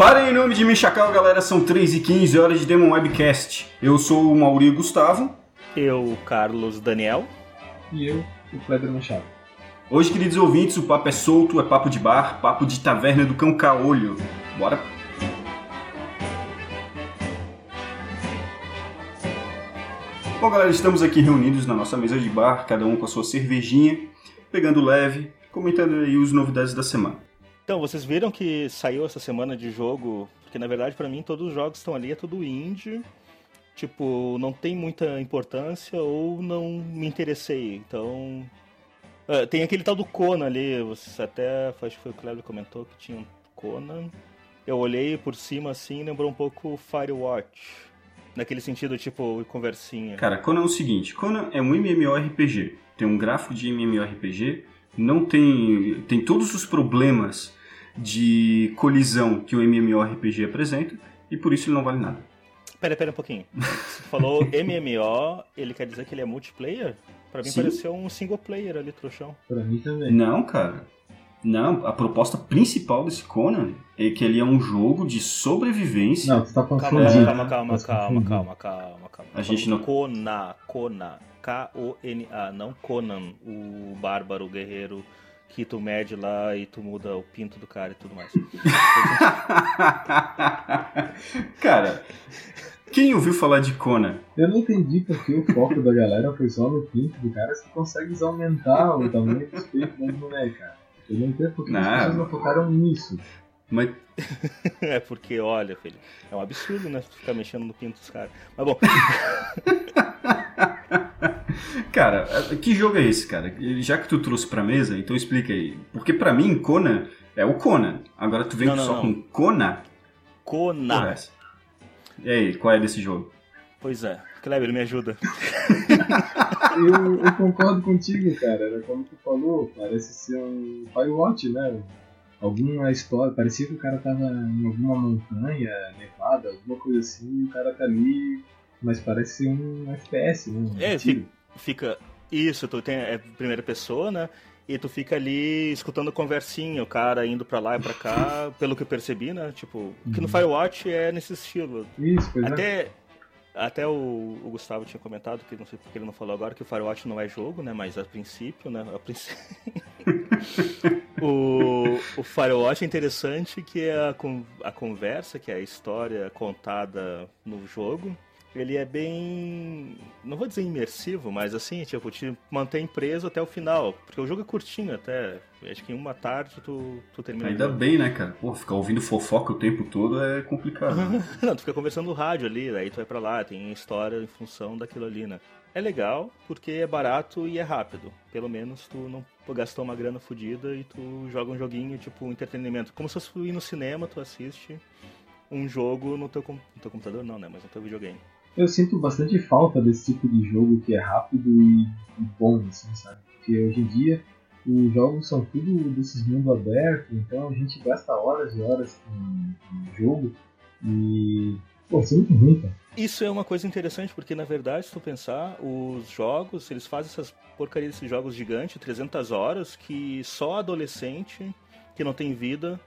Para em nome de Michacal, galera, são 3 e 15 horas de Demon Webcast. Eu sou o Mauri Gustavo. Eu, Carlos Daniel. E eu, o Kleber Machado. Hoje, queridos ouvintes, o papo é solto, é papo de bar, papo de taverna do cão caolho. Bora? Bom, galera, estamos aqui reunidos na nossa mesa de bar, cada um com a sua cervejinha, pegando leve, comentando aí os novidades da semana. Então, vocês viram que saiu essa semana de jogo, porque na verdade para mim todos os jogos estão ali, é tudo indie, tipo, não tem muita importância ou não me interessei, então... Uh, tem aquele tal do Conan ali, vocês até, acho que foi o Cleber comentou que tinha um Conan. Eu olhei por cima assim lembrou um pouco Firewatch. Naquele sentido, tipo, conversinha. Cara, Conan é o seguinte, Conan é um MMORPG, tem um gráfico de MMORPG, não tem, tem todos os problemas de colisão que o MMORPG apresenta e por isso ele não vale nada. Pera, pera um pouquinho. Você falou MMO, ele quer dizer que ele é multiplayer? Pra mim Sim. pareceu um single player ali, trouxão. Pra mim também. Não, cara. Não, a proposta principal desse Conan é que ele é um jogo de sobrevivência. Não, você tá confundindo. Calma, calma, calma, calma, calma, calma, calma. A gente não... Kona, Kona, K-O-N-A, não Conan, o bárbaro, o guerreiro que tu mede lá e tu muda o pinto do cara e tudo mais. cara, quem ouviu falar de Conan? Eu não entendi porque o foco da galera foi só no pinto do cara, você consegue aumentar o tamanho dos peitos das mulheres, cara. Eu não entendo porque não. as pessoas não focaram nisso. Mas... é porque, olha, filho, é um absurdo, né? Ficar mexendo no pinto dos caras. Mas bom. cara, que jogo é esse, cara? Já que tu trouxe pra mesa, então explica aí. Porque pra mim, Conan é o Conan. Agora tu vem não, não, só não. com Conan? Conan. E aí, qual é desse jogo? Pois é. Kleber, me ajuda. eu, eu, concordo contigo, cara. Era como tu falou, parece ser um Firewatch, né? Alguma história, parecia que o cara tava em alguma montanha nevada, alguma coisa assim, e o cara tá ali, mas parece ser um FPS, né? Um é, fica, fica, Isso, tu tem é primeira pessoa, né? E tu fica ali escutando conversinha, o cara indo pra lá e pra cá, pelo que eu percebi, né? Tipo, que no uhum. Firewatch é nesse estilo. Isso, pois é. Até, é. Até o, o, Gustavo tinha comentado, que não sei porque ele não falou agora, que o Firewatch não é jogo, né? Mas a princípio, né? A princípio... o, o Firewatch é interessante que é a, a conversa, que é a história contada no jogo, ele é bem. Não vou dizer imersivo, mas assim, tipo, te mantém preso até o final. Porque o jogo é curtinho até. Acho que em uma tarde tu, tu termina. Ainda bem, né, cara? Pô, ficar ouvindo fofoca o tempo todo é complicado. Né? não, tu fica conversando no rádio ali, daí tu vai pra lá, tem história em função daquilo ali, né? É legal porque é barato e é rápido. Pelo menos tu não gastou uma grana fodida e tu joga um joguinho, tipo, um entretenimento. Como se fosse ir no cinema, tu assiste um jogo no teu, no teu computador, não, né? Mas no teu videogame. Eu sinto bastante falta desse tipo de jogo que é rápido e, e bom, assim, sabe? Porque hoje em dia os jogos são tudo desses mundo aberto, então a gente gasta horas e horas com, jogo e. Pô, isso é muito ruim, cara. Isso é uma coisa interessante, porque na verdade, se tu pensar, os jogos, eles fazem essas porcarias desses jogos gigantes, 300 horas, que só adolescente que não tem vida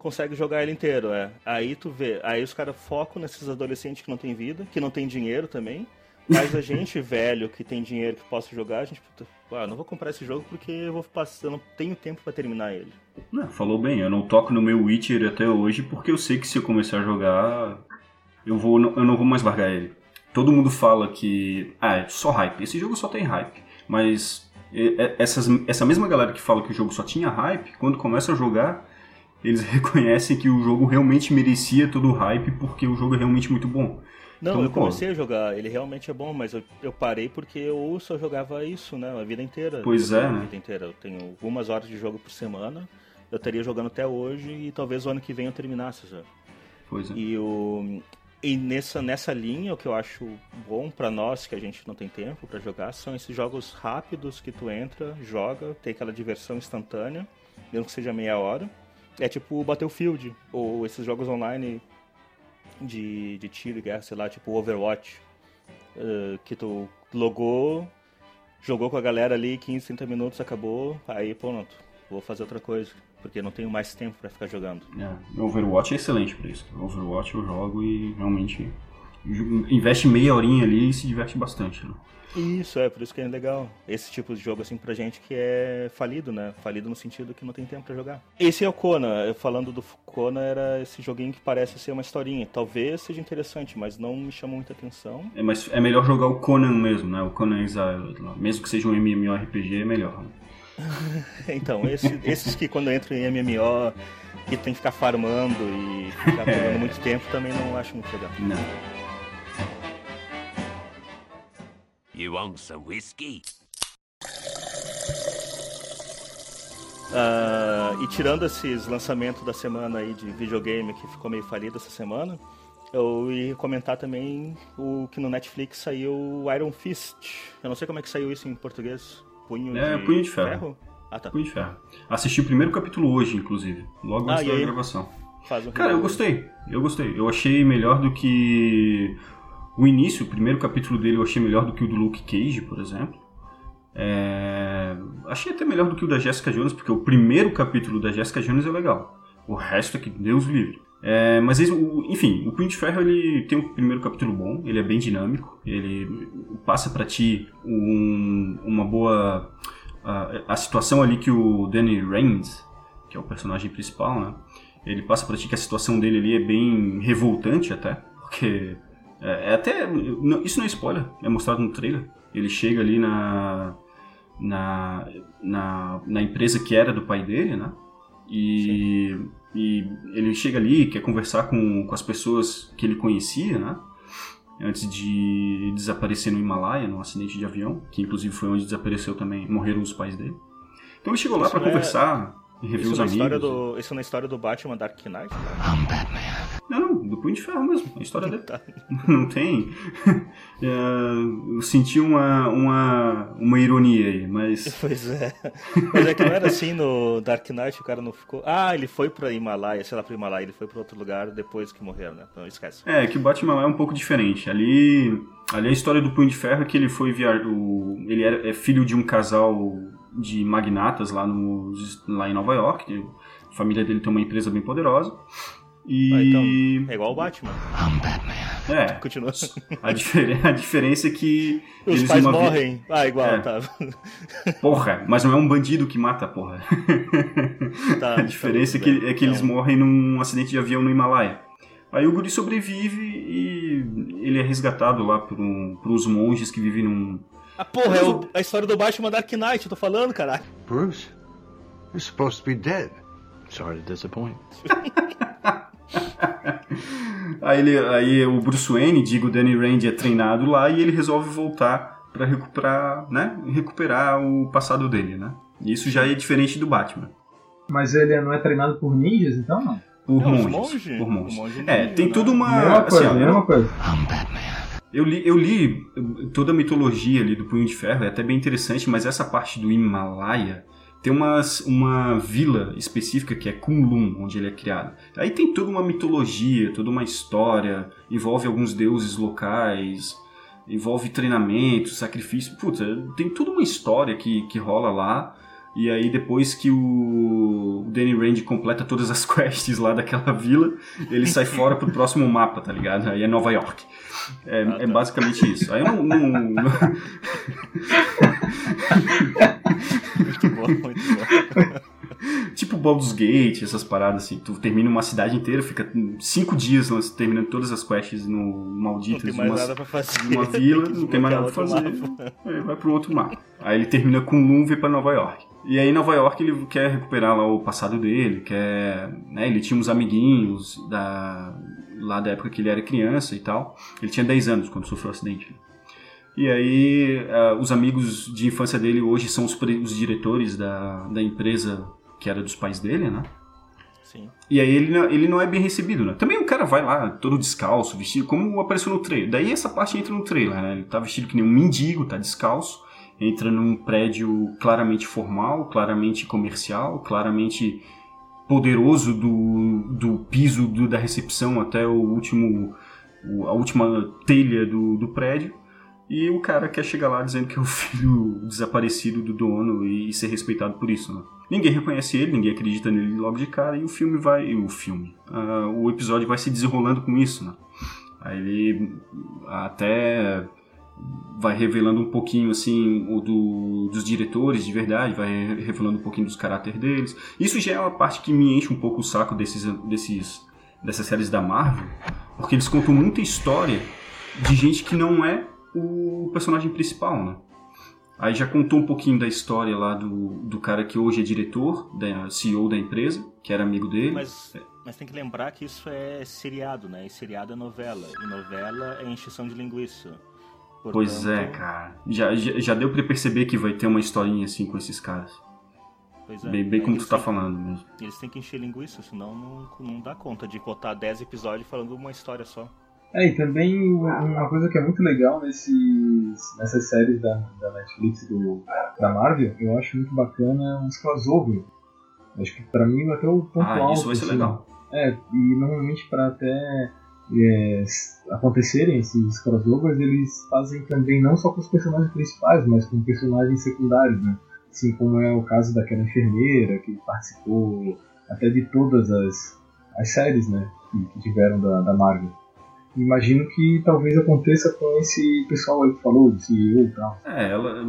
consegue jogar ele inteiro, é. Aí tu vê, aí os caras focam nesses adolescentes que não tem vida, que não tem dinheiro também. Mas a gente, velho, que tem dinheiro que possa jogar, a gente, puta, ah, não vou comprar esse jogo porque eu vou passar, não tenho tempo para terminar ele. Não, falou bem, eu não toco no meu Witcher até hoje porque eu sei que se eu começar a jogar, eu vou eu não vou mais largar ele. Todo mundo fala que, ah, é só hype. Esse jogo só tem hype. Mas essas, essa mesma galera que fala que o jogo só tinha hype, quando começa a jogar, eles reconhecem que o jogo realmente merecia todo o hype porque o jogo é realmente muito bom. Não, então, eu comecei pô, a jogar, ele realmente é bom, mas eu, eu, parei porque eu só jogava isso, né, a vida inteira. Pois é, né? A vida inteira. Eu tenho algumas horas de jogo por semana, eu estaria jogando até hoje e talvez o ano que vem eu terminasse já. Pois é. E, o, e nessa, nessa linha, o que eu acho bom para nós, que a gente não tem tempo para jogar, são esses jogos rápidos que tu entra, joga, tem aquela diversão instantânea, mesmo que seja meia hora é tipo o Battlefield, ou esses jogos online de, de tiro e guerra, sei lá, tipo Overwatch, uh, que tu logou, jogou com a galera ali, 15, 30 minutos, acabou, aí pronto. vou fazer outra coisa, porque não tenho mais tempo para ficar jogando. É, Overwatch é excelente para isso. Overwatch eu jogo e realmente investe meia horinha ali e se diverte bastante. Né? Isso, é, por isso que é legal. Esse tipo de jogo, assim, pra gente que é falido, né? Falido no sentido que não tem tempo para jogar. Esse é o Kona. Falando do Kona, era esse joguinho que parece ser uma historinha. Talvez seja interessante, mas não me chamou muita atenção. É, mas é melhor jogar o Conan mesmo, né? O Conan Exile. Mesmo que seja um MMORPG, é melhor. Né? então, esse, esses que quando entram em MMO que tem que ficar farmando e ficar perdendo é. muito tempo, também não acho muito legal. Não. You want some whiskey? Uh, e tirando esses lançamentos da semana aí de videogame que ficou meio falido essa semana, eu ia comentar também o que no Netflix saiu Iron Fist. Eu não sei como é que saiu isso em português. Punho é, de Punho de Ferro. ferro? Ah, tá. Punho de Ferro. Assisti o primeiro capítulo hoje, inclusive. Logo ah, antes da gravação. Um Cara, eu gostei. Eu gostei. Eu achei melhor do que o início, o primeiro capítulo dele eu achei melhor do que o do Luke Cage, por exemplo. É... Achei até melhor do que o da Jessica Jones, porque o primeiro capítulo da Jessica Jones é legal. O resto é que Deus livre. É, mas enfim, o Punho de Ferro ele tem um primeiro capítulo bom, ele é bem dinâmico, ele passa para ti um, uma boa a, a, situação ali que o Danny Reigns, que é o personagem principal, né? Ele passa para ti que a situação dele ali é bem revoltante até, porque é, é até. Não, isso não é spoiler, é mostrado no trailer. Ele chega ali na, na, na, na empresa que era do pai dele, né? E, e ele chega ali, quer conversar com, com as pessoas que ele conhecia, né? Antes de desaparecer no Himalaia, num acidente de avião, que inclusive foi onde desapareceu também, morreram os pais dele. Então ele chegou lá para é... conversar e isso os amigos. Do, isso na história do Batman Dark Knight? Né? I'm Batman. Não, do Punho de Ferro mesmo, a história dele. Tá. Não tem. É, eu senti uma, uma, uma ironia aí, mas. Pois é. Mas é que não era assim no Dark Knight, o cara não ficou. Ah, ele foi pra Himalaia, sei lá, pra Himalaia, ele foi pra outro lugar depois que morreu, né? Então esquece. É, que o Batman é um pouco diferente. Ali. Ali a história do Punho de Ferro é que ele foi viajar. Ele era, é filho de um casal de magnatas lá, no, lá em Nova York. A família dele tem uma empresa bem poderosa. E... Ah, então, é igual o Batman. I'm Batman. É. Continua. A, difer a diferença é que. Os eles pais morrem. Vi... Ah, igual, é. tá. Porra, mas não é um bandido que mata, porra. Tá, a diferença tá é que, é que eles morrem num acidente de avião no Himalaia. Aí o guri sobrevive e ele é resgatado lá por, um, por uns monges que vivem num. Ah, porra, é o, a história do Batman Dark Knight, eu tô falando, caralho. Bruce, you're supposed to be dead. Sorry to disappoint. aí, ele, aí o Bruce Wayne, digo, o Danny Rand é treinado lá e ele resolve voltar para recuperar, né, recuperar o passado dele, né? Isso já é diferente do Batman. Mas ele não é treinado por ninjas, então não? Por não, monges. Monge, por monges. Monge é, tem né? tudo uma. Mesma coisa, assim, mesma coisa. Eu li, eu li toda a mitologia ali do Punho de Ferro, é até bem interessante, mas essa parte do Himalaia tem uma, uma vila específica que é Kunlun, onde ele é criado. Aí tem toda uma mitologia, toda uma história, envolve alguns deuses locais, envolve treinamento, sacrifício. Puta, tem toda uma história que, que rola lá. E aí depois que o Danny Rand completa todas as quests lá daquela vila, ele sai fora pro próximo mapa, tá ligado? Aí é Nova York. É, ah, é tá. é basicamente isso. Aí eu não. não, muito bom, muito bom. tipo Baldur's Gate, essas paradas assim. Tu termina uma cidade inteira, fica cinco dias terminando todas as quests no maldito de uma, uma vila, não tem mais nada pra fazer. Aí vai pro outro mapa. Aí ele termina com um e vai pra Nova York. E aí em Nova York ele quer recuperar lá o passado dele, quer. Né, ele tinha uns amiguinhos da, lá da época que ele era criança e tal. Ele tinha 10 anos quando sofreu o acidente. E aí, uh, os amigos de infância dele hoje são os, os, diretores da, da empresa que era dos pais dele, né? Sim. E aí ele, ele não é bem recebido, né? Também o cara vai lá todo descalço, vestido, como apareceu no trailer. Daí essa parte entra no trailer, né? Ele tá vestido que nem um mendigo, tá descalço, entra num prédio claramente formal, claramente comercial, claramente poderoso do, do piso do, da recepção até o último a última telha do, do prédio E o cara quer chegar lá dizendo que é o filho desaparecido do dono e ser respeitado por isso, né? Ninguém reconhece ele, ninguém acredita nele logo de cara e o filme vai. O filme. Uh, o episódio vai se desenrolando com isso, né? Aí ele até vai revelando um pouquinho assim o do, dos diretores de verdade, vai revelando um pouquinho dos caráter deles. Isso já é uma parte que me enche um pouco o saco desses, desses dessas séries da Marvel, porque eles contam muita história de gente que não é o personagem principal, né? Aí já contou um pouquinho da história lá do, do cara que hoje é diretor, da CEO da empresa, que era amigo dele. Mas, mas tem que lembrar que isso é seriado, né? E seriado é novela. E novela é encheção de linguiça. Portanto... Pois é, cara. Já, já, já deu pra perceber que vai ter uma historinha assim com esses caras. Pois é. Bem, bem como tu tá falando mesmo. Eles têm que encher linguiça, senão não, não dá conta de botar 10 episódios falando uma história só. É, e também uma coisa que é muito legal nesses, nessas séries da, da Netflix do, da Marvel, eu acho muito bacana os crossover. Acho que pra mim até o ponto ah, alto. Isso vai ser assim, legal. É, e normalmente para até é, acontecerem esses crossovers, eles fazem também não só com os personagens principais, mas com personagens secundários, né? Assim como é o caso daquela enfermeira que participou até de todas as, as séries, né? Que, que tiveram da, da Marvel imagino que talvez aconteça com esse pessoal aí que falou, CEO e tal. É, ela.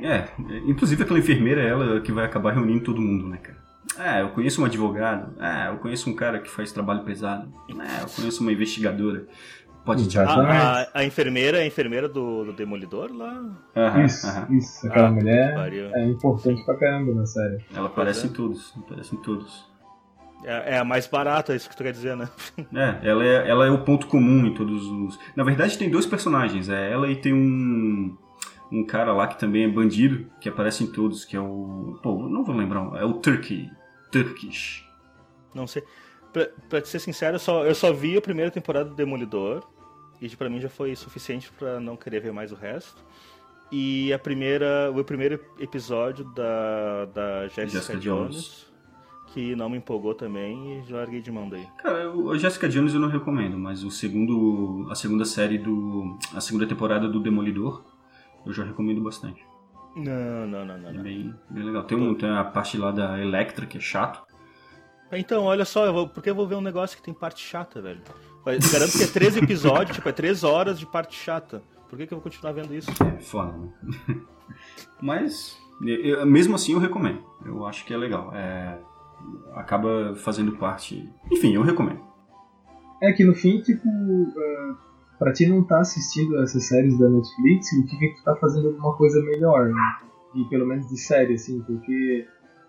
É, inclusive aquela enfermeira é ela que vai acabar reunindo todo mundo, né, cara? É, eu conheço um advogado. É, eu conheço um cara que faz trabalho pesado. É, eu conheço uma investigadora. Pode te a, a, a, enfermeira, a enfermeira do, do Demolidor lá? isso, isso. Aquela ah, mulher é importante pra caramba na série. Ela aparece é. em todos, aparece em todos. É, é, a mais barata, é isso que tu quer dizer, né? É, ela é, ela é o ponto comum em todos os. Na verdade, tem dois personagens. É ela e tem um. Um cara lá que também é bandido, que aparece em todos, que é o. Pô, não vou lembrar. É o Turkey. Turkish. Não sei. Pra, pra ser sincero, eu só, eu só vi a primeira temporada do Demolidor. E para mim já foi suficiente para não querer ver mais o resto. E a primeira, o primeiro episódio da, da Jessica, Jessica Jones. Jones que não me empolgou também e já larguei de mão daí. Cara, o Jessica Jones eu não recomendo, mas o segundo, a segunda série do, a segunda temporada do Demolidor, eu já recomendo bastante. Não, não, não, não. É bem, bem legal. Tem, um, tem a parte lá da Electra que é chato. Então, olha só, eu vou, porque eu vou ver um negócio que tem parte chata, velho. Eu garanto que é três episódios, tipo, é três horas de parte chata. Por que, que eu vou continuar vendo isso? É, foda, né? Mas, eu, mesmo assim eu recomendo. Eu acho que é legal. É, acaba fazendo parte. Enfim, eu recomendo. É que no fim, tipo, uh, pra ti não tá assistindo essas séries da Netflix, significa que tu tá fazendo alguma coisa melhor, né? E pelo menos de série, assim, porque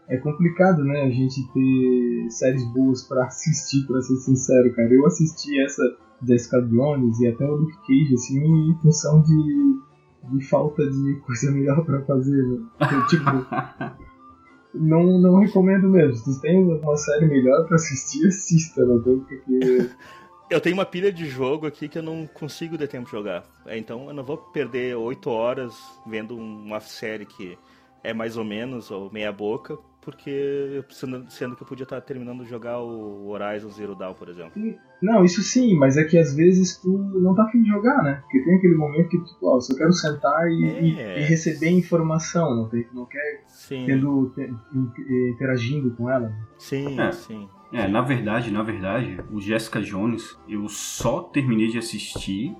é complicado, né, a gente ter séries boas para assistir, para ser sincero, cara. Eu assisti essa Jessica Jones e até o Luke Cage, assim, em função de, de falta de coisa melhor para fazer, né? Porque, tipo, não, não recomendo mesmo. Se tem uma série melhor para assistir, assista, tem porque. Eu tenho uma pilha de jogo aqui que eu não consigo ter tempo de jogar. É, então eu não vou perder oito horas vendo uma série que é mais ou menos, ou meia boca, porque sendo, sendo que eu podia estar terminando de jogar o Horizon Zero Dawn, por exemplo. Não, isso sim, mas é que às vezes tu não tá afim de jogar, né? Porque tem aquele momento que tu, ó, só quero sentar e, é. e, e receber informação, não, tem, não quer sim. tendo, interagindo com ela. Sim, é. sim. É, na verdade, na verdade, o Jessica Jones eu só terminei de assistir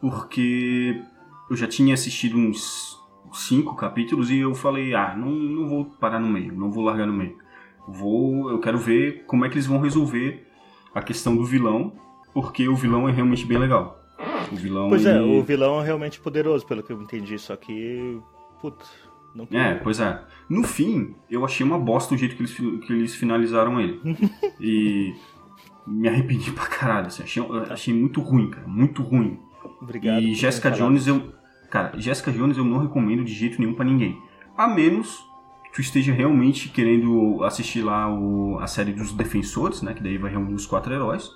porque eu já tinha assistido uns cinco capítulos e eu falei, ah, não, não vou parar no meio, não vou largar no meio. Vou, eu quero ver como é que eles vão resolver a questão do vilão, porque o vilão é realmente bem legal. O vilão Pois é, o vilão é realmente poderoso, pelo que eu entendi, só que putz, não É, pois é. No fim, eu achei uma bosta o jeito que eles, que eles finalizaram ele. e me arrependi pra caralho, assim, achei, achei muito ruim, cara, muito ruim. Obrigado. E Jessica Jones eu Cara, Jessica Jones eu não recomendo de jeito nenhum para ninguém. A menos que tu esteja realmente querendo assistir lá o, a série dos Defensores, né? Que daí vai reunir os quatro heróis.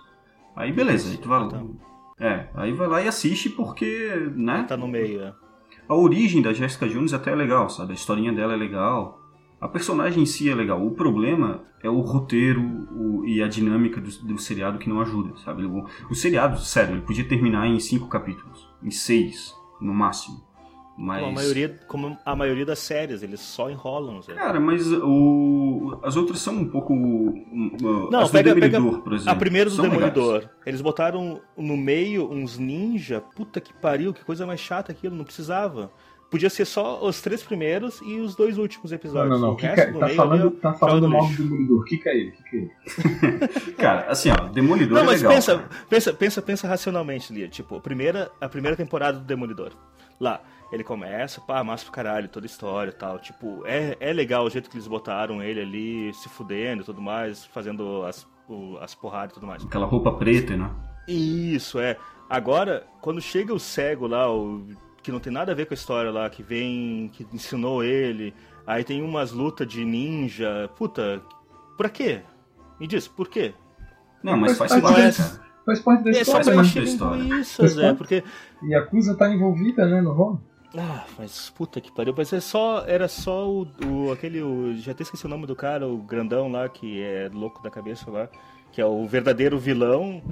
Aí beleza, aí tu vai lá. É, aí vai lá e assiste porque, né? Tá no meio, é. A origem da Jessica Jones até é legal, sabe? A historinha dela é legal. A personagem em si é legal. O problema é o roteiro o, e a dinâmica do, do, seriado que não ajuda, sabe? O, o seriado, sério, ele podia terminar em cinco capítulos, em seis no máximo. Mas... Como a maioria, como a maioria das séries, eles só enrolam. Zé. Cara, mas o... as outras são um pouco. Não, as pega, do pega Demolidor, por exemplo. a primeira do são Demolidor. legais. Eles botaram no meio uns ninja. Puta que pariu, que coisa mais chata aquilo, não precisava. Podia ser só os três primeiros e os dois últimos Não, episódios. não, não. O Kika, resto do tá meio falando, tá falando mal do Demolidor. Kika ele, kika ele. Cara, assim, ó, Demolidor Não, é mas legal. pensa, cara. pensa, pensa, pensa racionalmente, Lia. Tipo, a primeira, a primeira temporada do Demolidor. Lá, ele começa, pá, massa pro caralho, toda a história e tal. Tipo, é, é legal o jeito que eles botaram ele ali se fudendo e tudo mais, fazendo as, o- as porradas e tudo mais. Aquela roupa preta, né? Isso, é. Agora, quando chega o cego lá, o que não tem nada a ver com a história lá, que vem, que ensinou ele, aí tem umas lutas de ninja. Puta, pra quê? Me diz, por quê? Não, mas faz faz parte. Faz parte da É só faz história. parte pra da encher história. Zé, parte. porque. E a Yakuza tá envolvida, né, no rolo? Ah, mas puta que pariu, mas é só, era só o, o- aquele, o, já até esqueci o nome do cara, o grandão lá, que é louco da cabeça lá, que é o verdadeiro vilão.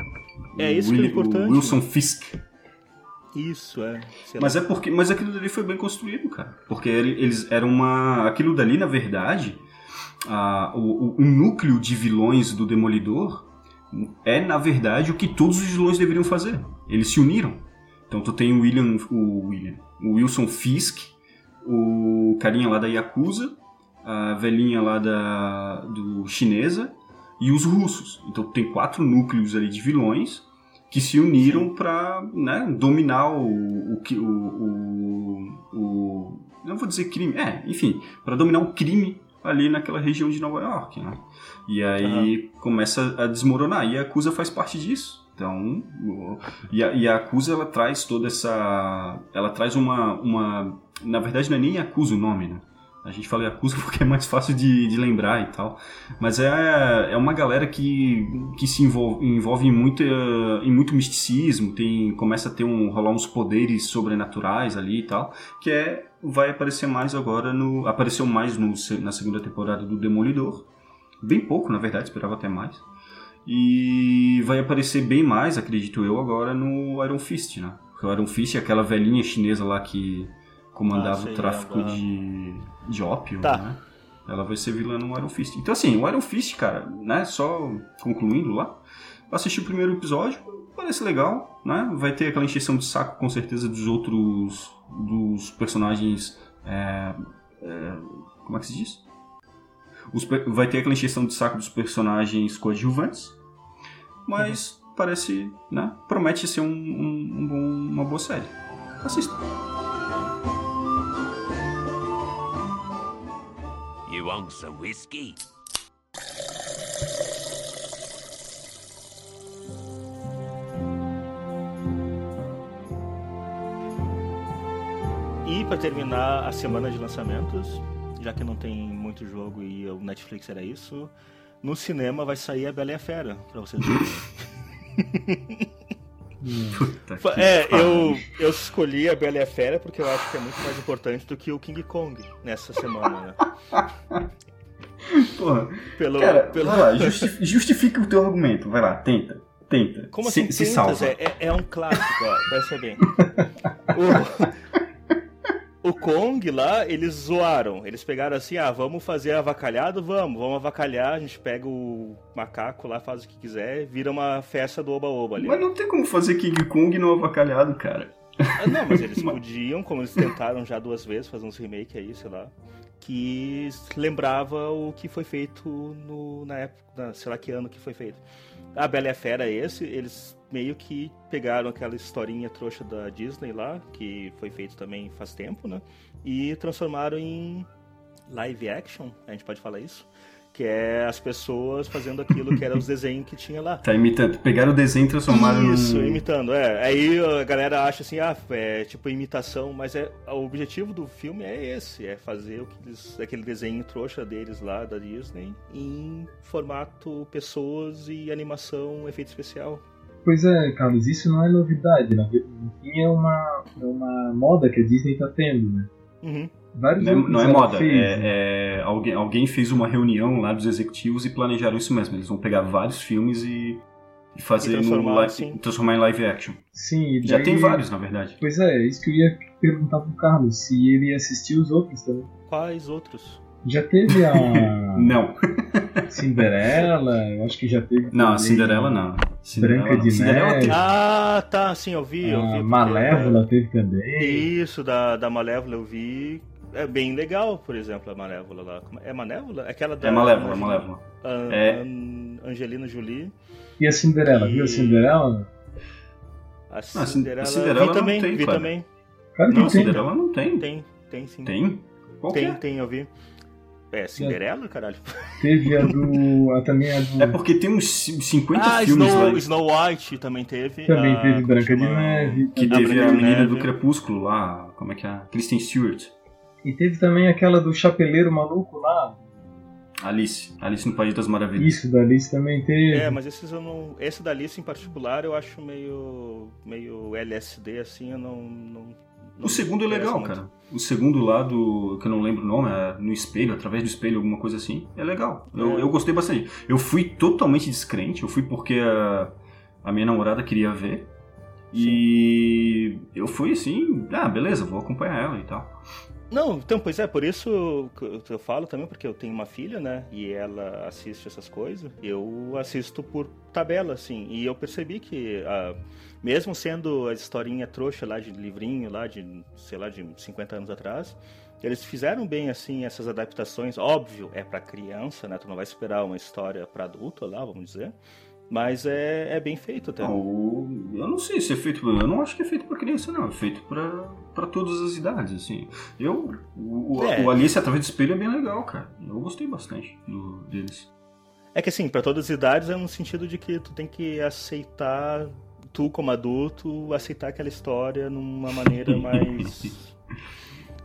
É O isso que é importante. O Wilson Fisk. Isso, é. sei Mas lá. é porque, mas aquilo dali foi bem construído, cara. Porque ele- eles eram uma, aquilo dali na verdade, a- o- o núcleo de vilões do Demolidor é na verdade o que todos os vilões deveriam fazer. Eles se uniram. Então tu tem o William, o William, o Wilson Fisk, o carinha lá da Yakuza, a velhinha lá da do chinesa e os russos. Então tu tem quatro núcleos ali de vilões que se uniram para né, dominar o, o, que- o, o, não vou dizer crime, é, enfim, para dominar o crime ali naquela região de Nova York, né? E aí começa a desmoronar e a Acusa faz parte disso. Então, e a, e a Acusa ela traz toda essa, ela traz uma, uma, na verdade não é nem Acusa o nome, né? A gente fala Yakuza porque é mais fácil de, de lembrar e tal. Mas é, é uma galera que, que se envolve, envolve em, muita, em muito misticismo, tem, começa a ter um, rolar uns poderes sobrenaturais ali e tal, que é, vai aparecer mais agora no. Apareceu mais no, na segunda temporada do Demolidor. Bem pouco, na verdade, esperava até mais. E vai aparecer bem mais, acredito eu, agora no Iron Fist, né? Porque o Iron Fist é aquela velhinha chinesa lá que comandava Ah, sei, o tráfico de, de ópio, Tá. né? Ela vai ser vilã no Iron Fist. Então, assim, o Iron Fist, cara, né? Só concluindo lá, assisti o primeiro episódio, parece legal, né? Vai ter aquela encheção de saco, com certeza, dos outros. dos personagens. é, é, como é que se diz? Os vai ter aquela encheção de saco dos personagens coadjuvantes, mas parece, né? Promete ser um, um- um bom- uma boa série. Assista. You want some whiskey? E pra terminar a semana de lançamentos, já que não tem muito jogo e o Netflix era isso, no cinema vai sair a Bela e a Fera, pra vocês verem. Puta É, eu, eu escolhi a Bela e a Fera porque eu acho que é muito mais importante do que o King Kong nessa semana, né? Porra, Pelo, cara, pelo... vai lá, justi- justifica o teu argumento, vai lá, tenta, tenta. Como se, assim, se tentas? salva. É, é, é um clássico, ó, pensa bem. O, o Kong lá, eles zoaram. Eles pegaram assim, ah, vamos fazer avacalhado? Vamos, vamos avacalhar, a gente pega o macaco lá, faz o que quiser, vira uma festa do Oba-Oba ali. Mas não tem como fazer King Kong no avacalhado, cara. Ah, não, mas eles podiam, como eles tentaram já duas vezes, fazer uns remake aí, sei lá, que lembrava o que foi feito no, na época, na- sei lá que ano que foi feito. A Bela e a Fera é esse, eles meio que pegaram aquela historinha trouxa da Disney lá, que foi feito também faz tempo, né? E transformaram em live action, a gente pode falar isso? Que é as pessoas fazendo aquilo que era os desenhos que tinha lá. Tá imitando. Pegaram o desenho e transformaram Isso, num... imitando, é. Aí a galera acha assim, ah, é tipo imitação, mas é o objetivo do filme é esse, é fazer o que eles, aquele desenho trouxa deles lá da Disney em formato pessoas e animação, efeito especial. Pois é, Carlos, isso não é novidade. Na fim, é uma, é uma moda que a Disney tá tendo, né? Uhum. Vários Não é, não é moda, fez, né? é, é- alguém, alguém fez uma reunião lá dos executivos e planejaram isso mesmo. Eles vão pegar vários filmes e, e fazer E transformar, no live, sim. transformar em live action. Sim, e Já daí- tem vários, na verdade. Pois é, isso que eu ia perguntar pro Carlos se ele assistiu os outros também. Quais outros? Já teve a Não. Cinderela, eu acho que já teve. Não, a Cinderela não. Cinderela, Branca de Cinderela Neve. tem- Ah, tá, sim, eu vi. Eu vi A porque- Malévola teve também. Isso, da, da Malévola eu vi. É bem legal, por exemplo, a Malévola lá. Como- É Malévola? Aquela da. É Malévola, é Angelina- Malévola. An- É. An- Angelina Jolie. E a Cinderela, E- viu a Cinderela? A Cin- Cinderela. Cinderela vi não também, tem, vi Kleber. também. Claro que Não, tem. Cinderela não tem. Tem, tem sim. Tem? Qual que tem, é? tem, eu vi. É, Cinderela, caralho. Teve a do. A, também a do. É porque tem uns c- 50 Ah, filmes Snow, lá. Snow White também teve. Também a- teve como Branca de? Neve. Que A teve a menina do Crepúsculo lá. Como é que é? Kristen Stewart. E teve também aquela do Chapeleiro Maluco lá. Alice. Alice no País das Maravilhas. Isso, da Alice também teve. É, mas esses eu não. Esse da Alice em particular eu acho meio. meio LSD, assim, eu não. não não O segundo é legal, muito. cara. O segundo lá do. que eu não lembro o nome, é no espelho, através do espelho, alguma coisa assim. É legal. Eu, É. eu gostei bastante. Eu fui totalmente descrente, eu fui porque a, a minha namorada queria ver. E eu fui assim, ah, beleza, vou acompanhar ela e tal. Não, então, pois é, por isso que eu falo também, porque eu tenho uma filha, né? E ela assiste essas coisas. Eu assisto por tabela, assim. E eu percebi que, ah, mesmo sendo a historinha trouxa lá de livrinho, lá de, sei lá, de 50 anos atrás, eles fizeram bem, assim, essas adaptações. Óbvio, é pra criança, né? Tu não vai esperar uma história pra adulto lá, vamos dizer. Mas é, é bem feito até. Não, eu não sei se é feito. Eu não acho que é feito pra criança, não. É feito pra, pra todas as idades, assim. Eu. O, É. o Alice através do espelho é bem legal, cara. Eu gostei bastante do, deles. É que assim, pra todas as idades é no sentido de que tu tem que aceitar, tu como adulto, aceitar aquela história numa maneira mais.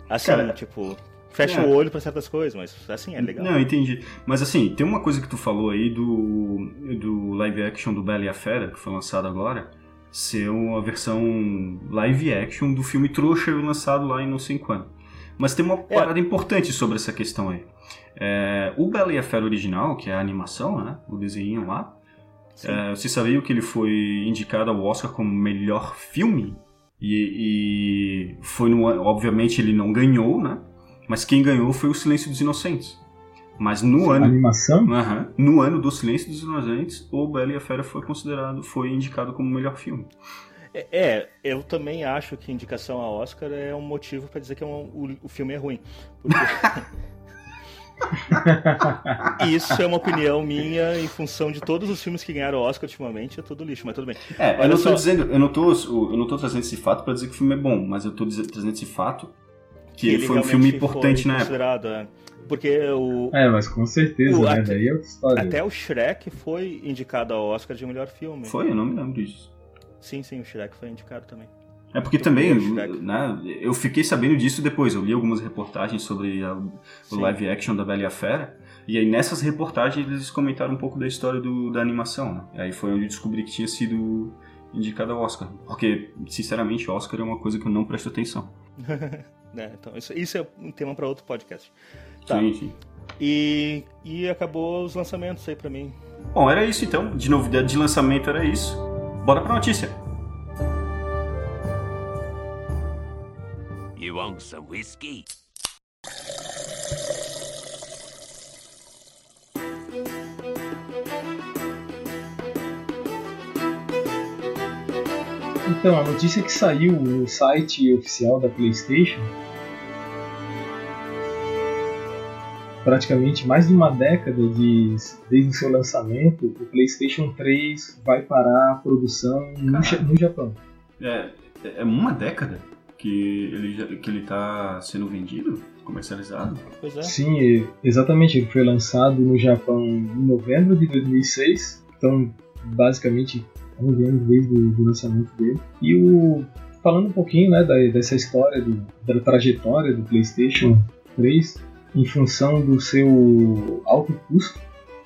Assim, Cara, tipo, fecha é. o olho pra certas coisas, mas assim, é legal. Não, entendi. Mas assim, tem uma coisa que tu falou aí do, do live action do Bela e a Fera, que foi lançado agora, ser uma versão live action do filme trouxa lançado lá em não sei quando. Mas tem uma É. parada importante sobre essa questão aí. É, o Bela e a Fera original, que é a animação, né? O desenho lá, é, você sabia que ele foi indicado ao Oscar como melhor filme? E, e foi no obviamente ele não ganhou, né? Mas quem ganhou foi o Silêncio dos Inocentes. Mas no ano, animação? Aham. no ano do Silêncio dos Inocentes, o Bela e a Fera foi considerado, foi indicado como melhor filme. É, é, eu também acho que indicação a Oscar é um motivo pra dizer que é um- o, o filme é ruim. Porque... Isso é uma opinião minha em função de todos os filmes que ganharam Oscar ultimamente, é tudo lixo, mas tudo bem. É, eu não tô só. dizendo, eu não tô, eu não tô trazendo esse fato pra dizer que o filme é bom, mas eu tô dizer- trazendo esse fato que ele foi um filme importante na época. considerado, é. Porque o, É, mas com certeza, O- né? até- Daí é história. até o Shrek foi indicado ao Oscar de melhor filme. Foi, eu não me lembro disso. Sim, sim, o Shrek foi indicado também. É porque também, né, eu fiquei sabendo disso depois. Eu li algumas reportagens sobre a- o live action da Bela e a Fera. E aí nessas reportagens eles comentaram um pouco da história do- da animação. Né? E aí foi onde eu descobri que tinha sido indicado ao Oscar. Porque, sinceramente, Oscar é uma coisa que eu não presto atenção. Né, então, isso, isso é um tema para outro podcast. Tá. Sim, sim. E, e acabou os lançamentos aí pra mim. Bom, era isso então. De novidade de lançamento era isso. Bora pra notícia. You want some whiskey? Então, a notícia que saiu no site oficial da PlayStation, praticamente mais de uma década de, desde o seu lançamento, o PlayStation 3 vai parar a produção no, no Japão. É, é uma década que ele, que ele tá sendo vendido, comercializado. Pois é. Sim, exatamente. Ele foi lançado no Japão em novembro de 2006. Então, basicamente, 11 anos desde o lançamento dele. E o falando um pouquinho né, da- dessa história, do- da trajetória do PlayStation 3, em função do seu alto custo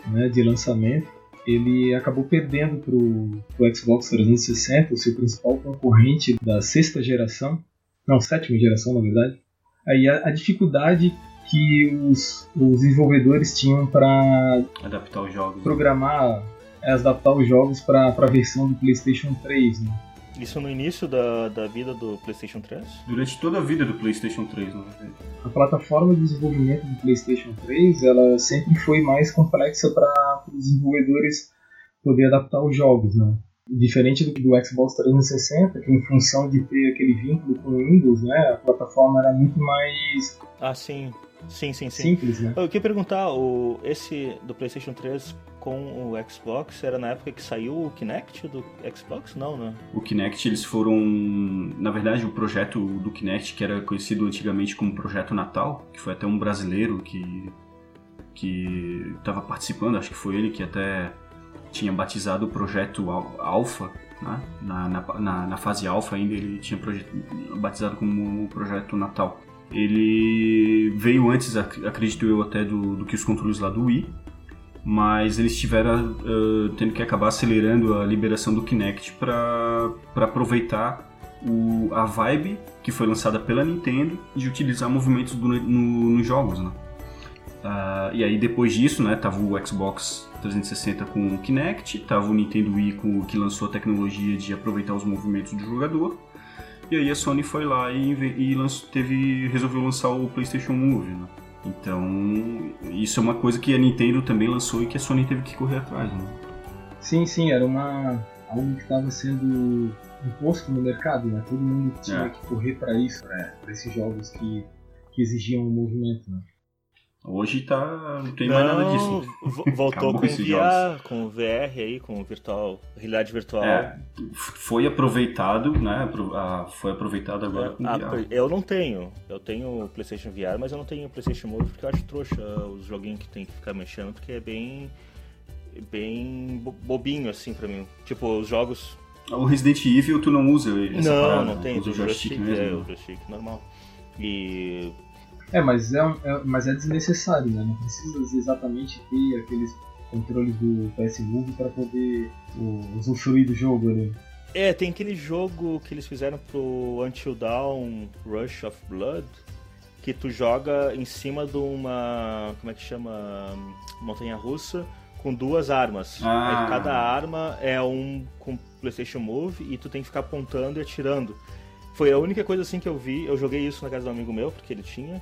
né, de lançamento, ele acabou perdendo para o Xbox 360, o seu principal concorrente da sexta geração, não, sétima geração na verdade. Aí a, a dificuldade que os, os desenvolvedores tinham para Adaptar os jogos. programar, é, adaptar os jogos para a versão do PlayStation 3. Né? Isso no início da, da vida do PlayStation 3? Durante toda a vida do PlayStation 3, na verdade. A plataforma de desenvolvimento do PlayStation 3 ela sempre foi mais complexa para os desenvolvedores poder adaptar os jogos, né? Diferente do, do Xbox 360, que em função de ter aquele vínculo com o Windows, né, a plataforma era muito mais Ah, sim. Sim, sim, sim. simples, né? Eu queria perguntar, o, esse do PlayStation 3 com o Xbox era na época que saiu o Kinect do Xbox? Não, né? O Kinect, eles foram. Na verdade, o projeto do Kinect, que era conhecido antigamente como Projeto Natal, que foi até um brasileiro que que estava participando, acho que foi ele que até tinha batizado o projeto Al- Alpha, né? na, na, na, na fase Alpha ainda ele tinha batizado como o Projeto Natal. Ele veio antes, ac- acredito eu, até do, do que os controles lá do Wii, mas eles tiveram ah, tendo que acabar acelerando a liberação do Kinect para aproveitar o, a vibe que foi lançada pela Nintendo de utilizar movimentos do- no- nos jogos, né? Ah, e aí depois disso, né, tava o Xbox 360 com o Kinect, tava o Nintendo Wii com o que lançou a tecnologia de aproveitar os movimentos do jogador. E aí a Sony foi lá e, e lançou- teve, resolveu lançar o PlayStation Move, né? Então, isso é uma coisa que a Nintendo também lançou e que a Sony teve que correr atrás, né? Sim, sim, era uma algo que estava sendo imposto no mercado, né? Todo mundo tinha É. que correr para isso, para esses jogos que, que exigiam um movimento, né? Hoje tá, não tem mais nada disso. né? vo- voltou com com VR, com o VR aí, com o virtual, realidade virtual. É, foi aproveitado, né? ah, Foi aproveitado agora com o Ah, VR. eu não tenho. Eu tenho o PlayStation VR, mas eu não tenho o PlayStation Move porque eu acho trouxa os joguinhos que tem que ficar mexendo, porque é bem. bem bo- bobinho assim pra mim. Tipo, os jogos. O Resident Evil tu não usa essa não, parada, não né? tem. Usa O joystick joystick, mesmo. é, né? o joystick normal. E. É, mas é, um- é- mas é desnecessário, né? Não precisa exatamente ter aqueles controles do PS Move para poder o, usufruir do jogo ali. É, tem aquele jogo que eles fizeram pro Until Dawn Rush of Blood, que tu joga em cima de uma. como é que chama? Montanha russa com duas armas. Ah. Aí cada arma é um com PlayStation Move e tu tem que ficar apontando e atirando. Foi a única coisa assim que eu vi. Eu joguei isso na casa de um amigo meu, porque ele tinha.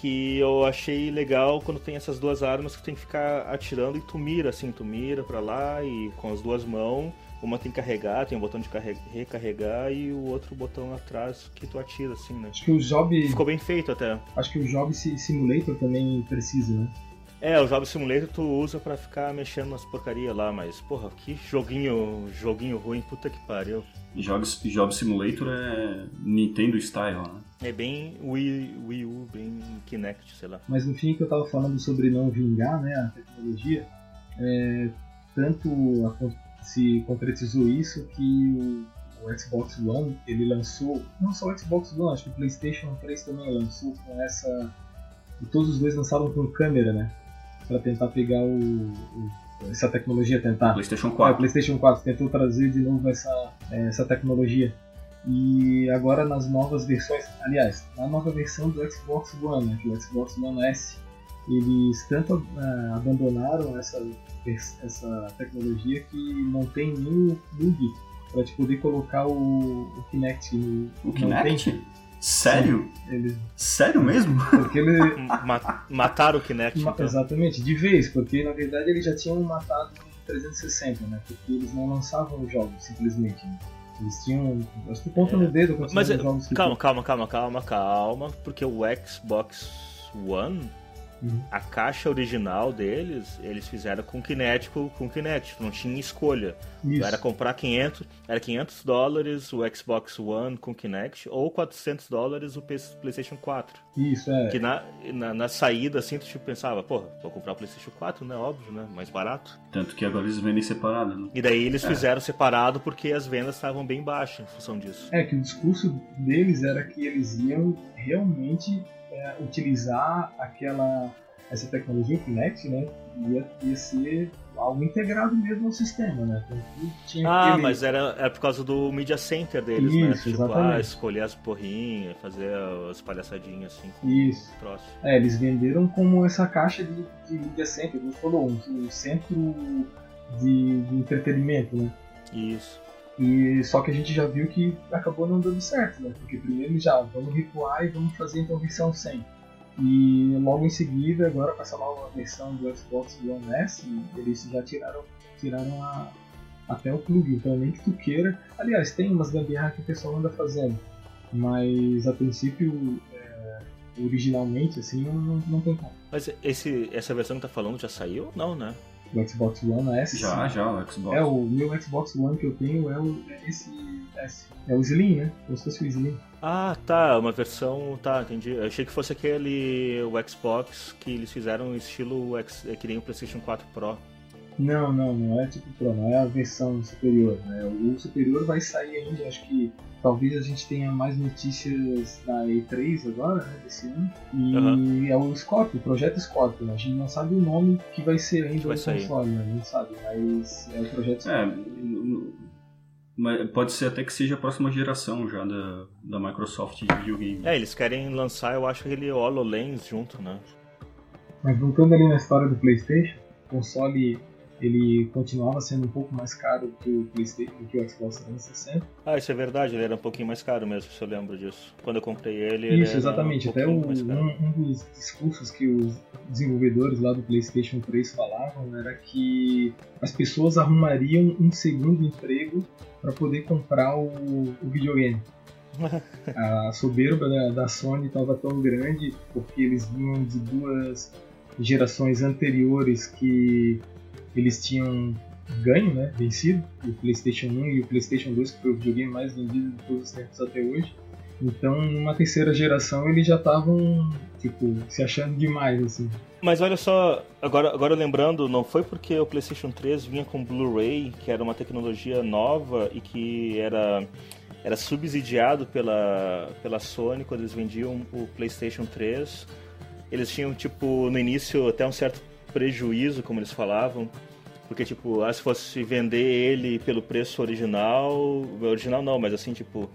Que eu achei legal quando tem essas duas armas que tu tem que ficar atirando e tu mira, assim, tu mira pra lá e com as duas mãos. Uma tem que carregar, tem o botão de carre- recarregar e o outro botão atrás que tu atira, assim, né? Acho que o Job, Ficou bem feito até. acho que o Job Si- Simulator também precisa, né? É, o Job Simulator tu usa pra ficar mexendo nas porcarias lá, mas, porra, que joguinho, joguinho ruim, puta que pariu. Jogos, Job Simulator é Nintendo Style, né? É bem Wii, Wii U, bem Kinect, sei lá. Mas no fim que eu tava falando sobre não vingar, né, a tecnologia, é, tanto a se concretizou isso que o, o Xbox One, ele lançou, não só o Xbox One, acho que o PlayStation 3 também lançou com essa, e todos os dois lançaram com câmera, né, para tentar pegar o, o- essa tecnologia, tentar PlayStation ah, o 4. PlayStation 4 tentou trazer de novo essa, eh, essa tecnologia. E agora nas novas versões, aliás, na nova versão do Xbox One, né, que é o Xbox One S, eles tanto ah, abandonaram essa, essa tecnologia que não tem nem o plug para te poder colocar o, o Kinect no O Kinect? tem. Sério? Eles, Sério mesmo? porque ele, Ma- mataram o Kinect, Ma- então. Exatamente, de vez, porque na verdade eles já tinham matado o 360, né? Porque eles não lançavam os jogos simplesmente. Né? Eles tinham. Acho que conta É. no dedo quantos Mas os jogos que calma, calma, calma, calma, calma, porque o Xbox One, Uhum. a caixa original deles, eles fizeram com Kinect, com, Kinect, não tinha escolha. Isso. Era comprar 500, era 500 dólares o Xbox One com Kinect ou 400 dólares o PlayStation 4. Isso, é. Que na, na, na saída, assim, tu tipo, pensava, porra, vou comprar o PlayStation 4, né? Óbvio, né? Mais barato. Tanto que agora eles vendem separado, né? E daí eles É. fizeram separado porque as vendas estavam bem baixas em função disso. É que o discurso deles era que eles iam realmente é, utilizar aquela essa tecnologia o Kinect, né? Ia, ia ser algo integrado mesmo ao sistema, né? Então, Ah, aquele- mas era, era por causa do Media Center deles, né? Isso, Tipo, ah, escolher as porrinhas, fazer as palhaçadinhas assim com Isso. o troço. É, eles venderam como essa caixa de, de mídia center, como falou, um, um centro de, de entretenimento, né? Isso. E só que a gente já viu que acabou não dando certo, né? Porque primeiro já vamos recuar e vamos fazer então versão 100. E logo em seguida, agora com essa nova versão do Xbox One S, eles já tiraram, tiraram a, até o plug, então nem que tu queira. Aliás, tem umas gambiarras que o pessoal anda fazendo, mas a princípio, é, originalmente, assim, não, não, não tem como. Mas esse, essa versão que tá falando já saiu? Não, né? Do Xbox One S. Já, já, o Xbox. É, o meu Xbox One que eu tenho é, o, é esse S. É o Slim, né? Como se fosse o Slim. Ah, tá, uma versão. Tá, entendi. Eu achei que fosse aquele o Xbox que eles fizeram estilo X, é que nem o PlayStation 4 Pro. Não, não, não é tipo Pro, não é a versão superior. Né? O superior vai sair ainda, acho que talvez a gente tenha mais notícias da E3 agora, né, desse ano. E uhum. é o Scorpio, o projeto Scorpio. Né? A gente não sabe o nome que vai ser ainda vai o console, né? não sabe, mas é o projeto Scorpio. É, mas pode ser até que seja a próxima geração já da, da Microsoft de videogame. É, eles querem lançar, eu acho, aquele HoloLens junto, né? Mas voltando ali na história do PlayStation, o console ele continuava sendo um pouco mais caro que o PlayStation, que o Xbox 360. Ah, isso é verdade, ele era um pouquinho mais caro mesmo, se eu lembro disso. Quando eu comprei ele, Isso, exatamente. Um Até o, um, um, dos discursos que os desenvolvedores lá do PlayStation 3 falavam era que as pessoas arrumariam um segundo emprego para poder comprar o, o videogame. a soberba da, da Sony estava tão grande porque eles vinham de duas gerações anteriores que eles tinham ganho, né, vencido, o PlayStation 1 e o PlayStation 2, que foi o videogame mais vendido de todos os tempos até hoje. Então, numa terceira geração, eles já estavam, tipo, se achando demais, assim. Mas olha só, agora, agora lembrando, não foi porque o PlayStation 3 vinha com Blu-ray, que era uma tecnologia nova e que era, era subsidiado pela, pela Sony quando eles vendiam o PlayStation 3. Eles tinham, tipo, no início até um certo prejuízo, como eles falavam. Porque, tipo, ah, se fosse vender ele pelo preço original. Original não, mas assim, tipo.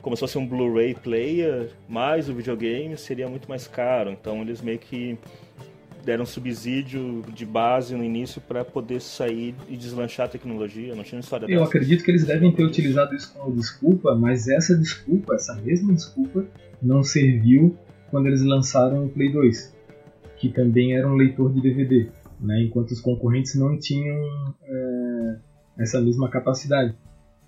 Como se fosse um Blu-ray player, mais o videogame seria muito mais caro. Então eles meio que deram subsídio de base no início para poder sair e deslanchar a tecnologia. Não tinha história Eu dessa. acredito que eles devem ter utilizado isso como desculpa, mas essa desculpa, essa mesma desculpa, não serviu quando eles lançaram o Play 2 que também era um leitor de DVD, né, enquanto os concorrentes não tinham é, essa mesma capacidade,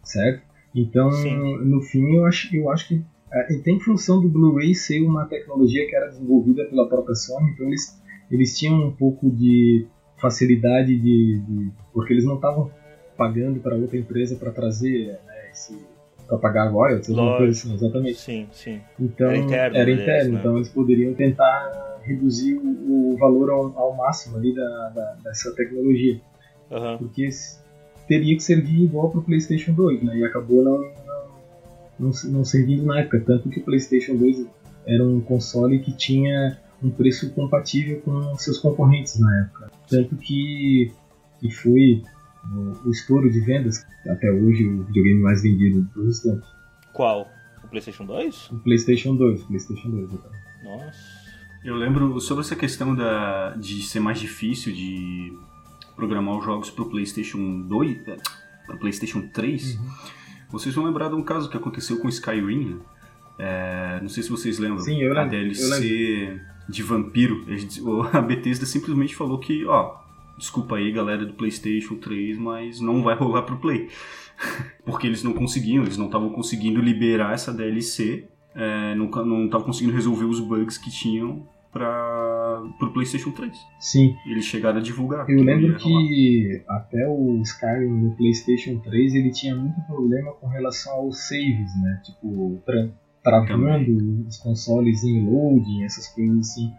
certo? Então, Sim. no fim, eu acho, eu acho que é, tem função do Blu-ray ser uma tecnologia que era desenvolvida pela própria Sony, então eles, eles tinham um pouco de facilidade de, de porque eles não estavam pagando para outra empresa para trazer né, esse para pagar royalties, coisa assim, exatamente. Sim, sim. Então era interno, era interno né? então eles poderiam tentar reduzir o, o valor ao, ao, máximo ali da, da, dessa tecnologia. Uhum. Porque teria que servir igual para o PlayStation 2, né? E acabou não, não, não, servindo na época. Tanto que o PlayStation 2 era um console que tinha um preço compatível com seus concorrentes na época. Tanto que, que foi o, o estouro de vendas, até hoje o videogame mais vendido de todos os tempos. Qual? O PlayStation 2? O PlayStation 2, PlayStation 2, exatamente. Nossa. Eu lembro sobre essa questão da, de ser mais difícil de programar os jogos para o PlayStation 2, para o PlayStation 3. Uhum. Vocês vão lembrar de um caso que aconteceu com Skyrim. É, não sei se vocês lembram. Sim, eu lembro. A DLC de vampiro. A Bethesda simplesmente falou que, ó, desculpa aí galera do PlayStation 3, mas não vai rolar pro Play. Porque eles não conseguiam, eles não estavam conseguindo liberar essa DLC, é, não estavam conseguindo resolver os bugs que tinham para o PlayStation 3. Sim. Eles chegaram a divulgar. Eu lembro que até o Skyrim no PlayStation 3 ele tinha muito problema com relação aos saves, né? Tipo, tra travando Também. os consoles em loading, essas coisas assim.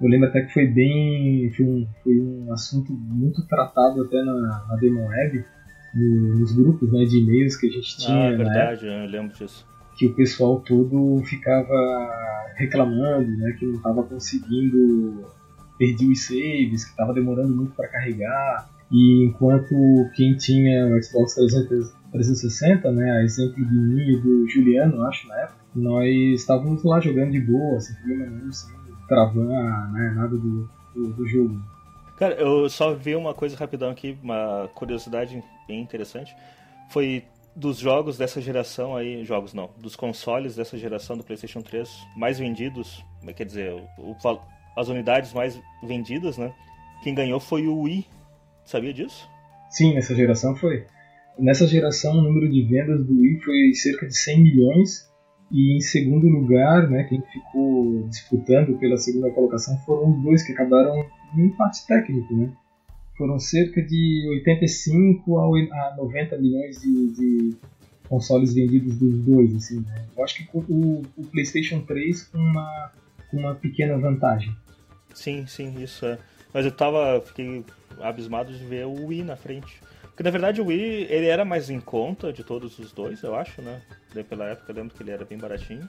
Eu lembro até que foi bem. Foi um, foi um assunto muito tratado até na, na Demon Web, no, nos grupos né, de e-mails que a gente tinha. Ah, é verdade, eu lembro disso que o pessoal todo ficava reclamando, né, que não estava conseguindo perder os saves, que estava demorando muito para carregar. E enquanto quem tinha o Xbox 360, né, a exemplo de mim e do Juliano, acho, na época, nós estávamos lá jogando de boa, sem problema nenhum, sem travar né, nada do, do, do jogo. Cara, eu só vi uma coisa rapidão aqui, uma curiosidade bem interessante. Foi dos jogos dessa geração aí, jogos não, dos consoles dessa geração do PlayStation 3 mais vendidos, quer dizer, o, o, as unidades mais vendidas, né? Quem ganhou foi o Wii. Sabia disso? Sim, nessa geração foi. Nessa geração, o número de vendas do Wii foi cerca de 100 milhões. E em segundo lugar, né, quem ficou disputando pela segunda colocação foram os dois que acabaram em empate técnico, né? Foram cerca de 85 a 90 milhões de, de consoles vendidos dos dois, assim, né? Eu acho que o, o PlayStation 3 com uma, com uma pequena vantagem. Sim, sim, isso é. Mas eu tava, fiquei abismado de ver o Wii na frente. Porque na verdade o Wii ele era mais em conta de todos os dois, eu acho, né? Pela época eu lembro que ele era bem baratinho.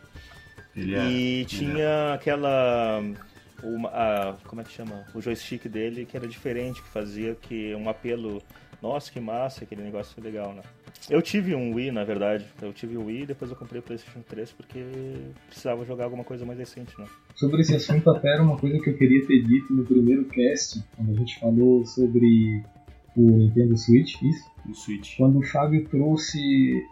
Ele e tinha aquela. Uma, a, como é que chama? O joystick dele que era diferente, que fazia que um apelo. Nossa, que massa, aquele negócio foi legal, né? Eu tive um Wii, na verdade. Eu tive o Wii e depois eu comprei o PlayStation 3 porque precisava jogar alguma coisa mais recente, né? Sobre esse assunto, até era uma coisa que eu queria ter dito no primeiro cast, quando a gente falou sobre o Nintendo Switch, isso? O Switch. Quando o Fábio trouxe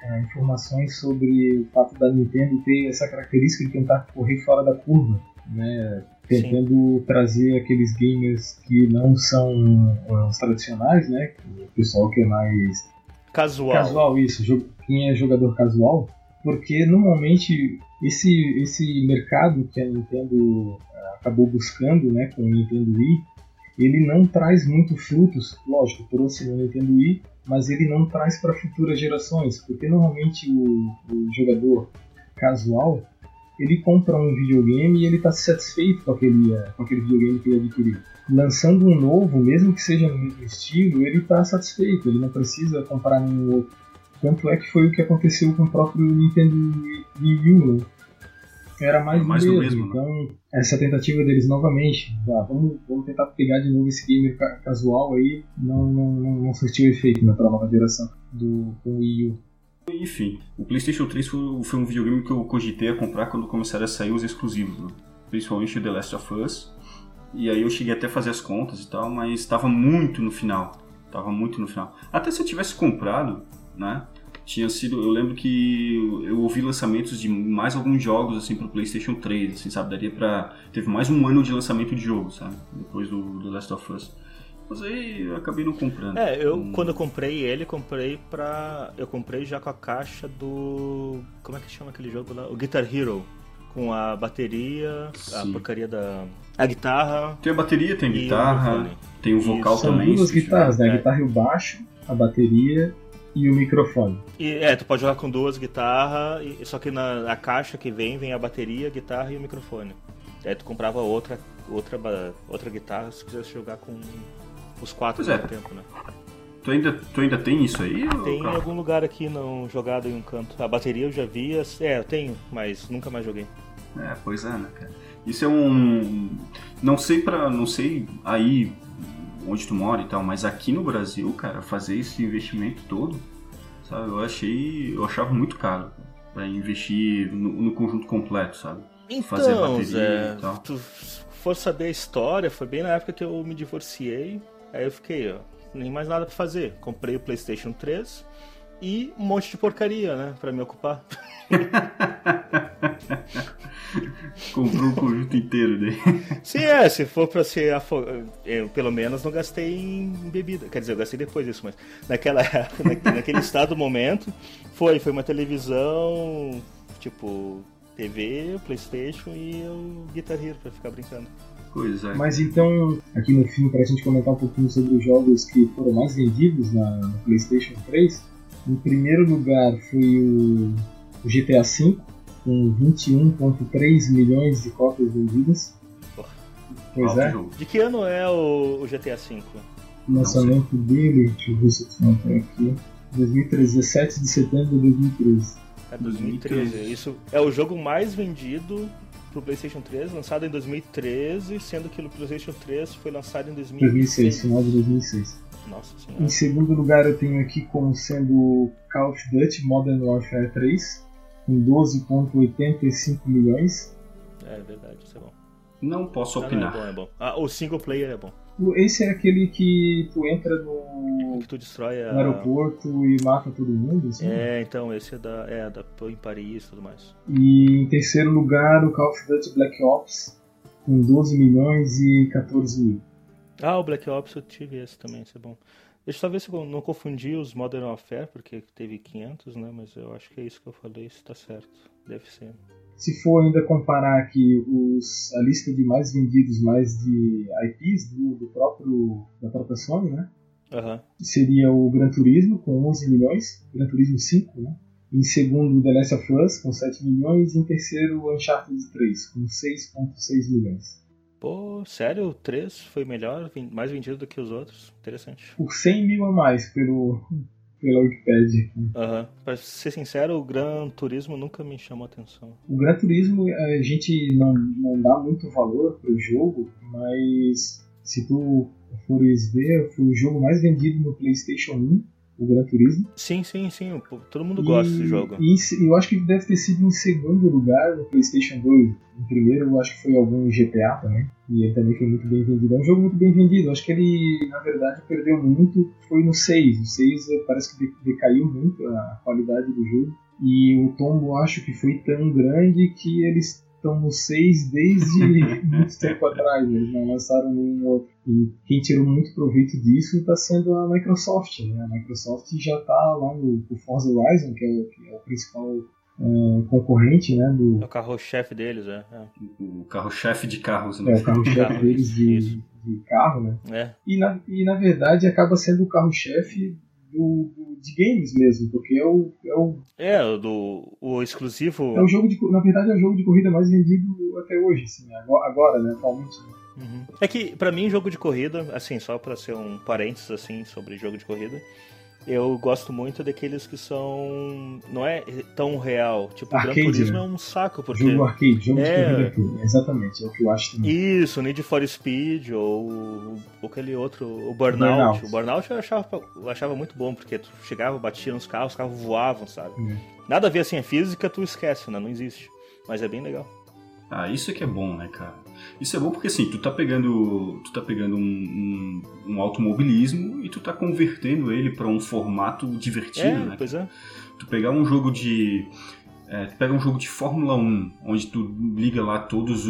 é, informações sobre o fato da Nintendo ter essa característica de tentar correr fora da curva, né? Tentando Sim. trazer aqueles gamers que não são os tradicionais, né? O pessoal que é mais. Casual. Casual, isso. Quem é jogador casual. Porque normalmente esse, esse mercado que a Nintendo é, acabou buscando né, com o Nintendo Wii ele não traz muito frutos, lógico, trouxe no Nintendo Wii, mas ele não traz para futuras gerações, porque normalmente o, o, jogador casual ele compra um videogame e ele está satisfeito com aquele, eh, com aquele videogame que ele adquiriu. Lançando um novo, mesmo que seja no mesmo estilo, ele está satisfeito, ele não precisa comprar nenhum outro. Tanto é que foi o que aconteceu com o próprio Nintendo Wii U, né? era mais, mais do mesmo. mesmo né? então, né? essa tentativa deles novamente, ah, vamos, vamos tentar pegar de novo esse gamer casual aí, não, não, não, não surtiu efeito né, para a nova geração do com Wii U. Enfim, o PlayStation 3 foi, um videogame que eu cogitei a comprar quando começaram a sair os exclusivos, né? principalmente o The Last of Us. E aí eu cheguei até a fazer as contas e tal, mas estava muito no final. Tava muito no final. Até se eu tivesse comprado, né? tinha sido. Eu lembro que eu ouvi lançamentos de mais alguns jogos assim pro PlayStation 3, assim, sabe? Daria pra. Teve mais um ano de lançamento de jogo, sabe? Depois do, do Last of Us. Mas aí eu acabei não comprando. É, eu um... quando eu comprei ele, comprei pra. Eu comprei já com a caixa do. Como é que chama aquele jogo lá? O Guitar Hero. Com a bateria, Sim. a porcaria da. A guitarra. Tem a bateria, tem a guitarra, tem o vocal Isso. também. São duas guitarras, né? A é. guitarra e o baixo, a bateria e o microfone. E, é, tu pode jogar com duas guitarras, só que na, na, caixa que vem, vem a bateria, a guitarra e o microfone. Aí tu comprava outra, outra, outra guitarra se quisesse jogar com os quatro pois ao é. tempo, né? Tu ainda, tu ainda tem isso aí? Tem em algum lugar aqui não, jogado em um canto. A bateria eu já vi, é, eu tenho, mas nunca mais joguei. É, pois é, né, cara? Isso é um. Não sei para Não sei aí onde tu mora e tal, mas aqui no Brasil, cara, fazer esse investimento todo, sabe, eu achei, eu achava muito caro para investir no, no, conjunto completo, sabe? Então, fazer bateria Zé, e tal. Tu for saber a história, foi bem na época que eu me divorciei, aí eu fiquei, ó, nem mais nada para fazer. Comprei o PlayStation 3 e um monte de porcaria, né, para me ocupar. Comprou o conjunto inteiro daí. Sim, é, se for pra ser afogado. Eu, pelo menos, não gastei em bebida. Quer dizer, eu gastei depois disso, mas naquela, naquele estado momento, foi, foi uma televisão, tipo, TV, Playstation e o Guitar Hero pra ficar brincando. Pois é. Mas então, aqui no fim, pra gente comentar um pouquinho sobre os jogos que foram mais vendidos na, PlayStation 3, em primeiro lugar foi o, o GTA V, com 21,3 milhões de cópias vendidas. Pois é. De que ano é o, o GTA V? O lançamento dele, deixa eu ver se eu tenho aqui. 2013, 17 de setembro de 2013. É 2013. Isso é o jogo mais vendido pro PlayStation 3, lançado em 2013, sendo que o PlayStation 3 foi lançado em 2006. 2006, final de 2006. Nossa senhora. Em segundo lugar, eu tenho aqui como sendo Call of Duty Modern Warfare 3, com 12,85 milhões. É verdade, isso é bom. Não posso opinar. Ah, não, é bom, é bom. Ah, o single player é bom. Esse é aquele que tu entra no que tu destrói a... no aeroporto e mata todo mundo, assim. É, então, esse é da, é da em Paris e tudo mais. E em terceiro lugar, o Call of Duty Black Ops, com 12 milhões e 14 mil. Ah, o Black Ops eu tive esse também, isso é bom. Deixa eu só ver se eu não confundi os Modern Warfare, porque teve 500, né? Mas eu acho que é isso que eu falei, isso tá certo. Deve ser. Se for ainda comparar aqui os, a lista de mais vendidos, mais de IPs do, do próprio, da própria Sony, né? Aham. Seria o Gran Turismo, com 11 milhões. Gran Turismo 5, né? Em segundo, The Last of Us, com 7 milhões. E em terceiro, Uncharted 3, com 6,6 milhões. Pô, sério? O 3 foi melhor, mais vendido do que os outros? Interessante. Por 100 mil a mais pelo, pela Wikipedia. Aham. Pra ser sincero, o Gran Turismo nunca me chamou atenção. O Gran Turismo a gente não, não dá muito valor pro jogo, mas se tu fores ver, foi o jogo mais vendido no PlayStation 1, o Gran Turismo. Sim, sim, sim. Todo mundo gosta E- desse jogo. E eu acho que deve ter sido em segundo lugar no PlayStation 2. Em primeiro, eu acho que foi algum GTA também. E ele também foi muito bem vendido. É um jogo muito bem vendido. Eu acho que ele, na verdade, perdeu muito. Foi no 6. O 6 eh, parece que de- decaiu muito a qualidade do jogo. E o tombo acho que foi tão grande que eles estão no 6 desde muito tempo atrás. Eles não lançaram nenhum outro. E quem tirou muito proveito disso está sendo a Microsoft. Né? A Microsoft já está lá no, no Forza Horizon, que é, o- que é o principal eh, concorrente né, do, É o carro-chefe deles, é. O carro-chefe de carros, é, né? o carro-chefe Carro, deles de, de carro. Né? É. é. E, na, e na verdade acaba sendo o carro-chefe do, do- de games mesmo, porque é o, é o, É, do o exclusivo. é o jogo de. Na verdade é o jogo de corrida mais vendido até hoje, assim, agora, agora né, atualmente. né? Uhum. É que, pra mim, jogo de corrida, assim, só pra ser um parênteses, assim, sobre jogo de corrida, eu gosto muito daqueles que são. não é tão real. Tipo, o Gran Arcade, Turismo né? é um saco, porque. Jogo arcade, jogo É. de corrida arcade. Exatamente, é o que eu acho também. Isso, Need for Speed ou, ou aquele outro, o Burnout. Burnout. O Burnout eu achava, eu achava muito bom, porque tu chegava, batia nos carros, os carros voavam, sabe? É. Nada a ver assim, a física tu esquece, né? Não existe. Mas é bem legal. Ah, isso é que é bom, né, cara? Isso é bom porque assim, tu tá pegando, tu tá pegando um, um, um automobilismo e tu tá convertendo ele pra um formato divertido, é, né? pois é. Tu pegar um jogo de. é, tu pega um jogo de Fórmula 1, onde tu liga lá todas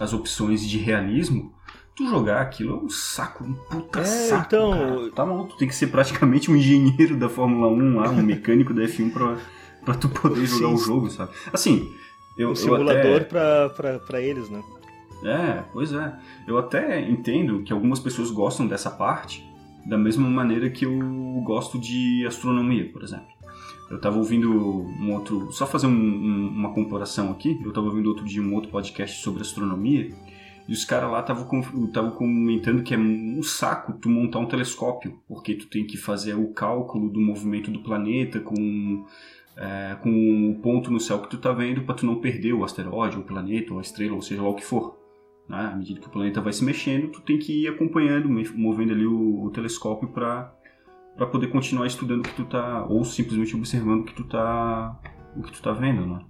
as opções de realismo, tu jogar aquilo é um saco, um puta É, saco. então- cara. Tá maluco, tu tem que ser praticamente um engenheiro da Fórmula 1 lá, um mecânico da F1 pra, pra tu poder jogar o jogo, sabe? Assim, eu, Um eu simulador até... pra, pra, pra eles, né? É, pois é. Eu até entendo que algumas pessoas gostam dessa parte da mesma maneira que eu gosto de astronomia, por exemplo. Eu tava ouvindo um outro. Só fazer um- um- uma comparação aqui. Eu tava ouvindo outro dia um outro podcast sobre astronomia. E os caras lá estavam comentando que é um saco tu montar um telescópio, porque tu tem que fazer o cálculo do movimento do planeta com, é, com o ponto no céu que tu tá vendo para tu não perder o asteroide, o planeta, ou a estrela, ou seja lá o que for. Né? À medida que o planeta vai se mexendo, tu tem que ir acompanhando, movendo ali o, o telescópio para para poder continuar estudando o que tu tá ou simplesmente observando o que tu tá o que tu tá vendo, né?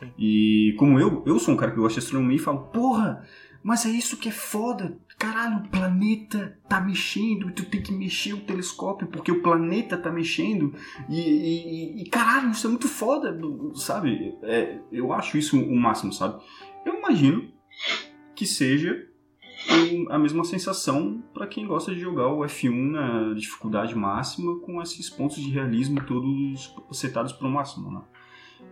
Sim. E como eu, eu sou um cara que gosta de astronomia e falo, porra, mas é isso que é foda. Caralho, o planeta tá mexendo e tu tem que mexer o telescópio porque o planeta tá mexendo. E, e- e, caralho, isso é muito foda, sabe? É, eu acho isso o máximo, sabe? Eu imagino que seja a mesma sensação para quem gosta de jogar o F1 na dificuldade máxima com esses pontos de realismo todos setados para o máximo, né?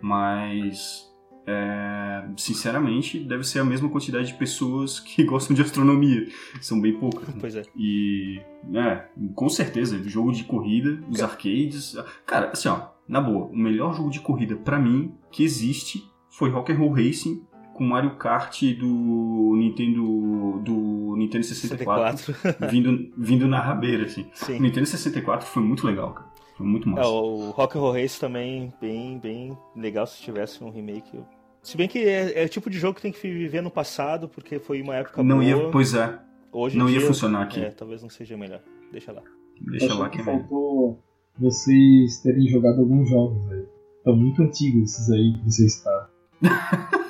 Mas é, sinceramente, deve ser a mesma quantidade de pessoas que gostam de astronomia. São bem poucas. né? Pois é. E, é, com certeza, jogo de corrida, os arcades. Cara, assim, ó, na boa, o melhor jogo de corrida pra mim que existe foi Rock'n'Roll Racing com Mario Kart do Nintendo do Nintendo 64, 64. vindo vindo na rabeira assim. O Sim. Nintendo 64 foi muito legal, cara. Foi muito É, massa. o Rock and Roll Race também, bem, bem legal se tivesse um remake. Se bem que é, é o tipo de jogo que tem que viver no passado, porque foi uma época não boa. ia, pois é, Hoje em não ia dia, funcionar aqui. É, talvez não seja melhor. Deixa lá. Deixa Acho lá que que vem. faltou vocês terem jogado alguns jogos aí. Estão muito antigos esses aí que vocês estão.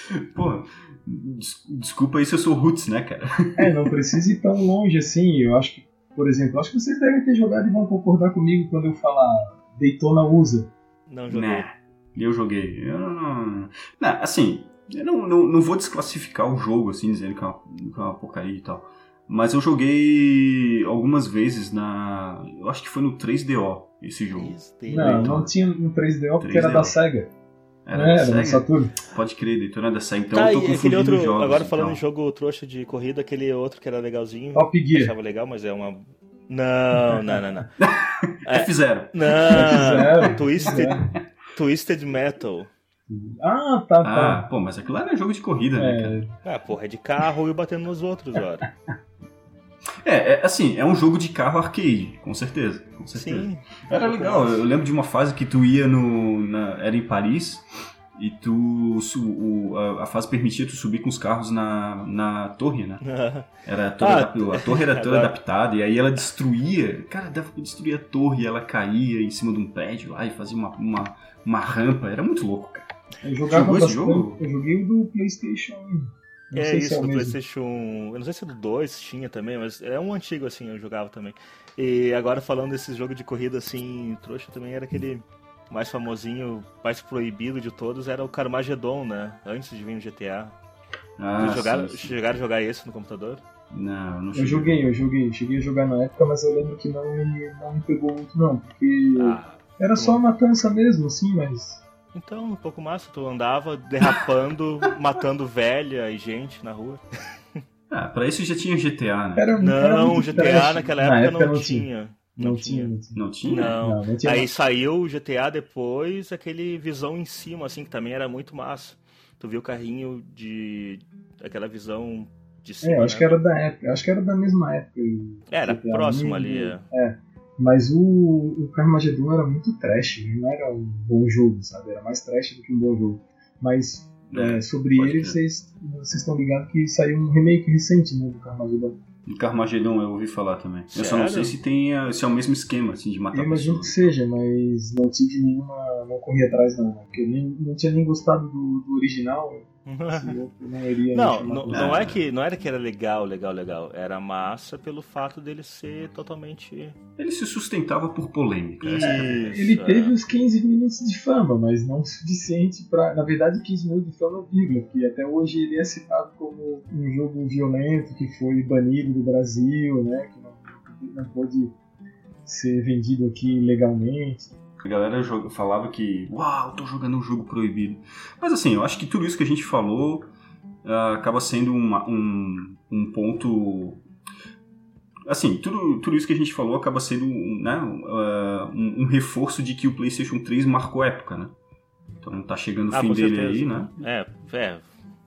Pô, des- desculpa aí se eu sou roots, né, cara? É, não precisa ir tão longe assim. Eu acho que Por exemplo, acho que vocês devem ter jogado e vão concordar comigo quando eu falar Daytona USA. Não joguei. Né, eu joguei. Eu não, não, assim, eu não, não, não vou desclassificar o jogo, assim, dizendo que é, uma, que é uma porcaria e tal. Mas eu joguei algumas vezes na. Eu acho que foi no 3DO esse jogo. Não, não tinha no 3DO porque 3DO. era da SEGA. Era, é, era Saturno. Pode crer, Daytona da SEGA. Então tá, eu tô confundindo outro, jogos. Agora falando então. em jogo trouxa de corrida, aquele outro que era legalzinho. Top Gear. Eu achava legal, mas é uma. Não, não, não, não. É, fizeram. Não, Twisted, Twisted Metal. Ah, tá, tá. Ah, pô, mas aquilo era jogo de corrida, né, É, cara? Ah, porra, é de carro e batendo nos outros, ora. É, é, assim, é um jogo de carro arcade, com certeza. Com certeza. Sim. Era legal, eu lembro de uma fase que tu ia no. na- era em Paris e tu. su- o- a, a fase permitia tu subir com os carros na, na torre, né? Era toda Ah, a torre era toda adaptada e aí ela destruía. Cara, dava pra destruir a torre e ela caía em cima de um prédio lá e fazia uma, uma, uma rampa. Era muito louco, cara. Eu jogava Jogou esse jogo? Eu joguei o do PlayStation 1. Não é sei isso, é o do mesmo. PlayStation. Eu não sei se é do 2 tinha também, mas é um antigo assim, eu jogava também. E agora falando desse jogo de corrida assim, trouxa também era aquele mais famosinho, mais proibido de todos, era o Carmageddon, né? Antes de vir no GTA. Ah, Vocês jogaram, sim, sim. chegaram a jogar esse no computador? Não, não Eu joguei, eu joguei. Cheguei a jogar na época, mas eu lembro que não me, não me pegou muito não. Porque Ah, era só matança mesmo, assim, mas. Então um pouco massa, tu andava derrapando, matando velha e gente na rua. Ah, pra isso já tinha GTA, né? Era, era Não, muito GTA trash. naquela Na época, não, não tinha. Não tinha, não tinha. Não tinha? Não. Não, não tinha. Aí saiu o GTA depois, aquele visão em cima, assim, que também era muito massa. Tu viu o carrinho de. aquela visão de cima. É, eu acho né? que era da época. Acho que era da mesma época. Era GTA próximo mesmo. ali. é. É. Mas o, o Carmageddon era muito trash, não era um bom jogo, sabe? Era mais trash do que um bom jogo. Mas é, sobre pode ele, vocês vocês estão ligados que saiu um remake recente né, do Carmageddon. Em Carmageddon eu ouvi falar também. Eu só não sei se tem a- se é o mesmo esquema, assim, de matar Eu imagino que seja, mas não tive nenhuma. não corri atrás não, né? porque eu nem, não tinha nem gostado do, do original. outro não Não, não, é que não era que era legal, legal, legal. Era massa pelo fato dele ser totalmente. Ele se sustentava por polêmica. é Isso, Ele é. teve os 15 minutos de fama, mas não o suficiente para. Na verdade, 15 minutos de fama, vírgula, porque até hoje ele é citado como um jogo violento que foi banido do Brasil, né? Que não, não pôde ser vendido aqui legalmente. A galera joga- falava que, uau, tô jogando um jogo proibido. Mas assim, eu acho que tudo isso que a gente falou ah, acaba sendo uma- um, um ponto. Assim, tudo, tudo isso que a gente falou acaba sendo né, ah, um, um reforço de que o PlayStation 3 marcou época, né? Então tá chegando o Ah, fim dele certeza. aí, né? É, é.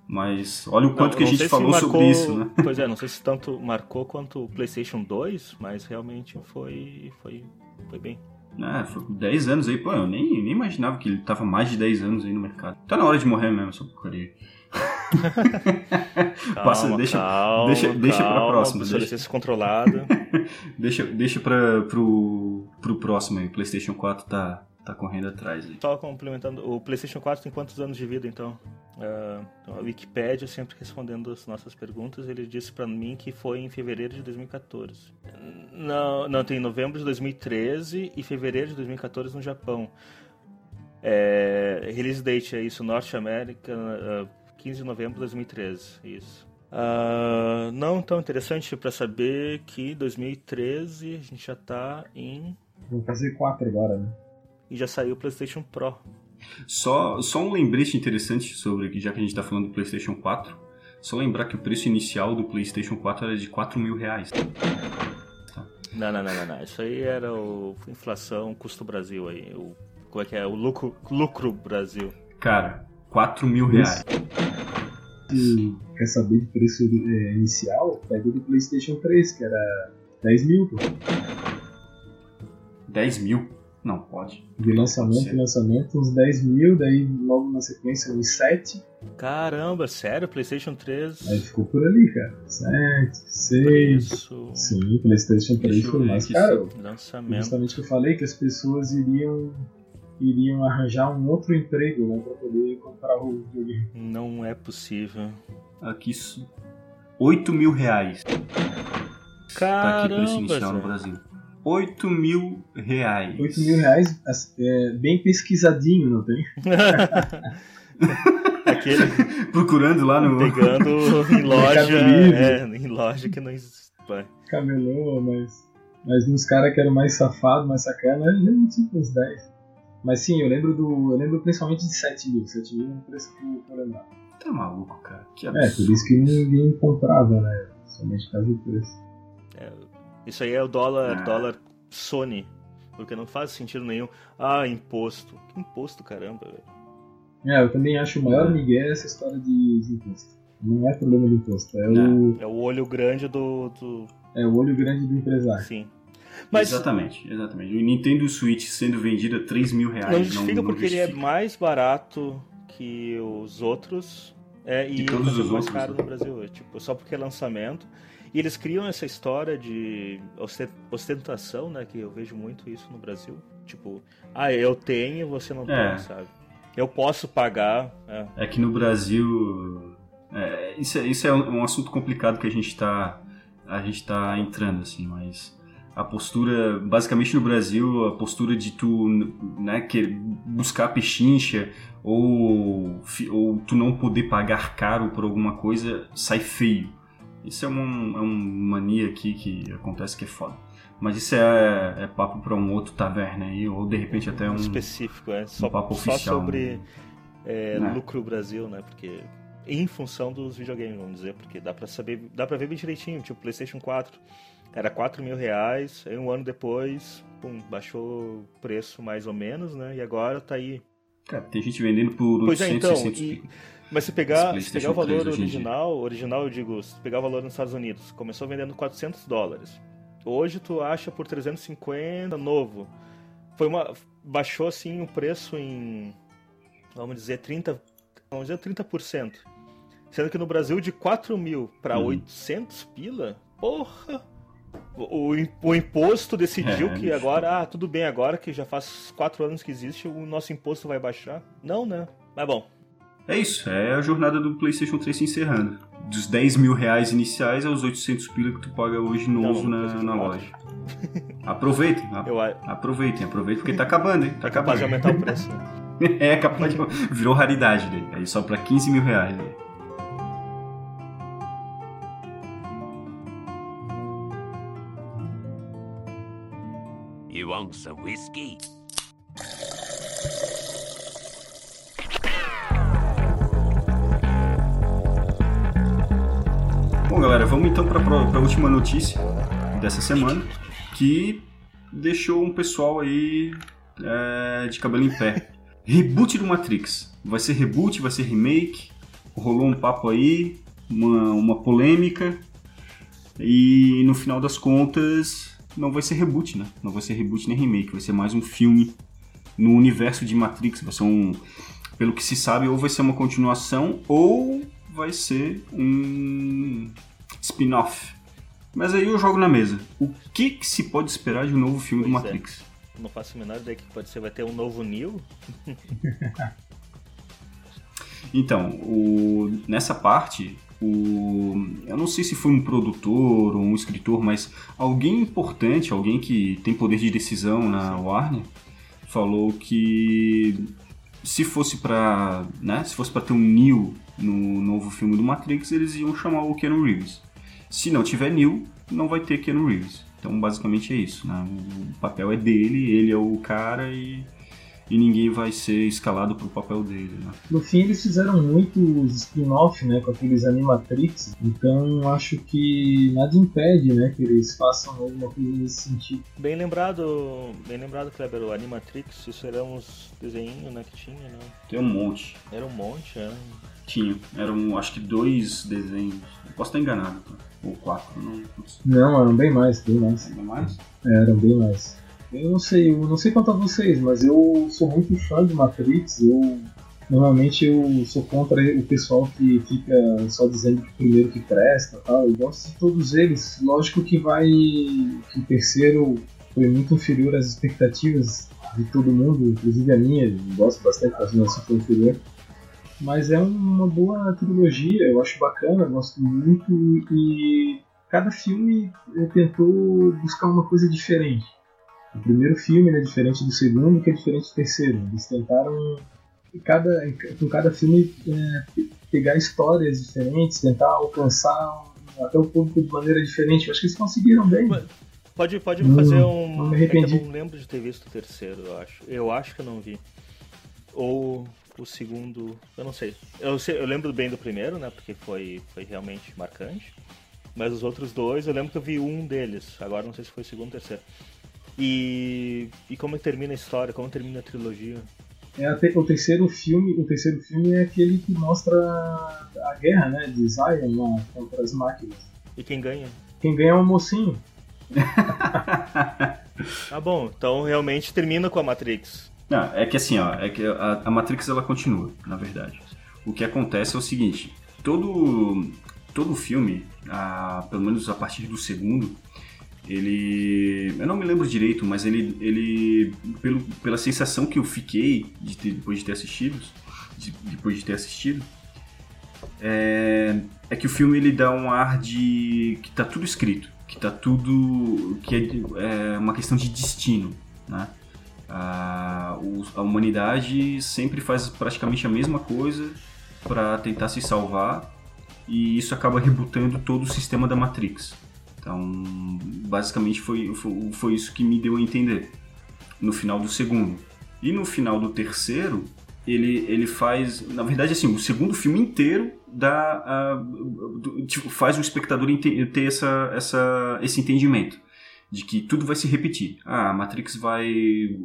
Mas olha o quanto Não- que a gente falou marcou- sobre isso, né? Pois é, não sei se tanto marcou quanto o PlayStation 2, mas realmente foi, foi, foi bem. É, foi 10 anos aí, pô, eu nem, nem imaginava que ele tava mais de 10 anos aí no mercado. Tá na hora de morrer mesmo, essa porcaria. Passa, Calma, deixa- calma, deixa- deixa pra calma, próxima, Obsolescência controlada. Deixa, deixa pra, pro, pro próximo aí, o PlayStation 4 tá, tá correndo atrás aí. Só complementando, o PlayStation 4 tem quantos anos de vida então? Então, a Wikipedia, sempre respondendo as nossas perguntas, ele disse pra mim que foi em fevereiro de 2014. Não, não, tem novembro de 2013 e fevereiro de 2014 no Japão. É, release date é isso, Norte América, ah, 15 de novembro de 2013, isso. Ah, não tão interessante para saber que 2013 a gente já tá em Vou fazer 4 agora, né? E já saiu o PlayStation Pro. Só, só um lembrete interessante sobre, já que a gente tá falando do PlayStation 4, só lembrar que o preço inicial do PlayStation 4 era de 4 mil reais. Não, não, não, não, não. Isso aí era o inflação, custo Brasil aí. O, como é que é? O lucro, lucro Brasil. Cara, 4 mil reais. Se quer saber de preço é, inicial, pega o do PlayStation 3, que era 10 mil, pô. 10 mil? Não, pode. De lançamento Sim. em lançamento, uns 10 mil, daí logo na sequência uns 7. Caramba, sério? PlayStation 3? Aí ficou por ali, cara. 7, 6. Isso. Sim, PlayStation 3 Deixa eu foi mais caro. Lançamento. Justamente o que eu falei, que as pessoas iriam iriam arranjar um outro emprego, né, pra poder comprar o videogame. Não é possível. Aqui, isso- 8 mil reais. Tá aqui o preço Caramba, inicial no. Brasil. 8 mil reais. 8 mil reais, é, bem pesquisadinho, não tem? Aquele Procurando lá no. pegando em loja. É, em loja que não existe. Camelô, mas. Mas nos caras que eram mais safados, mais sacana, eu não tipo uns 10. Mas sim, eu lembro do. Eu lembro principalmente de 7 mil. 7 mil é um preço que eu lembrava. Tá maluco, cara. Que É, absurdo. por isso que ninguém comprava, né? Somente por causa do preço. Isso aí é o dólar, Ah. dólar Sony. Porque não faz sentido nenhum. Ah, imposto. Que imposto, caramba, velho. É, eu também acho o maior É. migué essa história de, de imposto. Não é problema do imposto, é, o, É o olho grande do. do... é o olho grande do empresário. Sim. Mas Exatamente, exatamente. O Nintendo Switch sendo vendido a 3 mil reais. não justifica não porque ele é justifica. mais barato que os outros. É, e Que ele todos sendo os mais outros, caro né? no Brasil hoje. Tipo, só porque é lançamento. E eles criam essa história de osten- ostentação, né? Que eu vejo muito isso no Brasil. Tipo, ah, eu tenho, você não É. tem, sabe? Eu posso pagar. É. É que no Brasil. é, isso, é, isso é um um assunto complicado que a gente tá. A gente tá entrando, assim, mas. A postura, basicamente no Brasil, a postura de tu né, que buscar pechincha ou, ou tu não poder pagar caro por alguma coisa sai feio. Isso é uma, é uma mania aqui que acontece que é foda. Mas isso é, é papo pra um outro taverna aí, ou de repente até um. específico, é só, papo só oficial, sobre né? é, Né? lucro Brasil, né? Porque em função dos videogames, vamos dizer, porque dá pra saber, dá pra ver bem direitinho, tipo PlayStation 4 era 4 mil reais, aí um ano depois, pum, baixou o preço mais ou menos, né? E agora tá aí. Cara, tem gente vendendo por Pois é, 800, então, 600 e-. Mas se pegar, se pegar o valor 3 hoje em dia. original, original eu digo, se pegar o valor nos Estados Unidos, começou vendendo 400 dólares. Hoje tu acha por 350 novo. Foi uma baixou assim o preço em vamos dizer 30, vamos dizer 30%. Sendo que no Brasil de 4 mil para Uhum. 800 pila, porra! O, o im- o imposto decidiu É, que bicho. agora, ah, tudo bem, agora que já faz 4 anos que existe, o nosso imposto vai baixar. Não, né? Mas bom, É isso, é a jornada do PlayStation 3 se encerrando. Dos 10 mil reais iniciais aos 800 pila que tu paga hoje novo Não, na, na 4. loja. Aproveitem, a- eu, aproveitem, aproveitem, porque tá acabando, hein? Tá É capaz acabando. de aumentar o preço. né? É capaz de. Virou raridade daí. Aí só pra 15 mil reais. Né? You want some whiskey? Bom, galera, vamos então para a última notícia dessa semana, que deixou um pessoal aí é, de cabelo em pé. Reboot do Matrix. Vai ser reboot, vai ser remake. Rolou um papo aí, uma, uma polêmica. E no final das contas, não vai ser reboot, né? Não vai ser reboot nem remake, vai ser mais um filme no universo de Matrix. Vai ser um. Pelo que se sabe, ou vai ser uma continuação, ou vai ser um spin-off. Mas aí eu jogo na mesa. O que, que se pode esperar de um novo filme do Pois é. Matrix? Não faço a menor ideia que pode ser. Vai ter um novo Neo? Então, o- nessa parte, o, eu não sei se foi um produtor ou um escritor, mas alguém importante, alguém que tem poder de decisão na Warner, falou que se fosse pra, né, se fosse para ter um Neo no novo filme do Matrix, eles iam chamar o Keanu Reeves. Se não tiver Neo, não vai ter Keanu Reeves. Então, basicamente é isso, né? O papel é dele, ele é o cara e, e ninguém vai ser escalado pro papel dele, né? No fim, eles fizeram muitos spin-off, né, com aqueles Animatrix, então acho que nada impede, né, que eles façam alguma coisa nesse sentido. Bem lembrado, bem lembrado, Kleber, o Animatrix, isso era uns desenhinhos, né, que tinha, né? Tem um monte. Era um monte, é. Tinha. Eram, acho que dois desenhos. Eu posso estar enganado, tá? Ou quatro, não. não eram bem mais, bem mais. Ainda mais? É, eram bem mais. Eu não sei, eu não sei quanto a vocês, mas eu sou muito fã de Matrix, eu normalmente eu sou contra o pessoal que fica só dizendo que o primeiro que presta tal. Eu gosto de todos eles. Lógico que vai. que o terceiro foi muito inferior às expectativas de todo mundo, inclusive a minha, eu gosto bastante da animação foi inferior. Mas é uma boa trilogia, eu acho bacana, eu gosto muito e. cada filme eh, tentou buscar uma coisa diferente. O primeiro filme é diferente do segundo, que é diferente do terceiro. Eles tentaram, cada, com cada filme, é, pegar histórias diferentes, tentar alcançar até o público de maneira diferente. Eu acho que eles conseguiram bem. Pode, pode não, fazer um. Não me arrependi. É eu não lembro de ter visto o terceiro, eu acho. Eu acho que eu não vi. Ou o segundo. Eu não sei. Eu, sei, eu lembro bem do primeiro, né? Porque foi, foi realmente marcante. Mas os outros dois, eu lembro que eu vi um deles. Agora não sei se foi o segundo ou terceiro. E, e como termina a história, como termina a trilogia? É, o terceiro filme, o terceiro filme é aquele que mostra a guerra, né, de Zion lá contra as máquinas. E quem ganha? Quem ganha é o mocinho. tá bom, então realmente termina com a Matrix. Não, é que assim, ó, é que a, a Matrix ela continua, na verdade. O que acontece é o seguinte, todo todo filme, a, pelo menos a partir do segundo, ele eu não me lembro direito mas ele ele pelo, pela sensação que eu fiquei de ter, depois de ter assistido de, depois de ter assistido é, é, que o filme ele dá um ar de que tá tudo escrito que tá tudo que é, é uma questão de destino né? A, a humanidade sempre faz praticamente a mesma coisa para tentar se salvar e isso acaba rebutando todo o sistema da Matrix então, basicamente foi, foi, foi isso que me deu a entender no final do segundo. E no final do terceiro, ele, ele faz. Na verdade, assim, o segundo filme inteiro dá, do, tipo, faz o espectador ter essa, essa, esse entendimento de que tudo vai se repetir. Ah, a Matrix vai,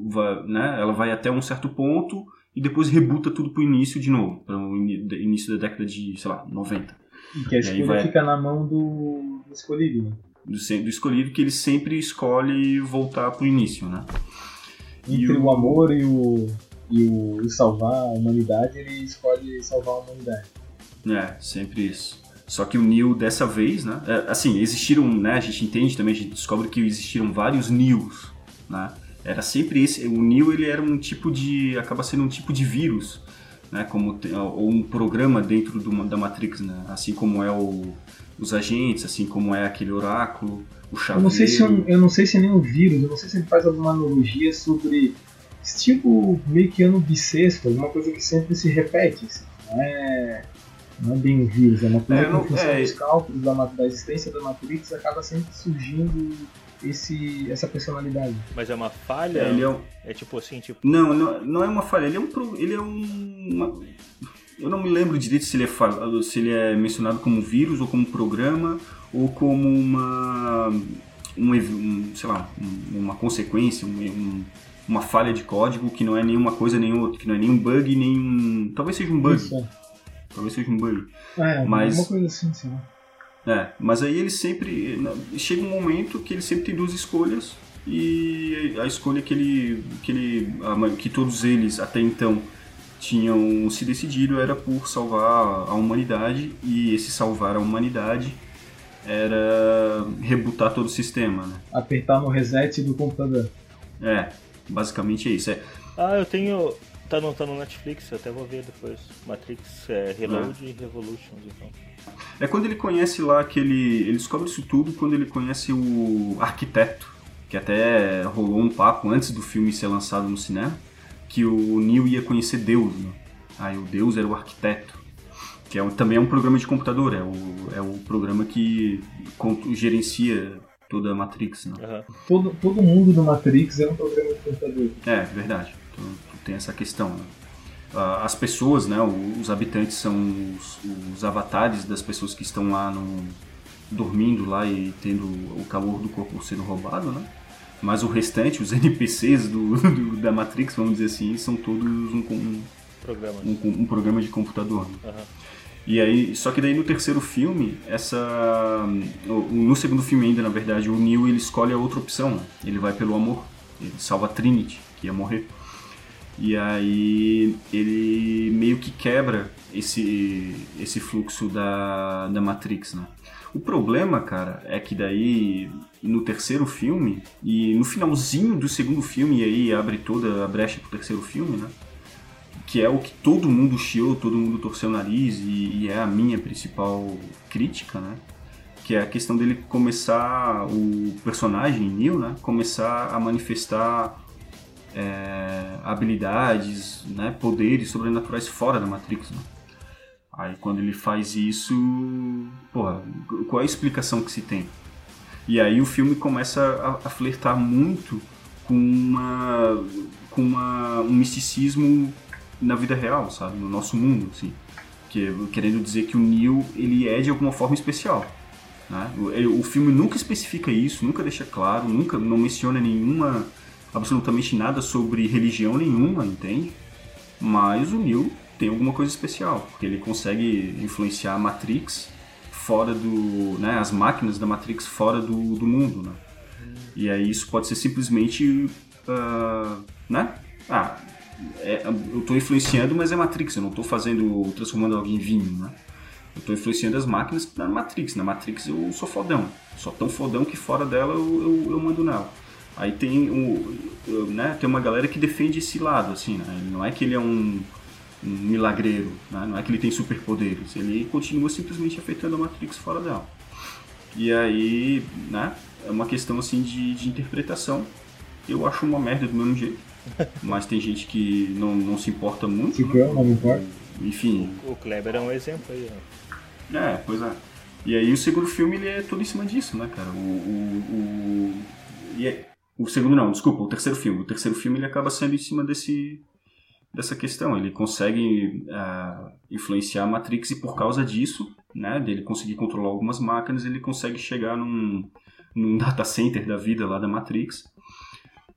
vai, né, ela vai até um certo ponto e depois rebuta tudo pro início de novo, para o início da década de, sei lá, 90. E que a escolha vai... fica na mão do, do escolhido, né? Do, do escolhido que ele sempre escolhe voltar pro início, né? Entre o... o, amor e o, e o salvar a humanidade, ele escolhe salvar a humanidade. É, sempre isso. Só que o Neo dessa vez, né? É, assim, existiram, né? A gente entende também, a gente descobre que existiram vários Neos, né? Era sempre esse. O Neo ele era um tipo de. acaba sendo um tipo de vírus, né? Como ou um programa dentro do, da Matrix, né? Assim como é o os agentes, assim como é aquele oráculo, o chaveiro. Eu não sei se, eu, eu não sei se é nem o vírus, eu não sei se ele faz alguma analogia sobre esse tipo meio que ano bissexto, alguma coisa que sempre se repete. Assim, não, é, não é bem um vírus, é uma coisa é, que, em função é... dos cálculos da, da existência da Matrix, acaba sempre surgindo esse, essa personalidade. Mas é uma falha? É, é, um... é tipo assim, tipo. Não, não, não é uma falha, ele é um. Ele é um. Uma eu não me lembro direito se ele é, se ele é mencionado como vírus ou como programa ou como uma, um, um sei lá, uma consequência, um, uma falha de código que não é nenhuma coisa nem outra, que não é nenhum bug, nem um, talvez seja um bug. Isso. Talvez seja um bug. É, mas uma coisa assim, sei lá. É, mas aí ele sempre chega um momento que ele sempre tem duas escolhas e a escolha que ele que ele que todos eles até então tinham se decidido era por salvar a humanidade e esse salvar a humanidade era rebutar todo o sistema, né? Apertar no reset do computador. É, basicamente é isso. É. Ah, eu tenho. Tá no, tá no Netflix, eu até vou ver depois. Matrix é, Reload é. e Revolutions, então. É quando ele conhece lá aquele. Ele descobre isso tudo quando ele conhece o arquiteto, que até rolou um papo antes do filme ser lançado no cinema que o Neo ia conhecer Deus. Né? Aí o Deus era o arquiteto, que é, também é um programa de computador, é o, é o programa que gerencia toda a Matrix. Né? Uhum. Todo, todo mundo do Matrix é um programa de computador. É, verdade. Então, tem essa questão. Né? As pessoas, né, os habitantes são os, os, avatares das pessoas que estão lá no, dormindo lá e tendo o calor do corpo sendo roubado, né? Mas o restante, os NPCs do, do da Matrix, vamos dizer assim, são todos um, um, programa. um, um programa de computador. Uhum. E aí, só que daí no terceiro filme, essa no segundo filme ainda, na verdade, o Neo ele escolhe a outra opção. Né? Ele vai pelo amor. Ele salva a Trinity, que ia morrer. E aí ele meio que quebra esse esse fluxo da da Matrix, né? O problema, cara, é que daí no terceiro filme e no finalzinho do segundo filme, e aí abre toda a brecha pro terceiro filme, né? Que é o que todo mundo chiou, todo mundo torceu o nariz e, e é a minha principal crítica, né? que é a questão dele começar, o personagem Neo, né, começar a manifestar é, habilidades, né, poderes sobrenaturais fora da Matrix. Né? Aí quando ele faz isso, porra, qual é a explicação que se tem? E aí o filme começa a, a flertar muito com uma com uma, um misticismo na vida real, sabe, no nosso mundo, assim, que querendo dizer que o Neo ele é de alguma forma especial. Né? O, o filme nunca especifica isso, nunca deixa claro, nunca não menciona nenhuma absolutamente nada sobre religião nenhuma, entende? Mas o Neo tem alguma coisa especial, porque ele consegue influenciar a Matrix fora do, né, as máquinas da Matrix fora do, do mundo, né? E aí isso pode ser simplesmente, uh, né? Ah, é, eu estou influenciando, mas é Matrix, eu não estou fazendo, transformando alguém em vinho, né? Eu estou influenciando as máquinas na Matrix. Na Matrix eu sou fodão. Só tão fodão que fora dela eu, eu, eu mando nela. Aí tem, um, né, tem uma galera que defende esse lado, assim, né? Não é que ele é um milagreiro, né? não é que ele tem superpoderes. Ele continua simplesmente afetando a Matrix fora dela. E aí, né, é uma questão, assim, de, de interpretação. Eu acho uma merda do mesmo jeito. Mas tem gente que não, não se importa muito. Se né? não importa. Enfim. O Kleber é um exemplo aí, ó. É, pois é. E aí o segundo filme ele é todo em cima disso, né, cara? O, o, o, e é, o segundo não, desculpa, o terceiro filme. O terceiro filme ele acaba sendo em cima desse dessa questão. Ele consegue uh, influenciar a Matrix e por causa disso, né, dele conseguir controlar algumas máquinas, ele consegue chegar num, num data center da vida lá da Matrix.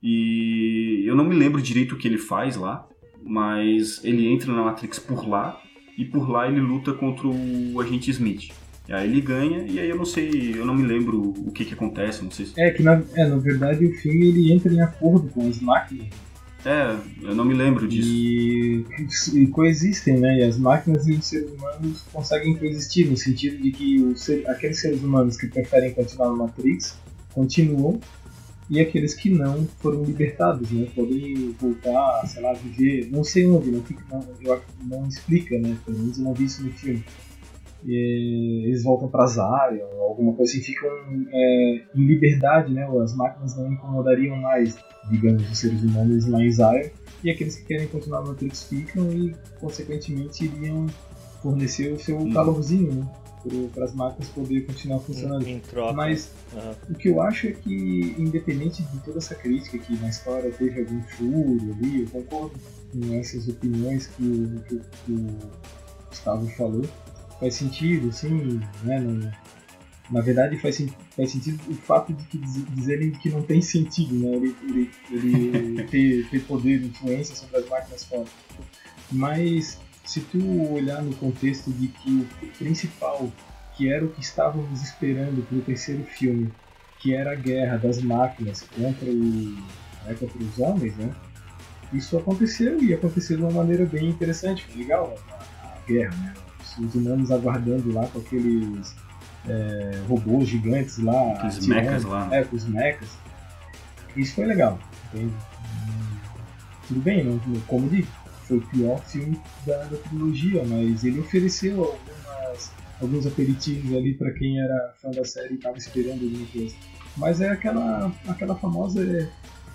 E eu não me lembro direito o que ele faz lá, mas ele entra na Matrix por lá e por lá ele luta contra o agente Smith. E aí ele ganha, e aí eu não sei, eu não me lembro o que que acontece, não sei se... É que na, é, na verdade o filme ele entra em acordo com as máquinas. É, eu não me lembro disso. E, e coexistem, né? E as máquinas e os seres humanos conseguem coexistir, no sentido de que os, aqueles seres humanos que preferem continuar no Matrix continuam, e aqueles que não foram libertados, né? Podem voltar, sei lá, viver, não sei onde, não, fica, não, eu, não explica, né? Pelo menos eu não vi isso no filme e eles voltam para Zion, alguma coisa assim, ficam é, em liberdade, né? As máquinas não incomodariam mais, digamos, os seres humanos lá em Zion, e aqueles que querem continuar no Matrix ficam e, consequentemente, iriam fornecer o seu hum. calorzinho, né? Para as máquinas poderem continuar funcionando. Em, troca. Mas uhum. o que eu acho é que, independente de toda essa crítica que na história teve algum furo ali, eu concordo com essas opiniões que que, que o Gustavo falou faz sentido, assim, né? Não, na verdade faz, faz sentido o fato de que dizerem que não tem sentido, né? Ele, ele, ele ter, ter poder de influência sobre as máquinas fora. Mas se tu olhar no contexto de que o principal, que era o que estávamos esperando para o terceiro filme, que era a guerra das máquinas contra, o, né, contra os homens, né? Isso aconteceu e aconteceu de uma maneira bem interessante, legal a, a guerra, né? Os humanos aguardando lá com aqueles é, robôs gigantes lá. Os mechas lá. É, com os mechas. Isso foi legal. Entende? Tudo bem, não, como disse, foi o pior filme da, da trilogia, mas ele ofereceu algumas, alguns aperitivos ali para quem era fã da série e estava esperando alguma coisa. Mas é aquela, aquela famosa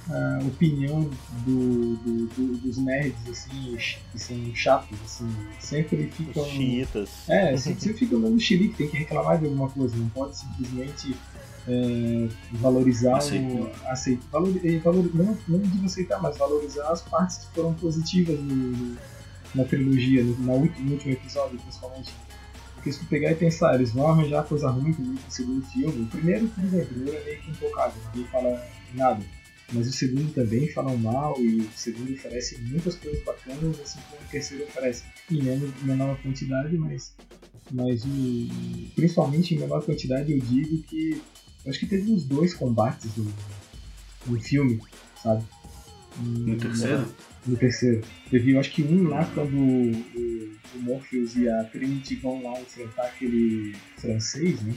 a opinião do, do, do, dos nerds, assim, que são chatos, assim, sempre ficam. Os chiitas. É, sempre, sempre ficam dando xilique, tem que reclamar de alguma coisa, não pode simplesmente é, valorizar o. Aceitar, valor, valor, não, não digo aceitar, mas valorizar as partes que foram positivas no, na trilogia, no, no último episódio, principalmente. Porque se tu pegar e pensar, eles vão arranjar coisa ruim no segundo filme. O primeiro, bem, o primeiro é meio que empolgado, ninguém fala nada mas o segundo também falam mal e o segundo oferece muitas coisas bacanas, assim como o terceiro oferece em menor quantidade, mas, mas o, principalmente em menor quantidade eu digo que eu acho que teve uns dois combates no, no filme, sabe? No terceiro? No terceiro. Teve, eu acho que um lá quando o, o Morpheus e a Trinity vão lá enfrentar aquele francês, né?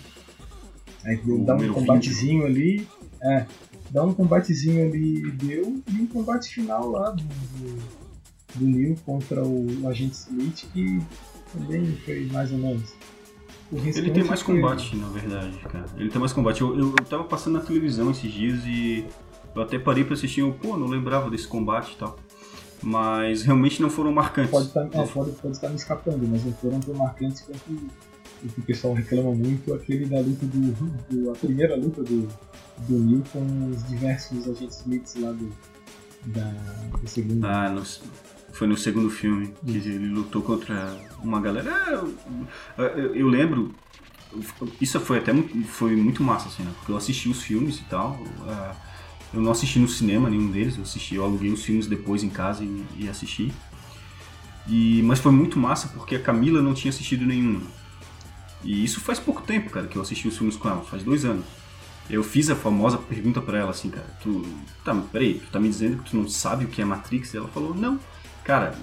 Aí dá um combatezinho ali. É, dá um combatezinho ali deu e um combate final lá do, do, do Neil contra o, o agente Smith que também foi mais ou menos. Ele tem mais foi- combate, na verdade, cara. Ele tem mais combate. Eu, eu, eu tava passando na televisão esses dias e eu até parei pra assistir. Eu, pô, não lembrava desse combate e tal. Mas realmente não foram marcantes. Pode estar, é, pode, pode estar me escapando, mas não foram tão marcantes quanto o que o pessoal reclama muito, aquele da luta do. do- a primeira luta do, do Neil com os diversos agentes Smiths lá do. Da, do segundo. Ah, no- foi no segundo filme que ele lutou contra uma galera. É, eu, eu- eu lembro. Isso foi até muito, foi muito massa, assim, né? Porque eu assisti os filmes e tal. ah, eu não assisti no cinema nenhum deles, eu assisti, eu aluguei os filmes depois em casa e, e assisti. E, mas foi muito massa porque a Camila não tinha assistido nenhum. E isso faz pouco tempo, cara, que eu assisti os filmes com ela, faz dois anos. Eu fiz a famosa pergunta pra ela assim, cara, tu. Tá, peraí, tu tá me dizendo que tu não sabe o que é Matrix? E ela falou, não. Cara,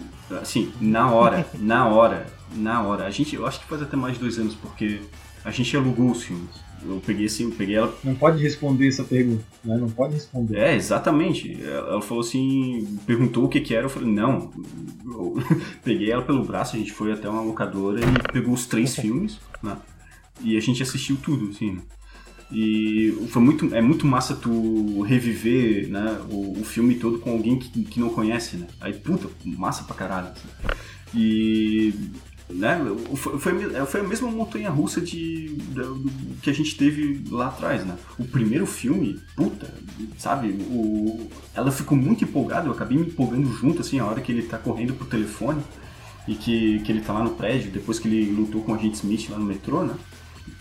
assim, na hora, na hora, na hora. A gente, eu acho que faz até mais de dois anos, porque a gente alugou os filmes. Eu peguei assim, eu peguei ela Não pode responder essa pergunta, né? Não pode responder. é, exatamente. Ela falou assim, perguntou o que que era, eu falei, não. Eu peguei ela pelo braço, a gente foi até uma locadora e pegou os três filmes, né? E a gente assistiu tudo, assim, né? E foi muito, é muito massa tu reviver né, o, o filme todo com alguém que, que não conhece, né? Aí, puta, massa pra caralho. assim. E né, foi, foi, foi a mesma montanha russa de, do- que a gente teve lá atrás, né? O primeiro filme, puta, sabe? O, ela ficou muito empolgada, eu acabei me empolgando junto, assim, a hora que ele tá correndo pro telefone e que, que ele tá lá no prédio, depois que ele lutou com o agente Smith lá no metrô, né?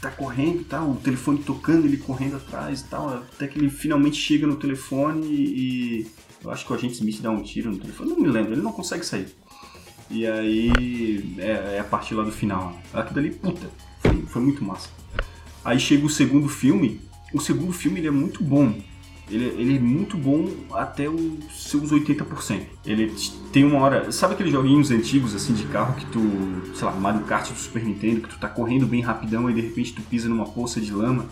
Tá correndo e tal, o telefone tocando, ele correndo atrás e tal, até que ele finalmente chega no telefone e. Eu acho que o agente Smith dá um tiro no telefone, não me lembro, ele não consegue sair. E aí é, é a parte lá do final. Aquilo dali, puta, foi, foi muito massa. Aí chega o segundo filme. O segundo filme ele é muito bom. Ele, ele é muito bom até os seus 80%. Ele tem uma hora. Sabe aqueles joguinhos antigos assim de carro que tu. Sei lá, Mario Kart do Super Nintendo, que tu tá correndo bem rapidão e de repente tu pisa numa poça de lama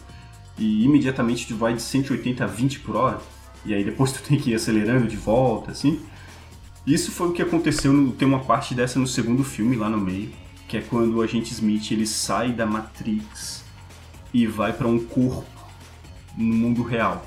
e imediatamente tu vai de 180 a 20 por hora. E aí depois tu tem que ir acelerando de volta, assim. Isso foi o que aconteceu, no, tem uma parte dessa no segundo filme lá no meio, que é quando o agente Smith ele sai da Matrix e vai pra um corpo no mundo real.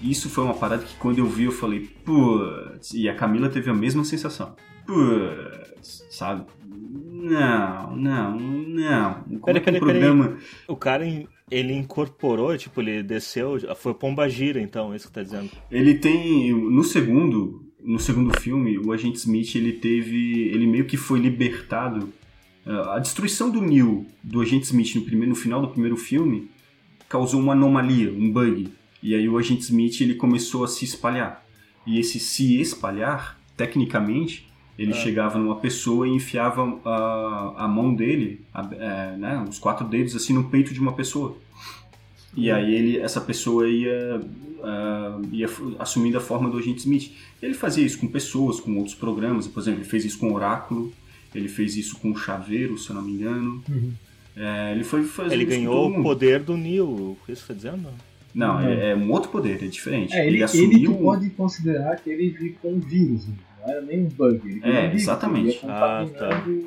Isso foi uma parada que quando eu vi eu falei, putz, e a Camila teve a mesma sensação. Putz, sabe? Não, não, não. Como Peraí, é que peraí, o programa... O cara, ele incorporou, tipo, ele desceu, foi Pomba Gira, então, é isso que tá dizendo. Ele tem no segundo, no segundo filme, o agente Smith ele teve, ele meio que foi libertado. Uh, A destruição do Neo do agente Smith no primeiro, no final do primeiro filme causou uma anomalia, um bug. E aí o agente Smith ele começou a se espalhar. E esse se espalhar, tecnicamente, ele chegava numa pessoa e enfiava a, a mão dele, a- é, né, os quatro dedos assim no peito de uma pessoa. E aí ele, essa pessoa ia, ah, ia f- assumindo a forma do agente Smith. Ele fazia isso com pessoas, com outros programas. Por exemplo, ele fez isso com o Oráculo, ele fez isso com o Chaveiro, se eu não me engano. Uhum. É, ele foi fazendo Ele isso com ganhou o poder do Neo, o que isso tá dizendo? Não, Não. É, é um outro poder, é diferente. É, ele, ele assumiu. tu pode considerar que ele ficou um vírus, né? não era nem um bug. Ele É, um vírus, exatamente. Ele ia contaminando,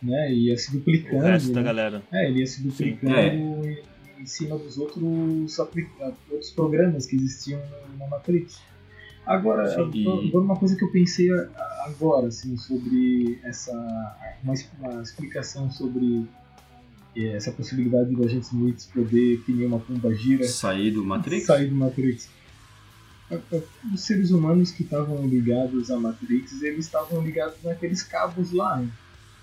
né? Ia se O duplicando. resto da né? galera. É, ele ia se duplicando É. em, cima dos outros, outros programas que existiam na Matrix. Agora, agora uma coisa que eu pensei agora, assim, sobre essa. Uma, uma explicação sobre eh, essa possibilidade do agente Smith poder, que nem uma pomba gira, Sair do Matrix? sair do Matrix. Os seres humanos que estavam ligados à Matrix, eles estavam ligados naqueles cabos lá.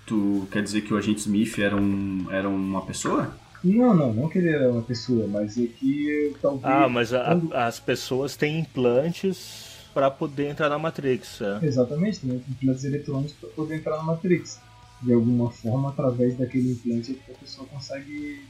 Tu quer dizer que o agente Smith era, um, era uma pessoa? Não, não, não que ele era uma pessoa, mas é que talvez. Ah, mas a- quando- as pessoas têm implantes pra poder entrar na Matrix. É. Exatamente, tem implantes eletrônicos para poder entrar na Matrix. De alguma forma, através daquele implante, a pessoa consegue,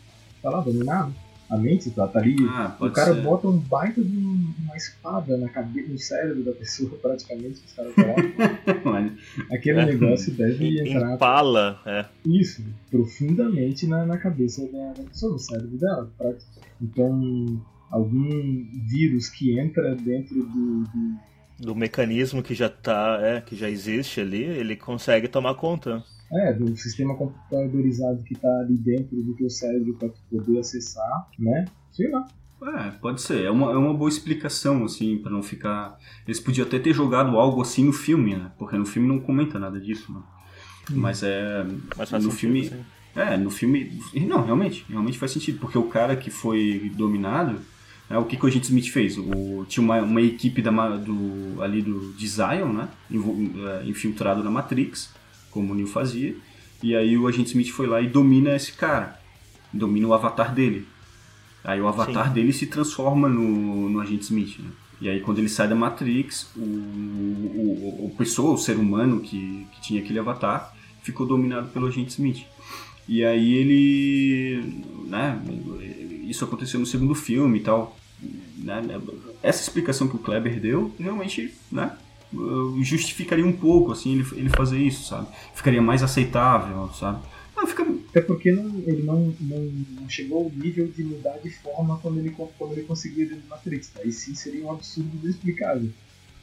sei lá, dominar a mente, tá, tá ali. Ah, o cara ser. bota um baita de um- uma espada na cabeça, no cérebro da pessoa, praticamente, os caras colocam. Aquele É. negócio deve E- entrar Empala, é. isso profundamente na, na cabeça da, da pessoa, no cérebro dela. pra- Então, algum vírus que entra dentro do, do- do mecanismo que já tá, é, que já existe ali, ele consegue tomar conta. É, do sistema computadorizado que tá ali dentro do teu cérebro para poder acessar, né? Sei lá. É, pode ser. É uma, é uma boa explicação, assim, para não ficar. Eles podiam até ter jogado algo assim no filme, né? Porque no filme não comenta nada disso, né? Hum. Mas é. Mas faz no sentido, filme. sim. É, no filme. Não, realmente. Realmente faz sentido. Porque o cara que foi dominado. Né, o que, que o Agente Smith fez? O, tinha uma, uma equipe da, do, ali do de Zion, né? É, Infiltrado na Matrix, como o Neo fazia. E aí o Agente Smith foi lá e domina esse cara. Domina o avatar dele. Aí o avatar Sim. dele se transforma no, no Agente Smith. Né? E aí quando ele sai da Matrix, o, o, o, o pessoa, o ser humano que, que tinha aquele avatar, ficou dominado pelo Agente Smith. E aí ele. Né, isso aconteceu no segundo filme e tal. Né, essa explicação que o Kleber deu realmente né, justificaria um pouco assim, ele, ele fazer isso, sabe? Ficaria mais aceitável, sabe? Não, fica, Até porque não, ele não, não, não chegou ao nível de mudar de forma quando ele, quando ele conseguia dentro do Matrix. Aí sim seria um absurdo inexplicável.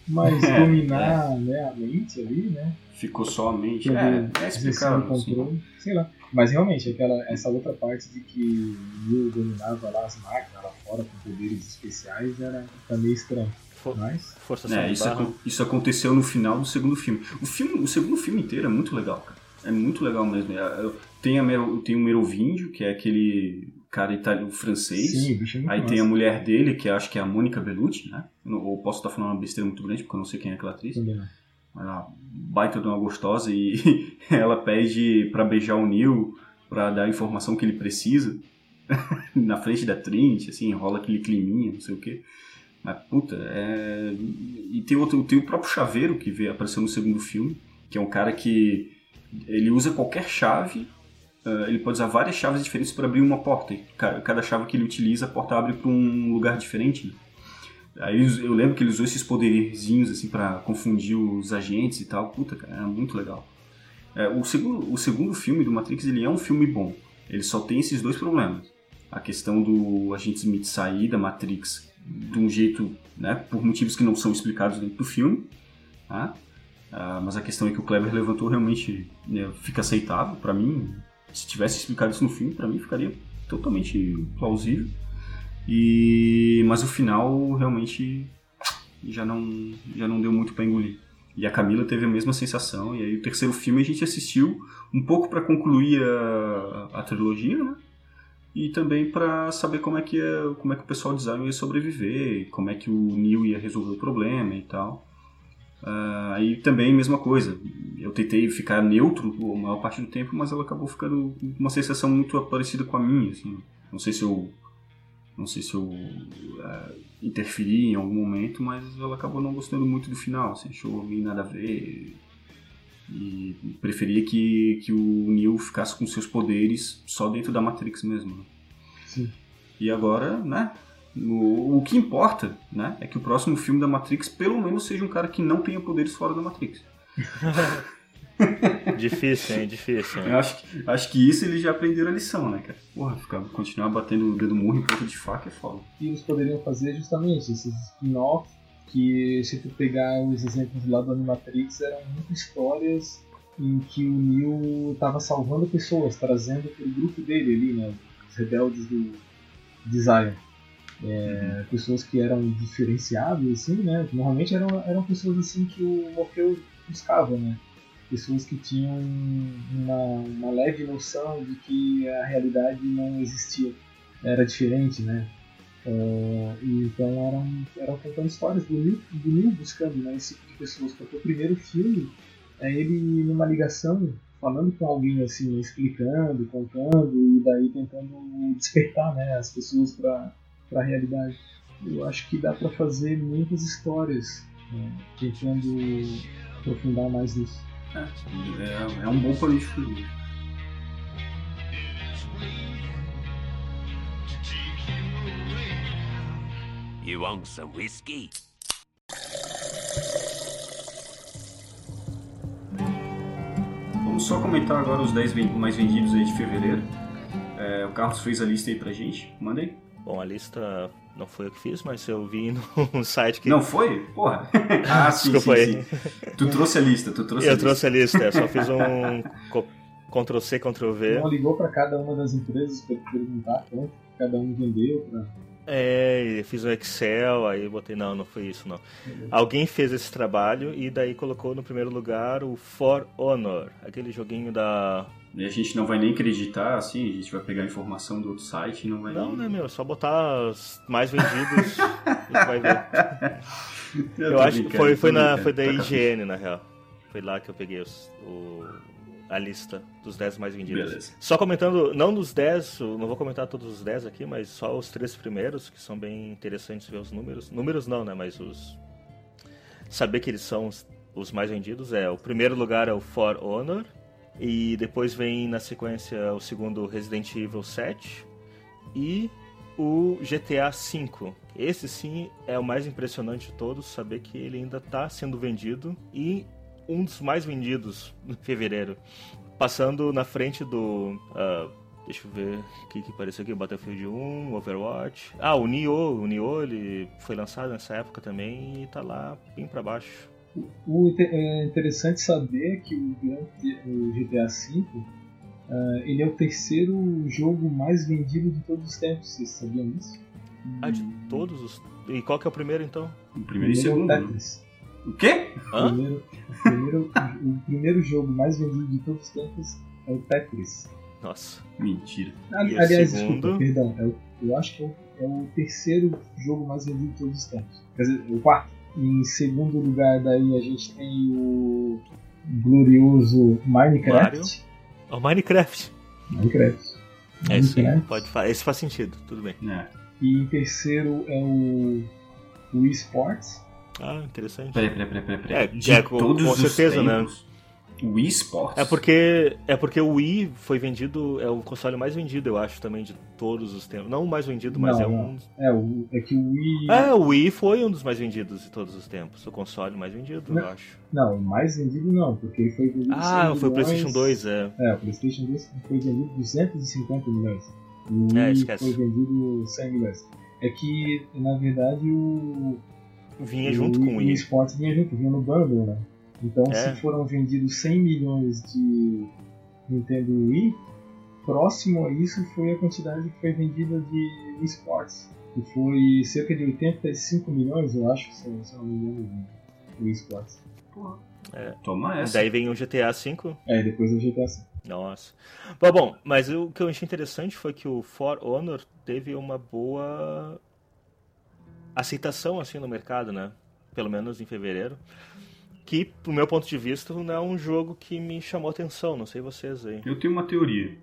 Mas É, dominar Né, a mente ali, né? ficou só a mente. É, é explicável. assim. sei lá. Mas realmente, aquela, essa outra parte de que o Neo dominava lá as máquinas lá fora com poderes especiais era tá meio estranho. For- Mas, Força É, isso, acon- isso aconteceu no final do segundo filme. O filme, o segundo filme inteiro é muito legal, cara. É muito legal mesmo. É, Tem, a Mero, tem o Merovíndio, que é aquele cara italiano francês. sim, bicho Aí massa. tem a mulher dele, que acho que é a Mônica Bellucci, né? Ou posso estar falando uma besteira muito grande, porque eu não sei quem é aquela atriz. Também ela baita de uma gostosa e ela pede pra beijar o Neil pra dar a informação que ele precisa. Na frente da Trinity, assim, rola aquele climinha, não sei o quê. Mas, puta, é... E tem, outro, tem o próprio chaveiro que veio, apareceu no segundo filme, que é um cara que ele usa qualquer chave, ah, ele pode usar várias chaves diferentes para abrir uma porta. E ca- cada chave que ele utiliza, a porta abre para um lugar diferente. Aí eu lembro que ele usou esses poderzinhos assim para confundir os agentes e tal. Puta, cara, era muito legal. É, o, segundo, o segundo filme do Matrix ele é um filme bom. Ele só tem esses dois problemas. A questão do agente Smith sair da Matrix de um jeito, né, por motivos que não são explicados dentro do filme. Tá? Ah, mas a questão é que o Kleber levantou realmente né, fica aceitável para mim. Se tivesse explicado isso no filme, para mim ficaria totalmente plausível. E mas o final realmente já não já não deu muito para engolir. E a Camila teve a mesma sensação. E aí o terceiro filme a gente assistiu um pouco para concluir a, a trilogia, né? E também para saber como é que como é que o pessoal de Zion ia sobreviver, como é que o Neo ia resolver o problema e tal. Ah, Aí também mesma coisa. Eu tentei ficar neutro a maior parte do tempo, mas ela acabou ficando uma sensação muito parecida com a minha. Assim. Não sei se eu não sei se eu ah, interferi em algum momento, mas ela acabou não gostando muito do final. Assim, achou meio nada a ver e preferia que, que o Neo ficasse com seus poderes só dentro da Matrix mesmo. né? Sim. E agora, né? O, o que importa, né? É que o próximo filme da Matrix pelo menos seja um cara que não tenha poderes fora da Matrix. Difícil, hein? Difícil, hein? Eu acho, que- acho que isso eles já aprenderam a lição, né, cara? Porra, ficar, continuar batendo o dedo murro em ponta de faca é foda. que eles poderiam fazer justamente esses spin-off que se tu pegar os exemplos lá do Animatrix eram muitas histórias em que o Neo estava salvando pessoas, trazendo pro grupo dele ali, né, os rebeldes do de Zion. É, Pessoas que eram diferenciadas, assim, né? Normalmente eram, eram pessoas assim que o Morfeu buscava, né? Pessoas que tinham uma, uma leve noção de que a realidade não existia, era diferente, né? E então eram, eram contando histórias do Neil, do Neil buscando né, esse tipo de pessoas, porque o primeiro filme é ele numa ligação falando com alguém assim, explicando, contando e daí tentando despertar né, as pessoas para a realidade. Eu acho que dá para fazer muitas histórias né, tentando aprofundar mais nisso. É, é um bom pano de fundo. You want some whiskey? Vamos só comentar agora os 10 ven- mais vendidos aí de fevereiro. É, o Carlos fez a lista aí pra gente. Manda aí. Bom, a lista Não foi eu que fiz, mas eu vi num site que. Não foi? Porra. Ah, sim, Desculpa sim, aí. sim. Tu trouxe a lista, tu trouxe a Eu lista. trouxe a lista, é, só fiz um Ctrl C, Ctrl V. Então ligou para cada uma das empresas para perguntar quanto cada um vendeu. Pra... É, fiz um Excel, aí botei. Não, não foi isso não. Alguém fez esse trabalho e daí colocou no primeiro lugar o For Honor, aquele joguinho da. E a gente não vai nem acreditar, assim, a gente vai pegar a informação do outro site e não vai Não, nem... né, meu? É só botar os mais vendidos e vai ver. Eu, Eu acho que foi, foi, na, foi da tá. IGN, na real. Foi lá que eu peguei os- o, a lista dos 10 mais vendidos. Beleza. Só comentando, não dos 10, eu não vou comentar todos os 10 aqui, mas só os três primeiros, que são bem interessantes ver os números. Números não, né? Mas os. Saber que eles são os, os mais vendidos é. O primeiro lugar é o For Honor. E depois vem na sequência o segundo Resident Evil 7. E o GTA V. Esse sim é o mais impressionante de todos, saber que ele ainda está sendo vendido e um dos mais vendidos em fevereiro. Passando na frente do. ah, deixa eu ver o que, que apareceu aqui: Battlefield 1, Overwatch. Ah, o Nioh. O Nioh ele foi lançado nessa época também e tá lá bem pra baixo. O é interessante saber que o, o GTA V ah, ele é o terceiro jogo mais vendido de todos os tempos. Vocês sabiam disso? Ah, de todos os. E qual que é o primeiro então? O primeiro e é o segundo. né? Tetris. O quê? O Hã? primeiro, o, primeiro, o primeiro jogo mais vendido de todos os tempos é o Tetris. Nossa. Mentira. Ali- E o Aliás, segundo? desculpa, perdão. É o- eu acho que é o, é o terceiro jogo mais vendido de todos os tempos. Quer dizer, o quarto. Em segundo lugar, daí a gente tem o glorioso Minecraft. O Minecraft. Minecraft. É isso aí, pode fa- Esse faz sentido, tudo bem. É. E em terceiro é o Wii Sports. Ah, interessante. Peraí, peraí, peraí, peraí. É, De é, com- todos com os certeza, né? tempos, O Wii Sports. É porque, é porque o Wii foi vendido, é o console mais vendido, eu acho, também, de todos os tempos. Não o mais vendido, mas Não, é não. um. É, o, é que o Wii. É, o Wii foi um dos mais vendidos de todos os tempos. O console mais vendido, eu Não. acho. Não, o mais vendido não, porque ele foi vendido. Ah, 100 foi o milhões. PlayStation 2, é. É, o PlayStation 2 foi vendido 250 milhões. O É, Wii esquece. foi vendido 100 milhões. É que, na verdade, o. Vinha junto com o Wii Wii. Sports vinha junto, vinha no bundle, né? Então, É. se foram vendidos 100 milhões de Nintendo Wii, próximo a isso foi a quantidade que foi vendida de Wii Sports. Que foi cerca de 85 milhões, eu acho, se, eu não me engano, de Wii Sports. Toma essa. Daí vem o GTA V. É, depois o GTA V. Nossa. Bom, bom, mas o que eu achei interessante foi que o For Honor teve uma boa aceitação assim no mercado, né? Pelo menos em fevereiro. Que, do meu ponto de vista, não é um jogo que me chamou atenção, não sei vocês aí. Eu tenho uma teoria.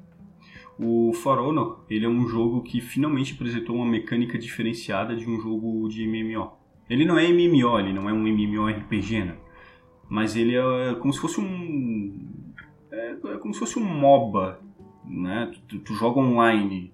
O For Honor, ele é um jogo que finalmente apresentou uma mecânica diferenciada de um jogo de MMO. Ele não é MMO, ele não é um MMORPG, né? Mas ele é como se fosse um... É, é como se fosse um MOBA, né? Tu, tu joga online.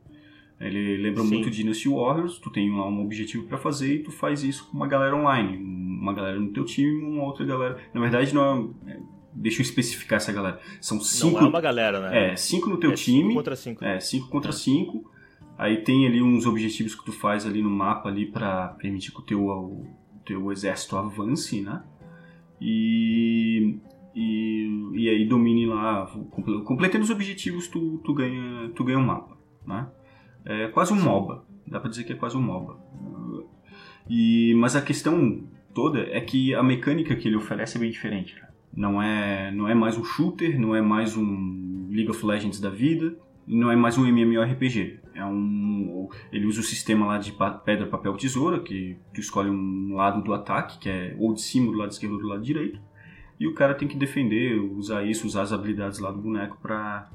Ele lembra Sim. muito Dynasty Warriors, tu tem lá um objetivo pra fazer e tu faz isso com uma galera online. Uma galera no teu time, uma outra galera... Na verdade, não é... é, Deixa eu especificar essa galera. São cinco... Não é uma galera, né? É, cinco no teu É cinco time. contra cinco. É, 5 contra É. 5. Aí tem ali uns objetivos que tu faz ali no mapa ali para permitir que o teu, o teu exército avance, né? E, e, e aí domine lá, comple- completando os objetivos tu, tu, ganha, tu ganha um mapa, né? É quase um MOBA, dá pra dizer que é quase um MOBA. E, mas a questão toda é que a mecânica que ele oferece é bem diferente, cara. Não é, não é mais um shooter, não é mais um League of Legends da vida, não é mais um MMORPG. É um, ele usa o sistema lá de pedra, papel, tesoura, que tu escolhe um lado do ataque, que é ou de cima do lado esquerdo ou do lado direito, e o cara tem que defender, usar isso, usar as habilidades lá do boneco pra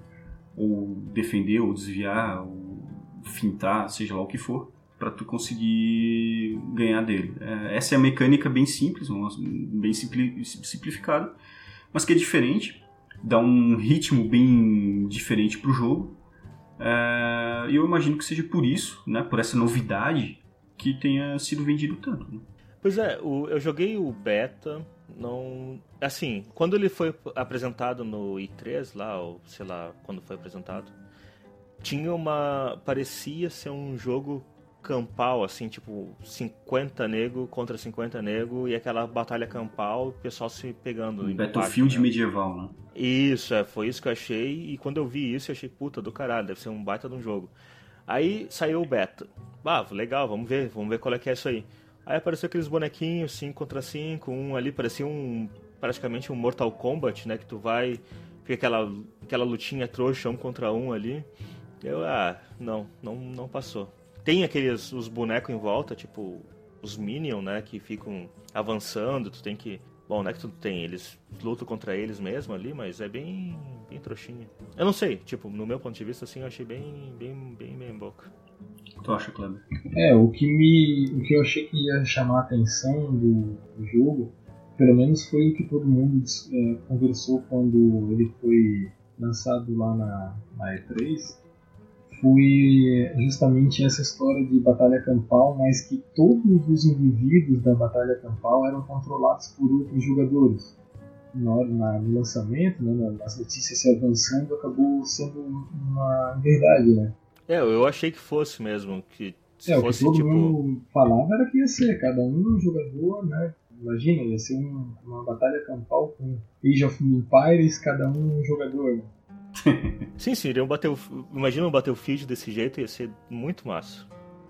ou defender, ou desviar, ou fintar, seja lá o que for, pra tu conseguir ganhar dele. É, essa é a mecânica bem simples, bem simpli- simplificada, mas que é diferente, dá um ritmo bem diferente pro jogo. É, E eu imagino que seja por isso, né, por essa novidade, que tenha sido vendido tanto. né? Pois é, o- eu joguei o beta, não. Assim, quando ele foi apresentado no i3 lá, ou sei lá, quando foi apresentado, tinha uma. parecia ser um jogo campal, assim, tipo, 50 nego contra 50 nego e aquela batalha campal, o pessoal se pegando. Um Battlefield né? medieval, né? Isso, é, foi isso que eu achei. E quando eu vi isso, eu achei, puta do caralho, deve ser um baita de um jogo. Aí saiu o beta. Ah, legal, vamos ver, vamos ver qual é que é isso aí. Aí apareceu aqueles bonequinhos 5 contra 5, um ali parecia um praticamente um Mortal Kombat, né, que tu vai fica aquela aquela lutinha trouxa um contra um ali. Eu, ah, não, não não passou. Tem aqueles os bonecos em volta, tipo os Minions, né, que ficam avançando, tu tem que Bom, não é que tu tem, eles lutam contra eles mesmo ali, mas é bem, bem trouxinha. Eu não sei, tipo, no meu ponto de vista, assim, eu achei bem, bem, bem bem boca. Tu acha, Kleber? É, o que me, o que eu achei que ia chamar a atenção do, do jogo, pelo menos foi o que todo mundo é, conversou quando ele foi lançado lá na, na E3, foi justamente essa história de batalha campal, mas que todos os indivíduos da batalha campal eram controlados por outros jogadores. Na, na, no lançamento, né, nas notícias se avançando, acabou sendo uma verdade, né? É, eu achei que fosse mesmo, que se é, fosse o que todo tipo... mundo falava era que ia ser, cada um jogador, né? Imagina, ia ser um, uma batalha campal com Age of Empires, cada um um jogador. Né? sim, sim, bater o... imagina um Battlefield desse jeito, ia ser muito massa.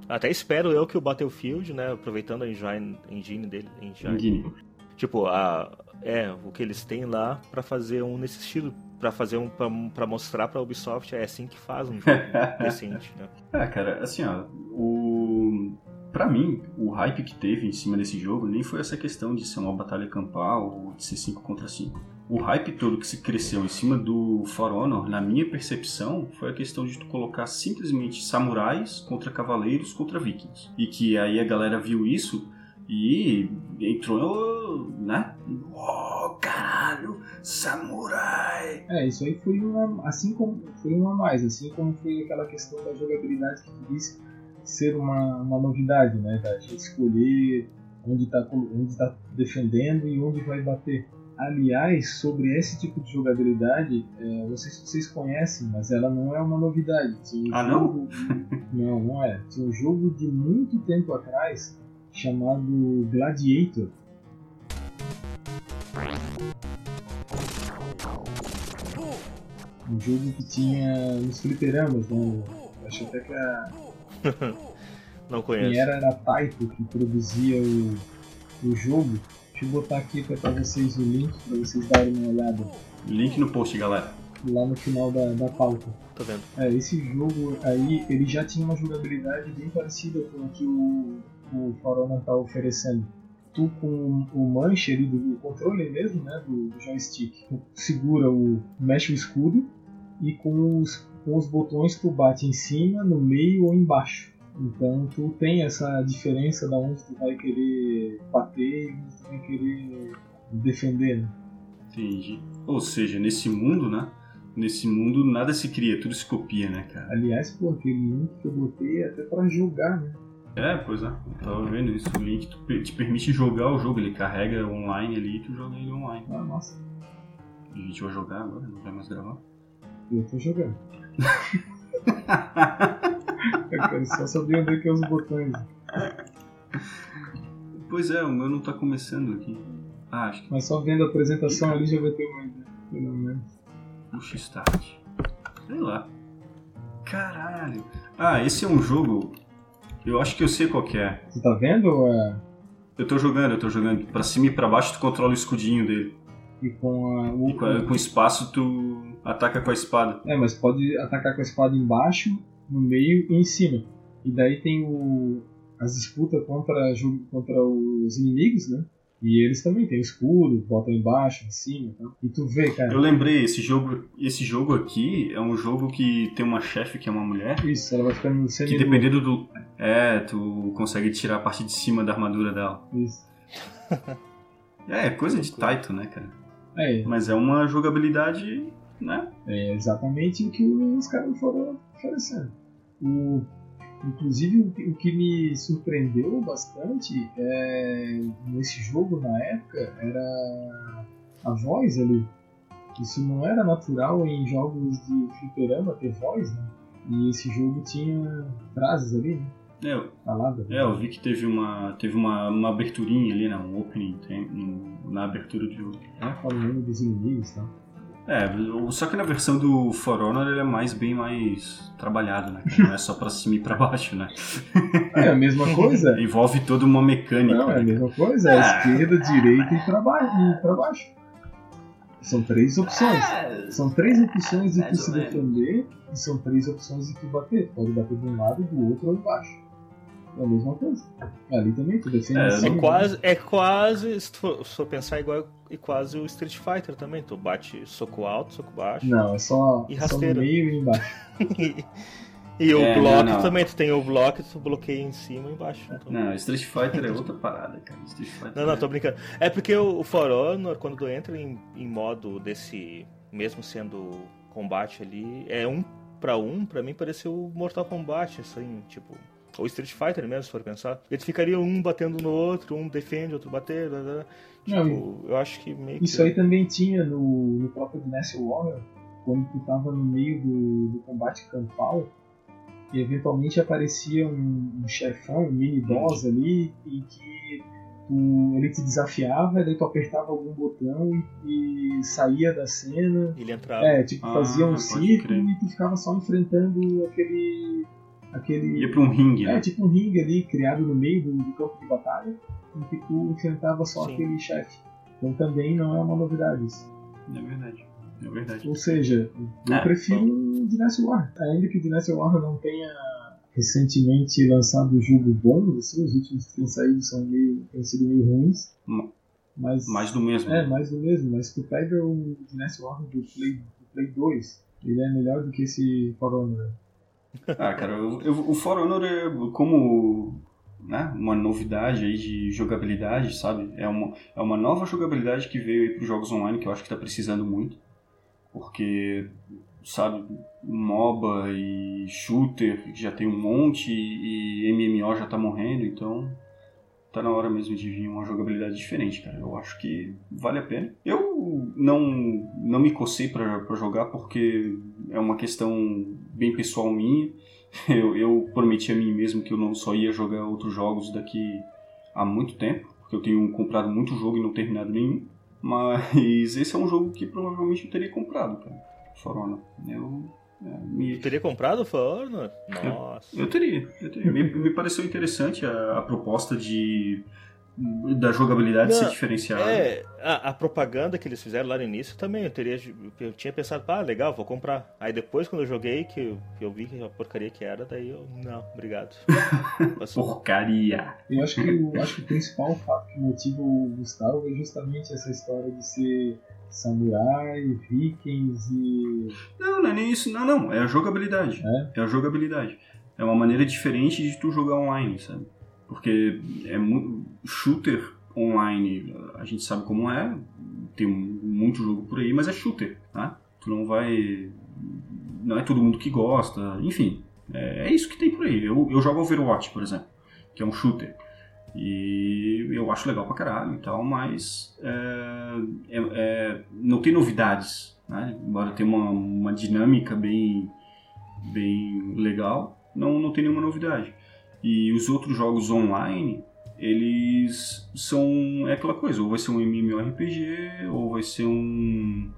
Até espero eu que o Battlefield, né, aproveitando a engine, engine dele, engine, Engine. tipo, a, é, o que eles têm lá para fazer um nesse estilo, para fazer um para mostrar para Ubisoft é assim que faz um jogo decente, né? É, cara, assim, ó, o para mim, o hype que teve em cima desse jogo nem foi essa questão de ser uma batalha campal ou de ser 5 contra 5 o hype todo que se cresceu em cima do For Honor, na minha percepção, foi a questão de tu colocar simplesmente samurais contra cavaleiros contra vikings. E que aí a galera viu isso e entrou, né? Oh, caralho, samurai! É, isso aí foi uma, assim como foi uma mais, assim como foi aquela questão da jogabilidade que tu disse ser uma, uma novidade, né? Da gente escolher onde está onde tá defendendo e onde vai bater. Aliás, sobre esse tipo de jogabilidade, é, não sei se vocês conhecem, mas ela não é uma novidade. Um ah, jogo... não? não, não é. Tinha um jogo de muito tempo atrás chamado Gladiator. Um jogo que tinha nos fliperamas, né? Acho até que a. não conheço. Quem era era a Taito que produzia o, o jogo. Deixa eu botar aqui para vocês o link, para vocês darem uma olhada. Link no post, galera. Lá no final da, da pauta. Tô vendo. É, esse jogo aí, ele já tinha uma jogabilidade bem parecida com o que o, o Farona tá oferecendo. Tu com o manche ali do controle mesmo, né, do, do joystick, tu segura o, mexe o escudo e com os, com os botões tu bate em cima, no meio ou embaixo. Então tu tem essa diferença da onde tu vai querer bater e onde tu vai querer defender. Né? Entendi. Ou seja, nesse mundo, né? Nesse mundo nada se cria, tudo se copia, né, cara? Aliás, pô, aquele link que eu botei é até pra jogar, né? É, pois é, eu tava vendo isso. O link te permite jogar o jogo, ele carrega online ali e tu joga ele online. Ah, nossa. E a gente vai jogar agora, não vai mais gravar? Eu tô jogando. Só saber onde é que é os botões. Pois é, o meu não tá começando aqui. Ah, acho que. Mas só vendo a apresentação ali já vai ter uma ideia, pelo menos. Puxa start. Sei lá. Caralho. Ah, esse é um jogo. Eu acho que eu sei qual que é. Você tá vendo ou é. Eu tô jogando, eu tô jogando. Pra cima e pra baixo tu controla o escudinho dele. E com a. O... E com, com espaço tu ataca com a espada. É, mas pode atacar com a espada embaixo no meio e em cima. E daí tem o, as disputas contra, contra os inimigos, né? E eles também têm escudo, botam embaixo, em cima, tá? E tu vê, cara. Eu lembrei, esse jogo, esse jogo aqui é um jogo que tem uma chefe que é uma mulher. Isso, ela vai ficando semi Que dependendo do. É, tu consegue tirar a parte de cima da armadura dela. Isso. É, coisa de Taito, né, cara? É. Mas é uma jogabilidade, né? É exatamente o que os caras foram oferecendo. O, inclusive, o, que me surpreendeu bastante é, nesse jogo na época era a voz ali. Isso não era natural em jogos de fliperama ter voz, né? E esse jogo tinha frases ali, né? É, eu- falada. é, eu vi que teve uma, teve uma, uma aberturinha ali, né? Um opening tem, no- na abertura do jogo. né? Fala o nome dos inimigos e tal. É, só que na versão do For Honor ele é mais bem mais trabalhado, né? Não é só pra cima e pra baixo, né? É a mesma coisa? Envolve toda uma mecânica. Não, é a né? mesma coisa. É Ah. esquerda, direita e pra baixo. E pra baixo. São três opções. São três opções de tu Mais se defender e são três opções de tu bater. Pode bater de um lado, do outro ou embaixo. É a mesma coisa. Ali também, tu defende É, assim, É né? quase, é quase, se tu for, pensar igual, é quase o Street Fighter também. Tu bate soco alto, soco baixo. Não, é só, E só no rasteira. meio e embaixo. e o É, bloco não, não. também, tu tem o bloco e tu bloqueia em cima e embaixo. Então... Não, Street Fighter é outra parada, cara. Street Fighter Não, não, é- tô brincando. É porque o, o For Honor, quando tu entra em, em modo desse, mesmo sendo combate ali, é um pra um, pra mim pareceu Mortal Kombat, assim, tipo. Ou Street Fighter mesmo, se for pensar. Eles ficariam um batendo no outro, um defende, outro bater, blá, blá, blá. Não, Tipo, eu acho que meio que. Isso aí também tinha no, no próprio Dynasty Warrior, quando tu tava no meio do, do combate campal, e eventualmente aparecia um, um chefão, um mini boss ali, e que tu, ele te desafiava, e daí tu apertava algum botão e, e saía da cena. Ele entrava. É, tipo, Ah, fazia um círculo crer. e tu ficava só enfrentando aquele. Aquele Ia pra um ringue, é, né? tipo um ringue ali criado no meio do, do campo de batalha, em que tu enfrentava só Sim. aquele chefe. Então também não é uma novidade isso. É verdade. É verdade. Ou seja, eu É, prefiro o Dynasty Warrior. Ainda que o Dynasty Warrior não tenha recentemente lançado um jogo bom, assim, os últimos que têm saído são meio, têm sido meio ruins. Ma- Mas, Mais do mesmo. é, mais do mesmo. Mas tu pega o Dynasty Warrior do Play, do Play 2, ele é melhor do que esse For Honor. Ah, cara, eu- eu- o For Honor é como né, uma novidade aí de jogabilidade, sabe? É uma, é uma nova jogabilidade que veio aí pros jogos online que eu acho que tá precisando muito. Porque, sabe, MOBA e shooter já tem um monte e MMO já tá morrendo, então tá na hora mesmo de vir uma jogabilidade diferente, cara. Eu acho que vale a pena. Eu não, não me cocei pra jogar porque é uma questão bem pessoal minha. Eu, eu prometi a mim mesmo que eu não só ia jogar outros jogos daqui há muito tempo, porque eu tenho comprado muito jogo e não terminado nenhum. Mas esse é um jogo que provavelmente eu teria comprado, cara. For Honor. Eu, me, Tu teria comprado o For Honor? Nossa. eu teria, eu teria. Me, me pareceu interessante a, a proposta de da jogabilidade ser Não, diferenciada. É, a, a propaganda que eles fizeram lá no início também, eu teria. Eu tinha pensado, ah, legal, vou comprar. Aí depois, quando eu joguei, que eu, que eu vi que a porcaria que era, daí eu. Não, obrigado. Porcaria. Eu acho que, o, acho que o principal fato que motiva o Gustavo é justamente essa história de ser samurai, vikings e. Não, não é nem isso, não, não. É a jogabilidade. É? É a jogabilidade. É uma maneira diferente de tu jogar online, sabe? Porque é muito. Shooter online, a gente sabe como é, tem muito jogo por aí, mas é shooter, tá? Tu não vai. Não é todo mundo que gosta, enfim. É, é isso que tem por aí. Eu, eu jogo Overwatch, por exemplo, que é um shooter. E eu acho legal pra caralho e tal, mas é, é- é- não tem novidades, né? Embora tenha uma, uma dinâmica bem, bem legal, não, não tem nenhuma novidade. E os outros jogos online, eles são é aquela coisa, ou vai ser um MMORPG, ou vai ser um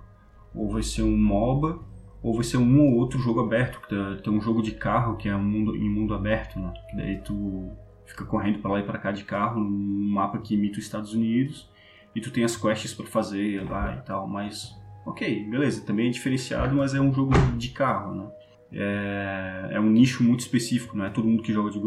ou vai ser um MOBA, ou vai ser um ou outro jogo aberto, que tem um jogo de carro que é um mundo, em mundo aberto, né? Que daí tu fica correndo pra lá e pra cá de carro num mapa que imita os Estados Unidos e tu tem as quests pra fazer lá e tal, mas ok, beleza, também é diferenciado, mas é um jogo de carro, né? É, é um nicho muito específico, não é todo mundo que joga de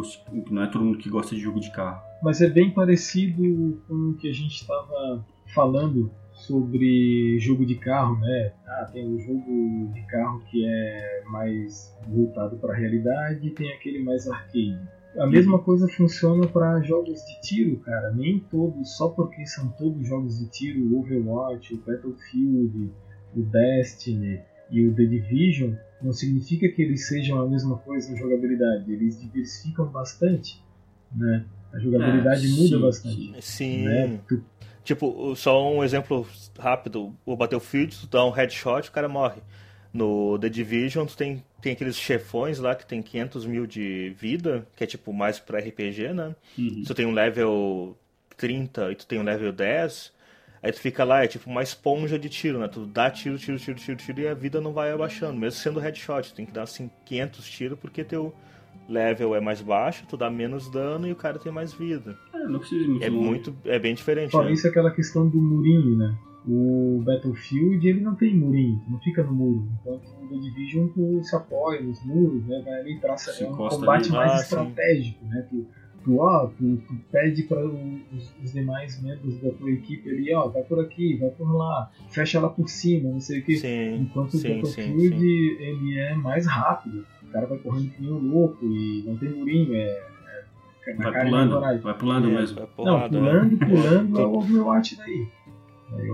não é todo mundo que gosta de jogo de carro. Mas é bem parecido com o que a gente estava falando sobre jogo de carro, né? Ah, tem o jogo de carro que é mais voltado para a realidade e tem aquele mais arcade. A mesma coisa funciona para jogos de tiro, cara. Nem todos, só porque são todos jogos de tiro, o Overwatch, o Battlefield, o Destiny e o The Division, não significa que eles sejam a mesma coisa em jogabilidade. Eles diversificam bastante, né? A jogabilidade É, muda sim, bastante. Sim. Né? Tu- Tipo, só um exemplo rápido: o Battlefield, tu dá um headshot, o cara morre. No The Division, tu tem, tem aqueles chefões lá que tem 500 mil de vida, que é tipo mais pra RPG, né? Uhum. Se tu tem um level 30 e tu tem um level 10, aí tu fica lá, é tipo uma esponja de tiro, né? Tu dá tiro, tiro, tiro, tiro, tiro e a vida não vai abaixando. Mesmo sendo headshot, tu tem que dar assim 500 tiros porque teu level é mais baixo, tu dá menos dano e o cara tem mais vida. É, não precisa muito É muito, é bem diferente, Fora né? isso, aquela questão do murinho, né? O Battlefield ele não tem murinho, tu não fica no muro. Então no The Division tu se apoia nos muros, né? Vai ali traça. Se é um combate mais Ah, sim. estratégico, né? Tu, tu, ó, tu, tu pede para os, os demais membros da tua equipe ali, ó, vai por aqui, vai por lá, fecha lá por cima, não sei o que. Sim, Enquanto o sim, sim, Battlefield sim. ele é mais rápido. O cara vai correndo que nem um louco e não tem murinho, é. é na Vai pulando, coragem. vai pulando É, mesmo. é Não, né? pulando, pulando é o Overwatch daí.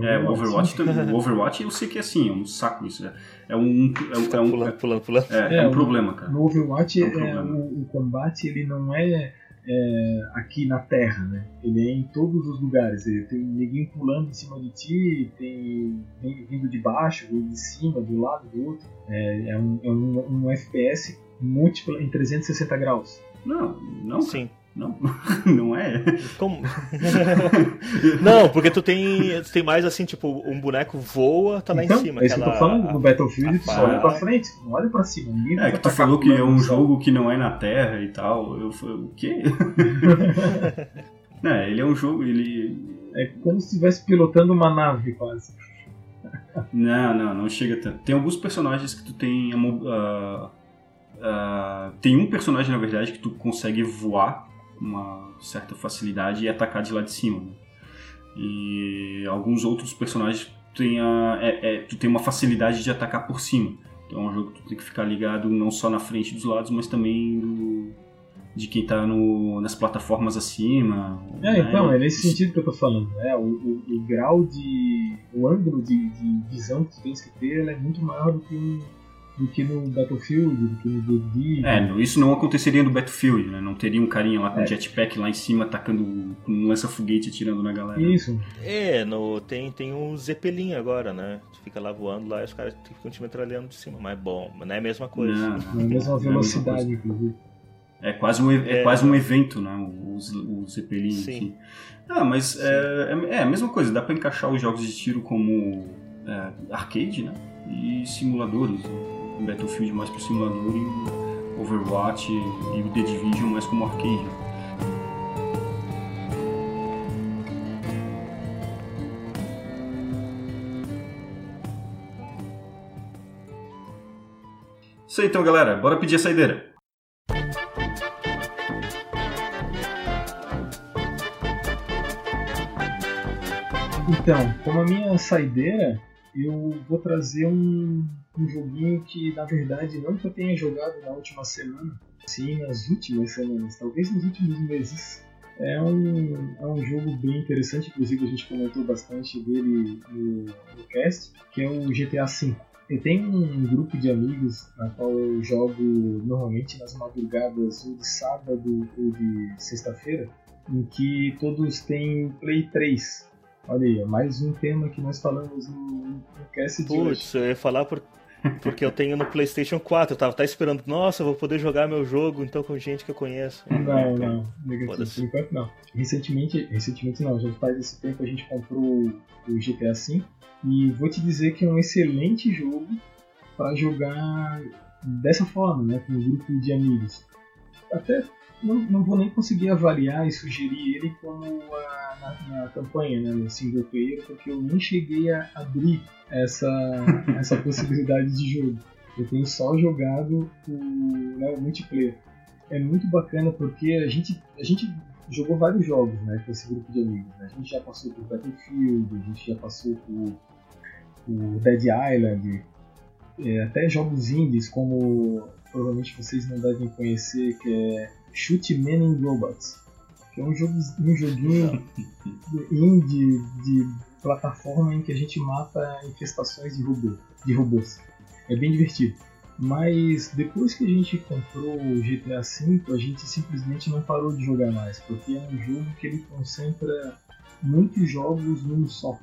É, o Overwatch, o Overwatch eu sei que é assim, é um saco isso. É, é um. É, um- é um, pulando, pulando, pulando. é, é É, um problema, cara. No Overwatch, É um é, problema. o, o combate ele não é, é, aqui na Terra, né? Ele é em todos os lugares. Ele tem ninguém pulando em cima de ti, tem vem- vindo de baixo, vindo de cima, do lado, do outro. É, é um, é um, um FPS múltiplo em 360 graus. Não, não, Sim. Não, não é. Como? Não, porque tu tem, tu tem mais assim, tipo, um boneco voa, tá lá então, em cima. é isso que eu tô aquela- falando. No Battlefield, a tu só olha pra frente, tu não olha pra cima. Ninguém É que tu falou que é um jogo que não é na Terra e tal. Eu falei, o quê? é, ele é um jogo, ele. É como se estivesse pilotando uma nave, quase. Não, não, não chega tanto. Tem alguns personagens que tu tem. a ah, ah, tem um personagem, na verdade, que tu consegue voar uma certa facilidade e atacar de lá de cima. né? E alguns outros personagens tem, a, é- é- tu tem uma facilidade de atacar por cima. Então é um jogo que tu tem que ficar ligado não só na frente dos lados, mas também do, de quem tá no, nas plataformas acima. É, né? então, é nesse sentido que eu tô falando. né? O, o, o grau de. o ângulo de, de visão que tu tens que ter é muito maior do que, um, do que no Battlefield, do que no Division. É, isso não aconteceria no Battlefield, né? Não teria um carinha lá com É. jetpack lá em cima atacando com um lança-foguete atirando na galera. Isso. É, no, tem, tem um Zeppelin agora, né? Tu fica lá voando lá e os caras ficam te metralhando de cima. Mas bom, mas não é a mesma coisa. Não, Na mesma não é a velocidade, mesma inclusive. É quase um, é É. quase um evento, né? O, o Zeppelin. Sim. Assim. Ah, mas é, é, é a mesma coisa. Dá pra encaixar os jogos de tiro como é, arcade, né? E simuladores. O Battlefield mais pro simulador e o Overwatch e o The Division mais como arcade. Isso aí então, galera. Bora pedir a saideira. Então, como a minha saideira, eu vou trazer um, um joguinho que, na verdade, não que eu tenha jogado na última semana, sim nas últimas semanas, talvez nos últimos meses. É um, é um jogo bem interessante, inclusive a gente comentou bastante dele no, no cast, que é o GTA V. Eu tenho um grupo de amigos na qual eu jogo normalmente nas madrugadas ou de sábado ou de sexta-feira, em que todos têm Play 3. Olha aí, mais um tema que nós falamos no, no cast de hoje. Putz, eu ia falar por, porque eu tenho no PlayStation 4. Eu tava até esperando, nossa, eu vou poder jogar meu jogo então com gente que eu conheço. Não, não, negativo, por enquanto não. Recentemente, recentemente não, já faz esse tempo a gente comprou o GTA V e vou te dizer que é um excelente jogo para jogar dessa forma, né, com um grupo de amigos. Até não, não vou nem conseguir avaliar e sugerir ele como a, na, na campanha, né, no single player, porque eu nem cheguei a abrir essa, essa possibilidade de jogo. Eu tenho só jogado o, né, o multiplayer. É muito bacana porque a gente, a gente jogou vários jogos né, com esse grupo de amigos. né? A gente já passou por Battlefield, a gente já passou por, por Dead Island, é, até jogos indies como provavelmente vocês não devem conhecer, que é Shoot Men and Robots, que é um, jogo, um joguinho indie de plataforma em que a gente mata infestações de, robô, de robôs. É bem divertido. Mas depois que a gente comprou o GTA V, a gente simplesmente não parou de jogar mais, porque é um jogo que ele concentra muitos jogos num só.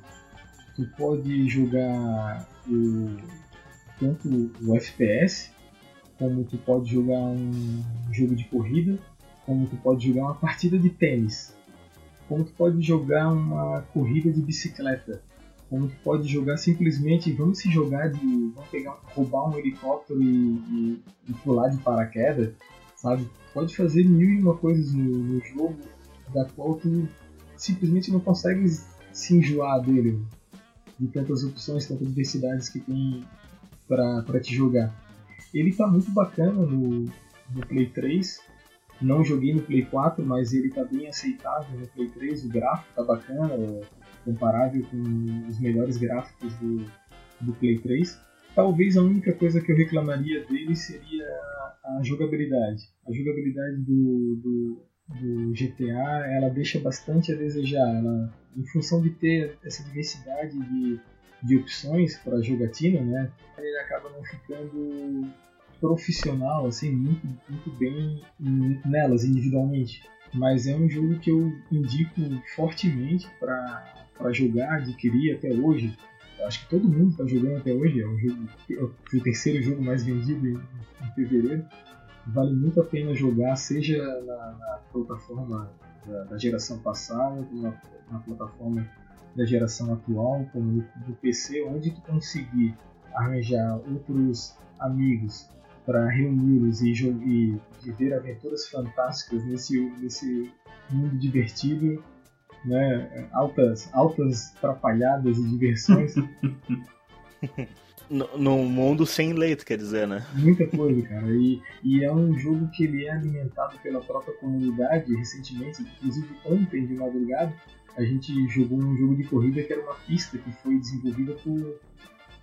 Tu pode jogar o, tanto o FPS, como tu pode jogar um jogo de corrida, como tu pode jogar uma partida de tênis, como tu pode jogar uma corrida de bicicleta, como tu pode jogar simplesmente, vamos se jogar de, vamos pegar, roubar um helicóptero e, e, e pular de paraquedas, sabe? Pode fazer mil e uma coisas no, no jogo da qual tu simplesmente não consegue se enjoar dele, de tantas opções, tantas diversidades que tem para te jogar. Ele tá muito bacana no, no Play 3. Não joguei no Play 4, mas ele tá bem aceitável no Play 3. O gráfico tá bacana, é comparável com os melhores gráficos do, do Play 3. Talvez a única coisa que eu reclamaria dele seria a jogabilidade. A jogabilidade do, do, do GTA ela deixa bastante a desejar. Ela, em função de ter essa diversidade de, de opções para jogatina, né, ele acaba não ficando profissional, assim, muito, muito bem nelas individualmente. Mas é um jogo que eu indico fortemente para jogar, adquirir até hoje. Eu acho que todo mundo está jogando até hoje. É um jogo, é o terceiro jogo mais vendido em, em fevereiro. Vale muito a pena jogar, seja na, na plataforma da, da, geração passada, na, na plataforma da geração atual, como do PC, onde tu conseguir arranjar outros amigos para reuni-los e, e viver aventuras fantásticas nesse, nesse mundo divertido, né? altas, altas atrapalhadas e diversões. Num mundo sem leito, quer dizer, né? Muita coisa, cara. E, e é um jogo que ele é alimentado pela própria comunidade recentemente, inclusive ontem de madrugada, a gente jogou um jogo de corrida que era uma pista que foi desenvolvida por,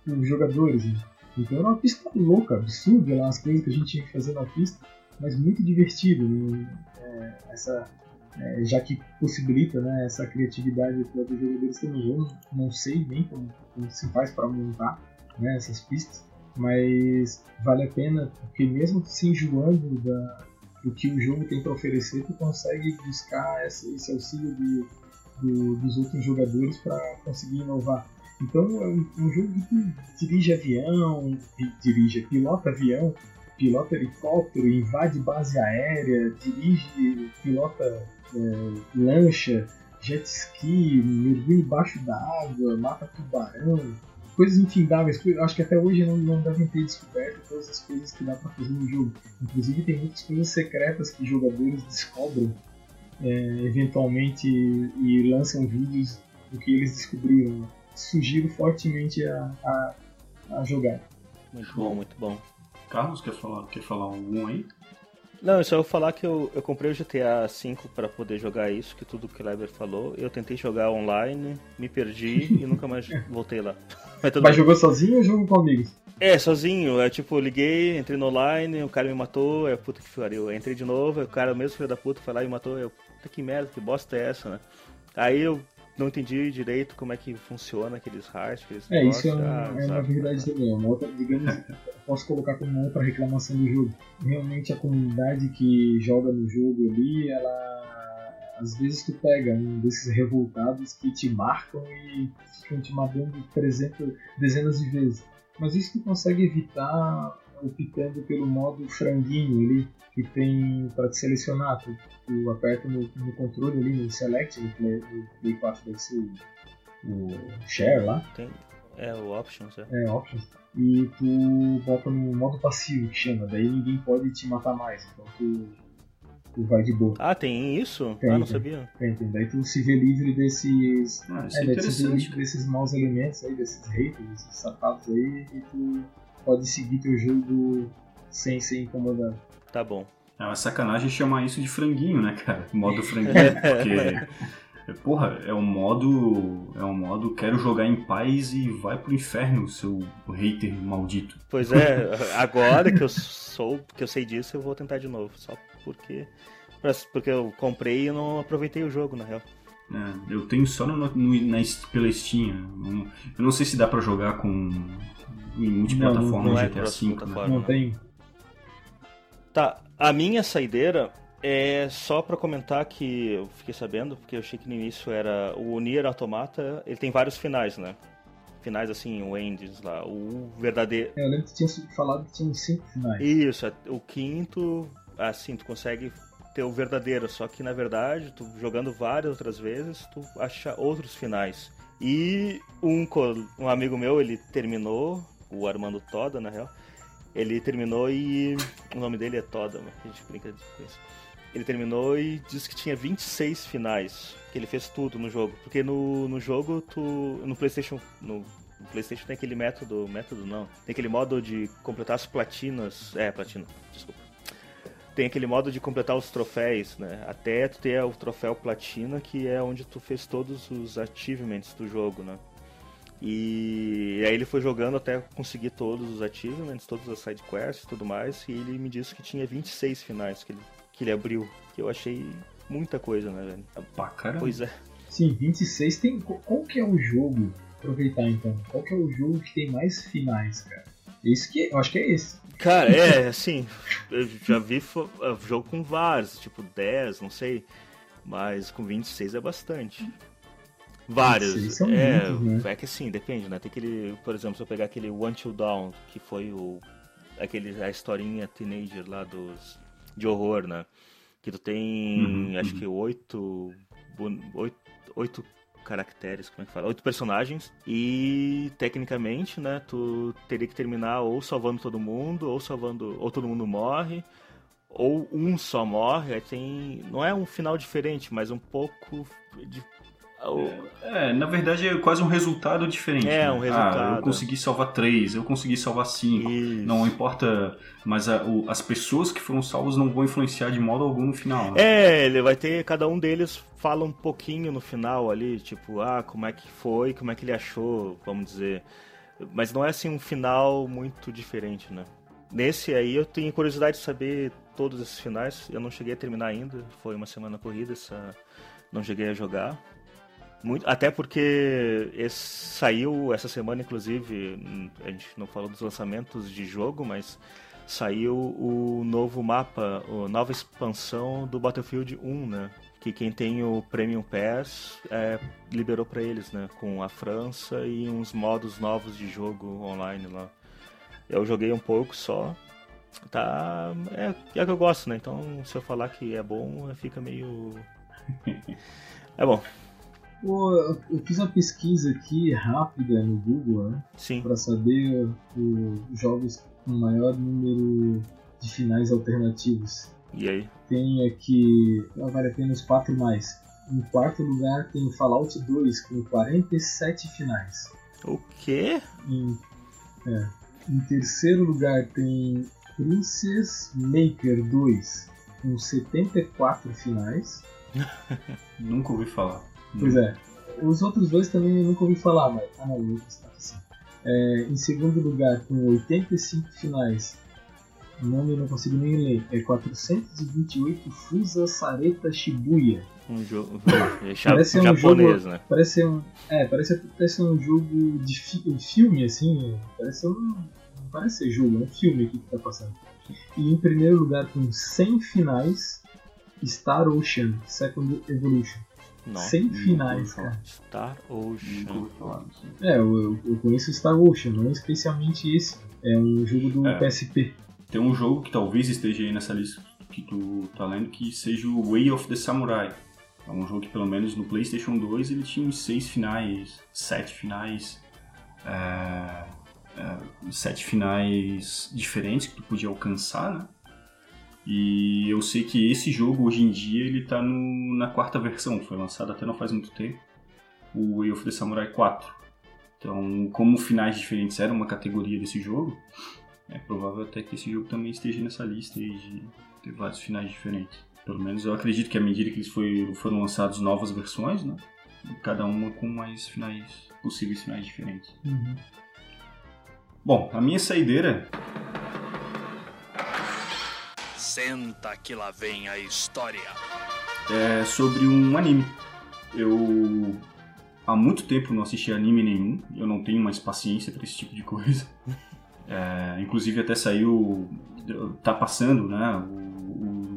por jogadores. Né? Então era uma pista louca, absurda lá, as coisas que a gente tinha que fazer na pista, mas muito divertido. Né? É, essa, é, já que possibilita né, essa criatividade para os jogadores também. Eu não sei nem como, como se faz para montar né, essas pistas, mas vale a pena porque mesmo se enjoando da, do que o jogo tem para oferecer, tu consegue buscar esse, esse auxílio de, do, dos outros jogadores para conseguir inovar. Então é um, um, jogo que dirige avião, dirige, pilota avião, pilota helicóptero, invade base aérea, dirige, pilota é, lancha, jet ski, mergulha embaixo da água, mata tubarão, coisas infindáveis. Acho que até hoje não, não devem ter descoberto todas as coisas que dá para fazer no jogo. Inclusive tem muitas coisas secretas que jogadores descobrem é, eventualmente e lançam vídeos do que eles descobriram sugiro fortemente a, a, a jogar. Muito bom, muito bom. Carlos, quer falar, quer falar algum aí? Não, eu só vou falar que eu, eu comprei o GTA V para poder jogar isso, que tudo que o Leber falou. Eu tentei jogar online, me perdi e nunca mais voltei lá. Mas, Mas jogou sozinho ou jogou com amigos? É, sozinho. É tipo, liguei, entrei no online, o cara me matou, é puta que pariu. Eu entrei de novo, o cara, mesmo filho da puta, foi lá e me matou. Eu, puta que merda, que bosta é essa, né? Aí eu não entendi direito como é que funciona aqueles hearts. Aqueles é, isso é, uma, ah, é uma verdade também. É uma outra, digamos, posso colocar como uma outra reclamação do jogo. Realmente a comunidade que joga no jogo ali, ela às vezes tu pega um desses revoltados que te marcam e ficam te matando 300, dezenas de vezes. Mas isso tu consegue evitar optando pelo modo franguinho ali, que tem para te selecionar. Tu, tu aperta no, no, controle ali, no Select, no Play, no Play 4 deve ser o, o Share lá. Tem, é, o Options, é. É, Options. E tu bota no modo passivo, que chama, daí ninguém pode te matar mais. Então tu, tu vai de boa. Ah, tem isso? Tem, ah, não tem, sabia. Tem, tem. Daí tu se vê livre desses. Ah, é, é se vê livre desses maus elementos aí, desses haters, desses sapatos aí, e tu pode seguir teu jogo sem ser incomodado. Tá bom. É uma sacanagem chamar isso de franguinho, né, cara? Modo franguinho, porque porra, é um modo, é um modo quero jogar em paz e vai pro inferno, seu hater maldito. Pois é, agora que eu sou, que eu sei disso, eu vou tentar de novo, só porque porque eu comprei e não aproveitei o jogo, na real. É, eu tenho só no, no, na, pela Steam. Eu não sei se dá para jogar com em multiplataforma não, não é GTA V. Né? Não tem. Tá, a minha saideira é só para comentar que eu fiquei sabendo, porque eu achei que no início era o Nier Automata, ele tem vários finais, né? finais assim, o Endings lá, o verdadeiro. É, eu lembro que tinha falado que tinha cinco finais. Isso, é, o quinto, assim, tu consegue ter o verdadeiro, só que na verdade, tu jogando várias outras vezes, tu acha outros finais. E um, um amigo meu, ele terminou, o Armando Toda, na real, ele terminou e o nome dele é Toda, a gente brinca com isso. Ele terminou e disse que tinha 26 finais, que ele fez tudo no jogo. Porque no, no jogo, tu. No Playstation. No, no PlayStation tem aquele método. Método não. Tem aquele modo de completar as platinas. É, platina, desculpa. Tem aquele modo de completar os troféus, né? Até tu ter o troféu platina, que é onde tu fez todos os achievements do jogo, né? E aí ele foi jogando até conseguir todos os achievements, todas as side quests e tudo mais, e ele me disse que tinha 26 finais que ele, que ele abriu, que eu achei muita coisa, né, velho? Pra caramba. Pois é. Sim, 26 tem. Qual que é o jogo? Aproveitar então. Qual que é o jogo que tem mais finais, cara? Esse que. Eu acho que é esse. Cara, é, assim, eu já vi jogo com vários, tipo 10, não sei, mas com 26 é bastante. Vários. É, muitos, né? é que assim, depende, né? Tem aquele, por exemplo, se eu pegar aquele One Till Down, que foi o aquele a historinha teenager lá dos de horror, né? Que tu tem, Uhum, acho uhum. que oito, oito, oito caracteres, como é que fala? Oito personagens e tecnicamente, né? Tu teria que terminar ou salvando todo mundo, ou salvando, ou todo mundo morre, ou um só morre. Aí tem, não é um final diferente, mas um pouco de É, na verdade é quase um resultado diferente. É, né? um Ah, resultado. eu consegui salvar três, eu consegui salvar cinco. Isso. Não importa, mas a- o- as pessoas que foram salvas não vão influenciar de modo algum no final. né? É, ele vai ter. Cada um deles fala um pouquinho no final ali, tipo, ah, como é que foi, como é que ele achou, vamos dizer. Mas não é assim um final muito diferente, né? Nesse aí eu tenho curiosidade de saber todos esses finais. Eu não cheguei a terminar ainda, foi uma semana corrida, essa... não cheguei a jogar. Muito, até porque esse saiu essa semana, inclusive, a gente não falou dos lançamentos de jogo, mas saiu o novo mapa, a nova expansão do Battlefield 1, né? Que quem tem o Premium Pass é, liberou pra eles, né? Com a França e uns modos novos de jogo online lá. Eu joguei um pouco só. Tá. É, é que eu gosto, né? Então se eu falar que é bom, fica meio. É bom, Pô, eu- fiz uma pesquisa aqui rápida no Google, né? sim. Pra saber os jogos com maior número de finais alternativos. E aí? Tem aqui. Vale a pena os quatro mais. Em quarto lugar tem Fallout 2 com 47 finais. O quê? Em, é, em terceiro lugar tem Princess Maker 2 com 74 finais. Nunca ouvi falar. Pois é. Os outros dois também eu nunca ouvi falar, mas. Ah, não, o outro está aqui sim. É, em segundo lugar, com 85 finais. O nome eu não consigo nem ler. É 428 Fusa Sareta Shibuya. Um jogo. É Parece um japonês, jogo- né? Parece ser um. É, parece, parece um jogo de fi- um filme, assim. Parece um. Não parece ser jogo, é um filme aqui que tá passando. E em primeiro lugar, com 100 finais, Star Ocean Second Evolution. Nossa. 100 nunca finais, cara. Star Ocean. É, eu, eu- eu conheço Star Ocean, não especialmente esse. É um jogo do É. PSP. Tem um jogo que talvez esteja aí nessa lista que tu tá lendo que seja o Way of the Samurai. É um jogo que pelo menos no PlayStation 2 ele tinha uns seis finais, sete finais, é, é, sete finais diferentes que tu podia alcançar, né? E eu sei que esse jogo hoje em dia ele tá no- na quarta versão, foi lançado até não faz muito tempo, o Way of the Samurai 4. Então, como finais diferentes eram uma categoria desse jogo, é provável até que esse jogo também esteja nessa lista de ter vários finais diferentes. Pelo menos eu acredito que à medida que eles foi, foram lançados novas versões, né? Cada uma com mais finais, possíveis finais diferentes. Bom, a minha saideira Senta que lá vem a história. é sobre um anime. Eu há muito tempo não assisti anime nenhum, eu não tenho mais paciência para esse tipo de coisa. É, inclusive até saiu, tá passando, né,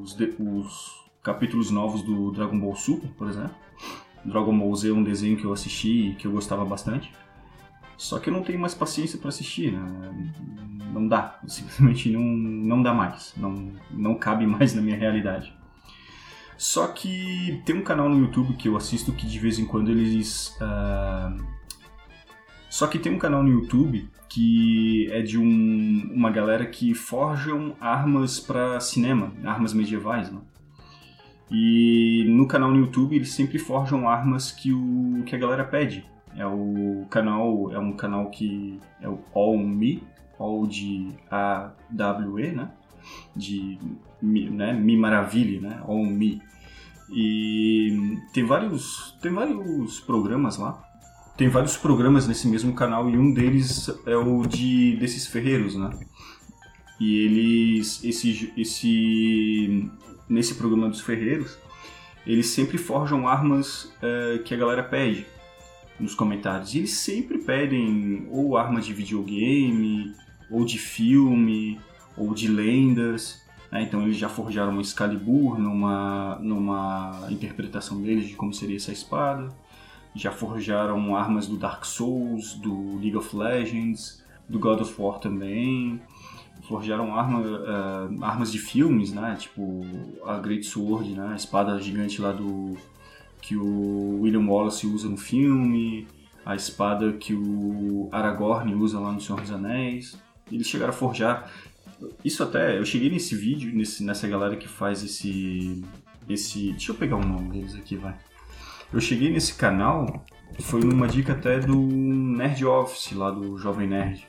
os, os capítulos novos do Dragon Ball Super, por exemplo. Dragon Ball Z é um desenho que eu assisti e que eu gostava bastante. Só que eu não tenho mais paciência para assistir, né? Não dá, simplesmente não, não dá mais, não, não cabe mais na minha realidade. Só que tem um canal no YouTube que eu assisto que de vez em quando eles. Uh... Só que tem um canal no YouTube que é de um, uma galera que forjam armas para cinema, armas medievais, né? E no canal no YouTube eles sempre forjam armas que, o, que a galera pede. É o canal, é um canal que é o All Me, All de A-W-E, né? De né? Me Maravilhe, né? All Me. E tem vários, tem vários programas lá. Tem vários programas nesse mesmo canal e um deles é o de desses ferreiros, né? E eles, esse, esse, nesse programa dos ferreiros, eles sempre forjam armas é, que a galera pede nos comentários. E eles sempre pedem ou armas de videogame, ou de filme, ou de lendas. Né? Então eles já forjaram uma Excalibur numa, numa interpretação deles de como seria essa espada. Já forjaram armas do Dark Souls, do League of Legends, do God of War também. Forjaram arma, uh, armas de filmes, né? Tipo a Great Sword, né? a espada gigante lá do que o William Wallace usa no filme, a espada que o Aragorn usa lá no Senhor dos Anéis. Eles chegaram a forjar. Isso até, eu cheguei nesse vídeo, nesse, nessa galera que faz esse. esse. Deixa eu pegar o nome deles aqui, vai. Eu cheguei nesse canal, foi numa dica até do Nerd Office, lá do Jovem Nerd.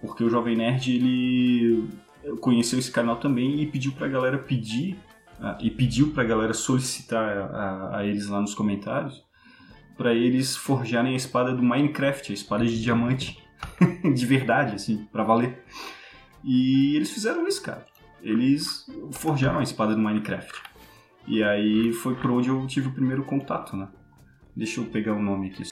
Porque o Jovem Nerd, ele conheceu esse canal também e pediu pra galera pedir, e pediu pra galera solicitar a, a eles lá nos comentários, para eles forjarem a espada do Minecraft, a espada de diamante. de verdade, assim, para valer. E eles fizeram isso, cara. Eles forjaram a espada do Minecraft. E aí foi por onde eu tive o primeiro contato, né? Deixa eu pegar o nome aqui.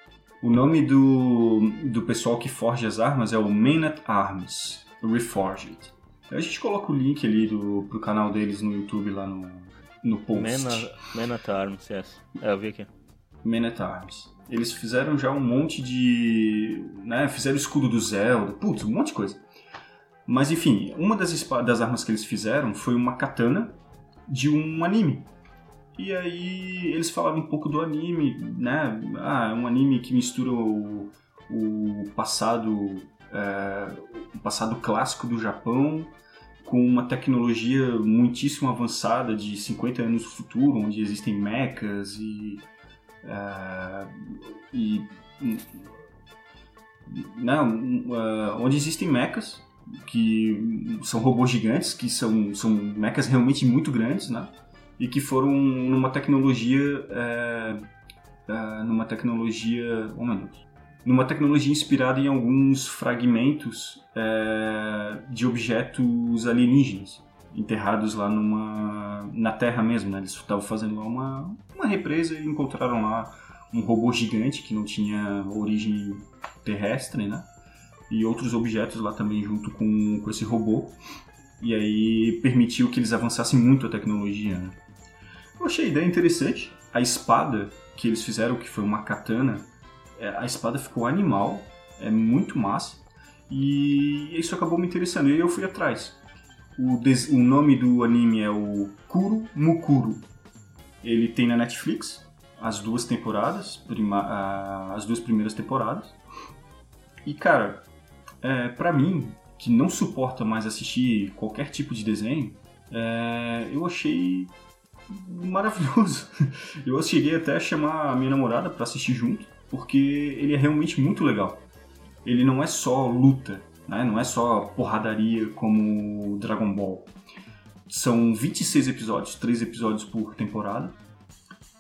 O nome do, do pessoal que forja as armas é o Men at Arms Reforged. A gente coloca o link ali do, pro canal deles no YouTube lá no, no post. Men, at Arms, yes. É, eu vi aqui. Men at Arms. Eles fizeram já um monte de. Né, fizeram o escudo do Zelda, putz, um monte de coisa. Mas enfim, uma das, das armas que eles fizeram foi uma katana de um anime. E aí eles falaram um pouco do anime, né? Ah, é um anime que mistura o, o passado, o passado clássico do Japão com uma tecnologia muitíssimo avançada de 50 anos no futuro, onde existem mechas e Uh, e não, uh, onde existem mechas que são robôs gigantes que são, são mechas realmente muito grandes né? E que foram numa tecnologia numa tecnologia meu Deus, numa tecnologia inspirada em alguns fragmentos de objetos alienígenas enterrados lá numa na Terra mesmo, né? Eles estavam fazendo lá uma, uma represa e encontraram lá um robô gigante que não tinha origem terrestre, né? E outros objetos lá também junto com, com esse robô. E aí permitiu que eles avançassem muito a tecnologia, né? Eu achei a ideia interessante. A espada que eles fizeram, que foi uma katana, é, a espada ficou animal, é muito massa. E isso acabou me interessando. E eu fui atrás. O, des... o nome do anime é o Kuro Mukuro. Ele tem na Netflix as duas temporadas, prima... as duas primeiras temporadas. E cara, é, para mim, que não suporta mais assistir qualquer tipo de desenho, é, eu achei maravilhoso. Eu cheguei até a chamar a minha namorada para assistir junto, porque ele é realmente muito legal. Ele não é só luta, né? não é só porradaria como Dragon Ball. São 26 episódios, 3 episódios por temporada.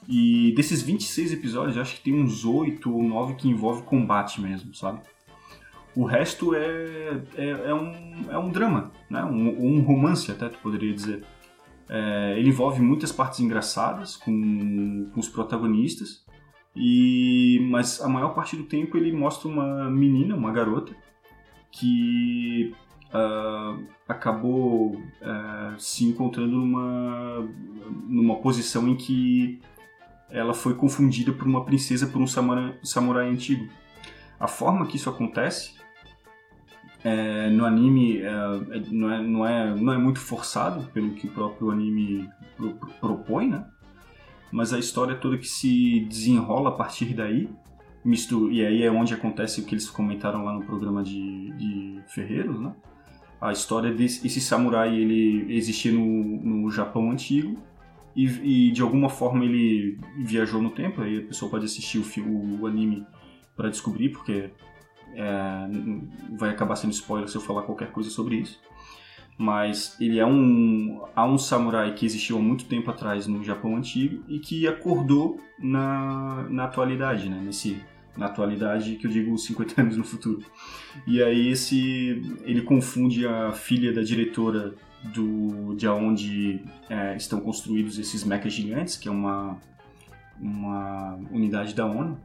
E desses 26 episódios, acho que tem uns 8 ou 9 que envolve combate mesmo, sabe? O resto é, é, é um, é um drama, né? um, um romance até, tu poderia dizer. É, ele envolve muitas partes engraçadas com, com os protagonistas, e mas a maior parte do tempo ele mostra uma menina, uma garota, que uh, acabou uh, se encontrando numa, numa posição em que ela foi confundida por uma princesa por um samurai, samurai antigo. a forma que isso acontece é, no anime é, não, é, não, é, não é muito forçado pelo que o próprio anime pro, propõe, né? Mas a história toda que se desenrola a partir daí, misto, e aí é onde acontece o que eles comentaram lá no programa de, de Ferreiros, né? A história desse esse samurai, ele existia no, no Japão antigo, e, e, de alguma forma ele viajou no tempo, aí a pessoa pode assistir o, filme, o anime para descobrir, porque é, vai acabar sendo spoiler se eu falar qualquer coisa sobre isso. Mas ele é um, há um samurai que existiu há muito tempo atrás no Japão antigo e que acordou na, na atualidade, né? Nesse, na atualidade que eu digo 50 anos no futuro. E aí esse ele confunde a filha da diretora do de onde é, estão construídos esses mechas gigantes, que é uma uma unidade da ONU,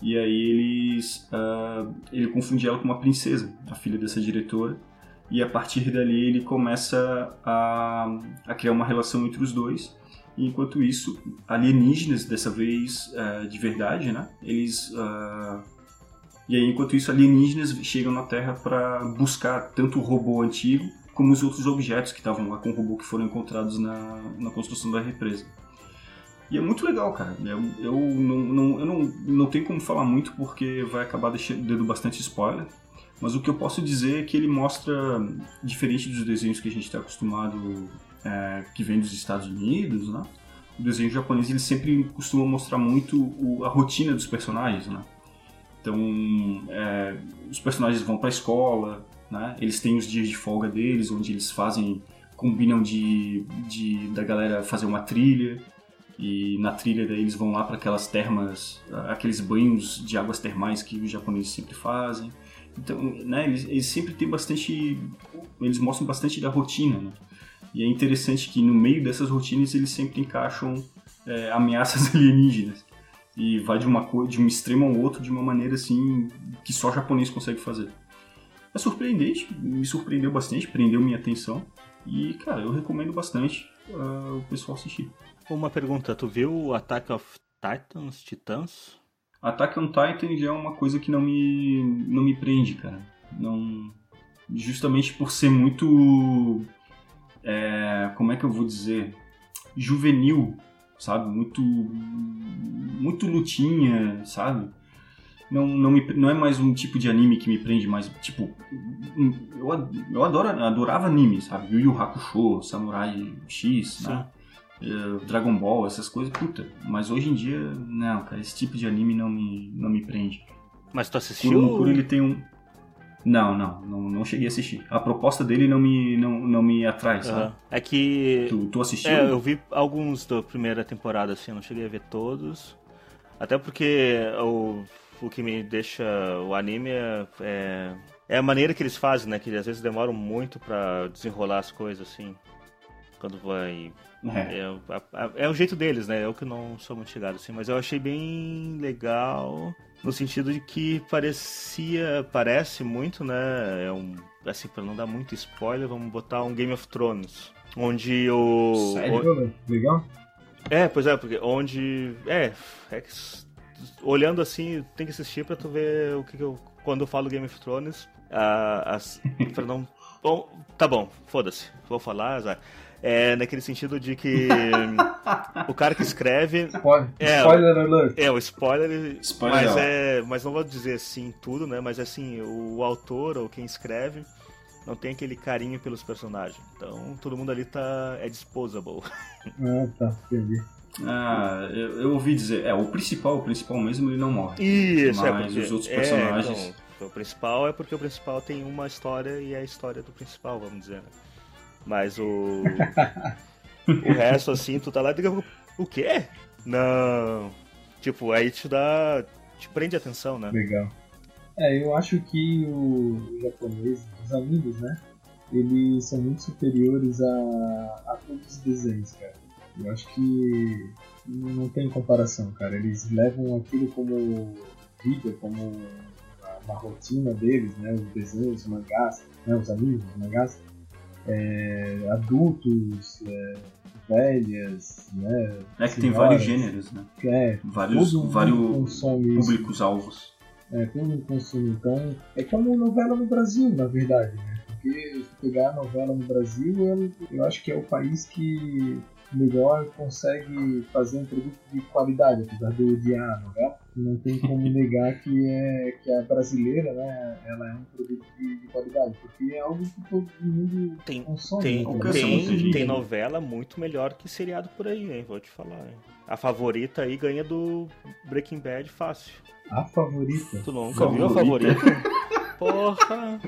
e aí eles, uh, ele confunde ela com uma princesa, a filha dessa diretora. E a partir dali ele começa a, a criar uma relação entre os dois. E enquanto isso, alienígenas, dessa vez uh, de verdade, né? Eles. Uh, e aí, enquanto isso, alienígenas chegam na Terra para buscar tanto o robô antigo como os outros objetos que estavam lá com o robô que foram encontrados na, na construção da represa. E é muito legal, cara. Eu, eu, não, não, eu não, não tenho como falar muito porque vai acabar dando bastante spoiler. Mas o que eu posso dizer é que ele mostra, diferente dos desenhos que a gente está acostumado, é, que vem dos Estados Unidos, né? O desenho japonês ele sempre costuma mostrar muito o, a rotina dos personagens, né? Então, é, os personagens vão para a escola, né? Eles têm os dias de folga deles, onde eles fazem, combinam de, de da galera fazer uma trilha e na trilha daí eles vão lá para aquelas termas, aqueles banhos de águas termais que os japoneses sempre fazem. Então, né, eles, eles sempre têm bastante, eles mostram bastante da rotina, né? E é interessante que no meio dessas rotinas eles sempre encaixam é, ameaças alienígenas. E vai de uma de um extremo ao outro de uma maneira assim que só japonês consegue fazer. É surpreendente, me surpreendeu bastante, prendeu minha atenção. E, cara, eu recomendo bastante uh, o pessoal assistir. Uma pergunta, tu viu Attack of Titans, Titãs? Attack on Titan já é uma coisa que não me não me prende, cara. Não justamente por ser muito é, como é que eu vou dizer juvenil, sabe? Muito muito lutinha, sabe? Não, não, me, não é mais um tipo de anime que me prende mais. Tipo, eu, eu adoro, adorava anime, sabe? Yu Yu Hakusho, Samurai X, né? Eh, Dragon Ball, essas coisas, puta. Mas hoje em dia, não, cara, esse tipo de anime não me, não me prende. Mas tu assistiu? Kuro, ele tem um. Não, não, não, não cheguei a assistir. A proposta dele não me, não, não me atrai, sabe? Uhum. É que. Tu, tu assistiu? É, eu vi alguns da primeira temporada, assim, eu não cheguei a ver todos. Até porque o, o que me deixa o anime é, é, é a maneira que eles fazem, né? Que às vezes demoram muito para desenrolar as coisas, assim. Quando vai é. É, é, o jeito deles, né? Eu que não sou muito chegado assim, mas eu achei bem legal no sentido de que parecia, parece muito, né? É um, assim, para não dar muito spoiler, vamos botar um Game of Thrones, onde o Sério, o... legal? É, pois é, porque onde é, é que, olhando assim, tem que assistir para tu ver o que, que, eu quando eu falo Game of Thrones, as, para não Bom, tá bom, foda-se, vou falar, Zé. É naquele sentido de que o cara que escreve. Spoiler, é, spoiler alert. É, o spoiler. spoiler mas, é, mas não vou dizer assim tudo, né? Mas assim, o autor ou quem escreve não tem aquele carinho pelos personagens. Então todo mundo ali tá. é disposable. Ah, tá, entendi. Ah, eu, eu, ouvi dizer, é, o principal, o principal mesmo, ele não morre. Isso, é mas é porque, os outros personagens. É, então, o principal é porque o principal tem uma história e é a história do principal, vamos dizer, né? Mas o. o resto, assim, tu tá lá e diga, o quê? Não. Tipo, aí te dá. te prende atenção, né? Legal. É, eu acho que o japonês, os amigos, né? Eles são muito superiores a, a todos os desenhos, cara. Eu acho que não tem comparação, cara. Eles levam aquilo como vida, como uma, rotina deles, né? Os desenhos, os mangás, né? os animes, os mangás é, adultos, é, velhas, né? É que tem vários gêneros, né? É, vários, vários públicos-alvos. É, todo mundo consome. Então, é como novela no Brasil, na verdade, né? Porque se pegar a novela no Brasil, eu, eu acho que é o país que melhor consegue fazer um produto de qualidade, apesar de eu odiar a novela. Não tem como negar que, é, que a brasileira, né, ela é um produto de, de qualidade, porque é algo que todo mundo Tem, consome. tem, né? tem, tem novela muito melhor que seriado por aí, hein? Vou te falar. hein? A favorita aí ganha do Breaking Bad fácil. A favorita? Tu nunca viu a Favorita? Porra!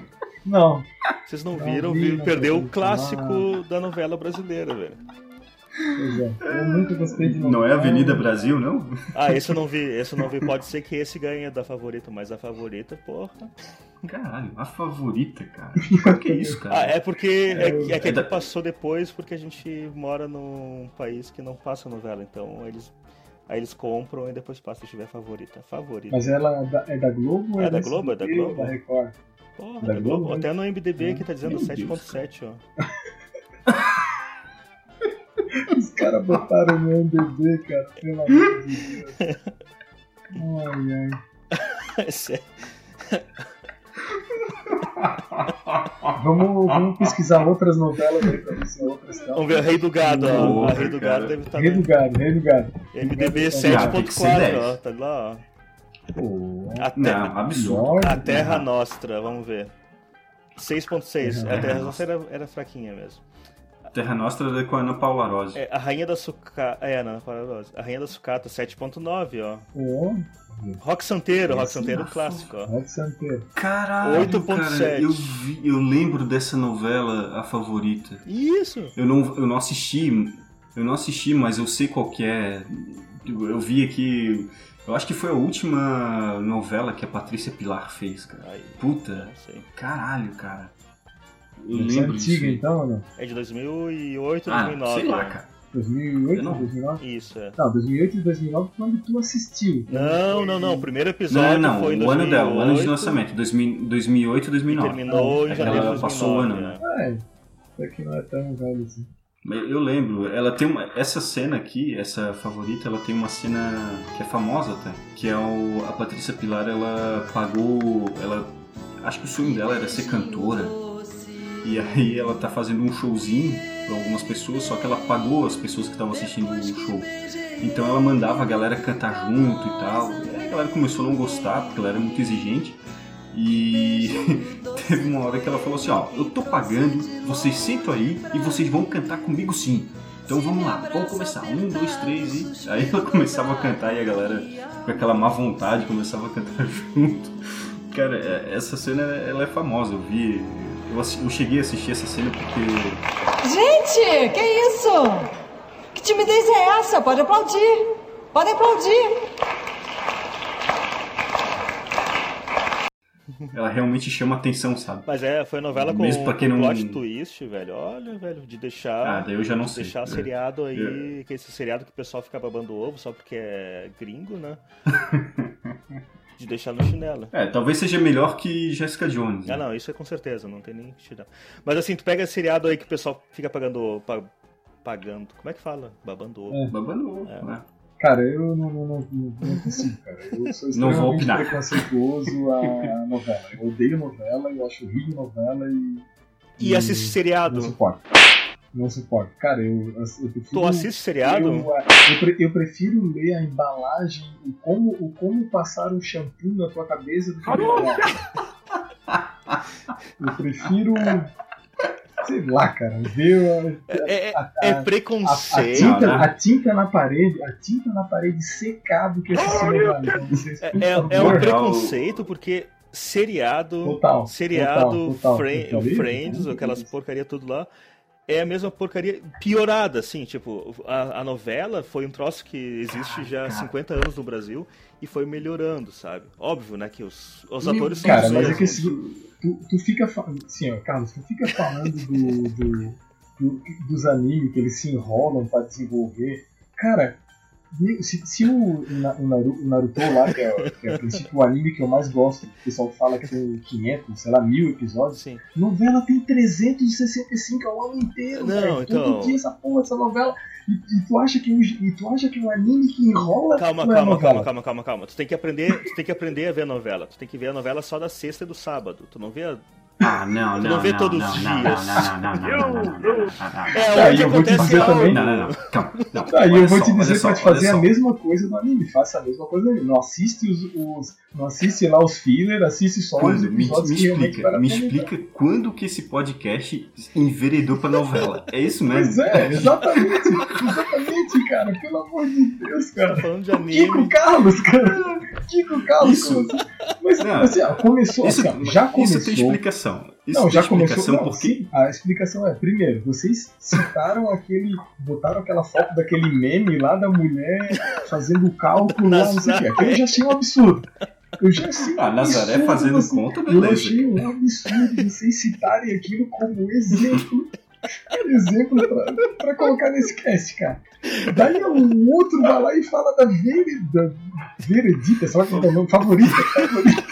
Não, Vocês não Não viram, vi, viu? não perdeu o clássico da novela brasileira, velho. Pois é. Eu nunca gostei de. Não é Avenida Brasil, não? Ah, esse eu não vi, esse eu não vi. Pode ser que esse ganhe da favorita, mas a favorita, porra. Caralho, a favorita, cara. O que é isso, cara? Ah, é porque é, que- é que É da- passou depois porque a gente mora num país que não passa novela, então eles aí eles compram e depois passa se tiver favorita. Favorita. Mas ela é da, é da Globo ou É é, da Globo, é da Globo. Da Record? Porra, da da Globo, Globo. né? Até no MDB aqui tá dizendo Meu Deus. 7.7, ó. Caras botaram no MDB, cara, pelo amor de Deus. Ai, ai. É sério. Vamos, vamos pesquisar outras novelas aí pra ver se é outras. Vamos ver, a Rei do Gado, ó. A Rei do. Gado deve estar Rei do Gado, Rei do Gado. MDB Ah, tem que ser 7.4, 10. ó. Tá lá, ó. Pô, A, te- Não, absurdo. a Terra Nostra, vamos ver. 6.6. A Terra Nostra era, era fraquinha mesmo. Terra Nostra é com a Ana Paula Rose. É, a Rainha da Sucata. É, não, Paradoso. A Rainha da Sucata, 7.9, ó. Pô, Rock Santeiro, Rock Santeiro clássico, ó. Rock Santeiro. Caralho, 8.7. cara, eu, vi, eu lembro dessa novela, a favorita. Isso! Eu não, eu não assisti, eu não assisti, mas eu sei qual que é. Eu, eu vi aqui, eu acho que foi a última novela que a Patrícia Pilar fez, cara. Puta, caralho, cara. Eu Essa é lembro antiga então ou não? É de 2008 Ah, 2009. sei lá, cara. 2008, Eu não- 2009? Isso, é. Não, 2008 e 2009 quando tu assistiu. Não, não, não. O primeiro Não, episódio não, foi em o ano dela, o ano de 2008, lançamento, 2000, 2008 e 2009. E terminou em É que janeiro de ela 2009. passou o ano, né? É, até que não é tão velho assim. Mas Eu lembro, ela tem uma. Essa cena aqui, essa favorita, ela tem uma cena que é famosa até. Que é o. A Patrícia Pilar, ela pagou. Ela. Acho que o sonho dela era ser cantora. E aí ela tá fazendo um showzinho pra algumas pessoas, só que ela pagou as pessoas que estavam assistindo o show. Então ela mandava a galera cantar junto e tal. E a galera começou a não gostar, porque ela era muito exigente. E teve uma hora que ela falou assim, ó, eu tô pagando, vocês sentam aí e vocês vão cantar comigo sim. Então vamos lá, vamos começar. Um, dois, três e. Aí ela começava a cantar e a galera, com aquela má vontade, começava a cantar junto. Cara, é- essa cena ela é famosa, eu vi. Eu, eu cheguei a assistir essa cena porque. Gente, que isso? Que timidez é essa? Pode aplaudir. Pode aplaudir. Ela realmente chama atenção, sabe? Mas é, foi novela com, Mesmo pra quem não- plot twist, velho. Olha, velho, de deixar. Ah, daí eu já não de sei. Deixar É. seriado aí, que esse seriado que o pessoal fica babando ovo só porque é gringo, né? de deixar no chinelo. É, talvez seja melhor que Jessica Jones. né? Ah, não, isso é com certeza, não tem nem que tirar. Mas assim, tu pega seriado aí que o pessoal fica pagando. pa- pagando. Como é que fala? Babando ovo. É. Babando ovo, É. né? Cara, eu não, não, não, não, não consigo, cara. Eu sou Não vou extremamente opinar. preconceituoso a novela. Eu odeio novela, eu acho horrível novela e. E assiste Não seriado. suporto. Não suporto. Cara, eu, eu prefiro. Tu assiste seriado? Eu, eu, eu prefiro ler a embalagem, o como, o como passar um shampoo na tua cabeça do que. Eu prefiro. Sei lá, cara. Ver a, É, é- a- é a- a, preconceito. tinta, né? a tinta na parede, a tinta na parede secado que. Então, vocês, por É, é um preconceito porque seriado. Total, seriado, total, total. Eu Friends, eu aquelas porcaria tudo lá. É a mesma porcaria piorada, assim, tipo, a, a novela foi um troço que existe já há 50 anos no Brasil e foi melhorando, sabe? Óbvio, né, que os, os atores são Cara, mas é que assim, tu, tu fica falando. Assim, ó, Carlos, tu fica falando do, do- do- dos animes que eles se enrolam pra desenvolver. Cara, Se, se o, Na- o Naru- o Naruto lá, que é, que é a princípio o anime que eu mais gosto, o pessoal fala que tem 500, sei lá, mil episódios, Sim. novela tem 365 ao ano inteiro, Não, velho. então- Todo dia essa porra, essa novela. E, e tu acha que o, e tu acha que o anime que enrola Calma, não é calma, calma, calma, calma, calma. Tu tem que aprender, tu tem que aprender a ver a novela. Tu tem que ver a novela só da sexta e do sábado. Tu não vê a... Ah, não, não. Não vê não, todos não, os não, dias. Não, não, não, não. Eu, não É onde tá, acontece. É também. Não, não, não. Calma. Não, tá, e eu vou só, te dizer pra te fazer a mesma coisa do anime. Faça a mesma coisa no. Não assiste, os, os, não assiste lá os filler, assiste só quando? os me, me explica, Me explica quando que esse podcast enveredou pra novela. É isso mesmo? Pois é, exatamente. exatamente, cara. Pelo amor de Deus, tá cara. Tá falando de anime. Kiko Carlos, cara. Kiko Carlos, Isso. assim? Mas Não. assim, ó, começou. Isso, assim, ó, já começou. isso tem explicação. Isso Não, já começou. Não, porque. sim, a explicação é: primeiro, vocês citaram aquele. botaram aquela foto daquele meme lá da mulher fazendo cálculo lá, não sei o quê. Aquilo eu já achei um absurdo. Eu já um Ah, Nazaré absurdo fazendo você- conta, Eu beleza. achei um absurdo vocês citarem aquilo como exemplo. Exemplo pra, pra colocar nesse cast, cara. Daí um outro vai lá e fala da Vereda. Veredita, só que é o nome favorita. favorita.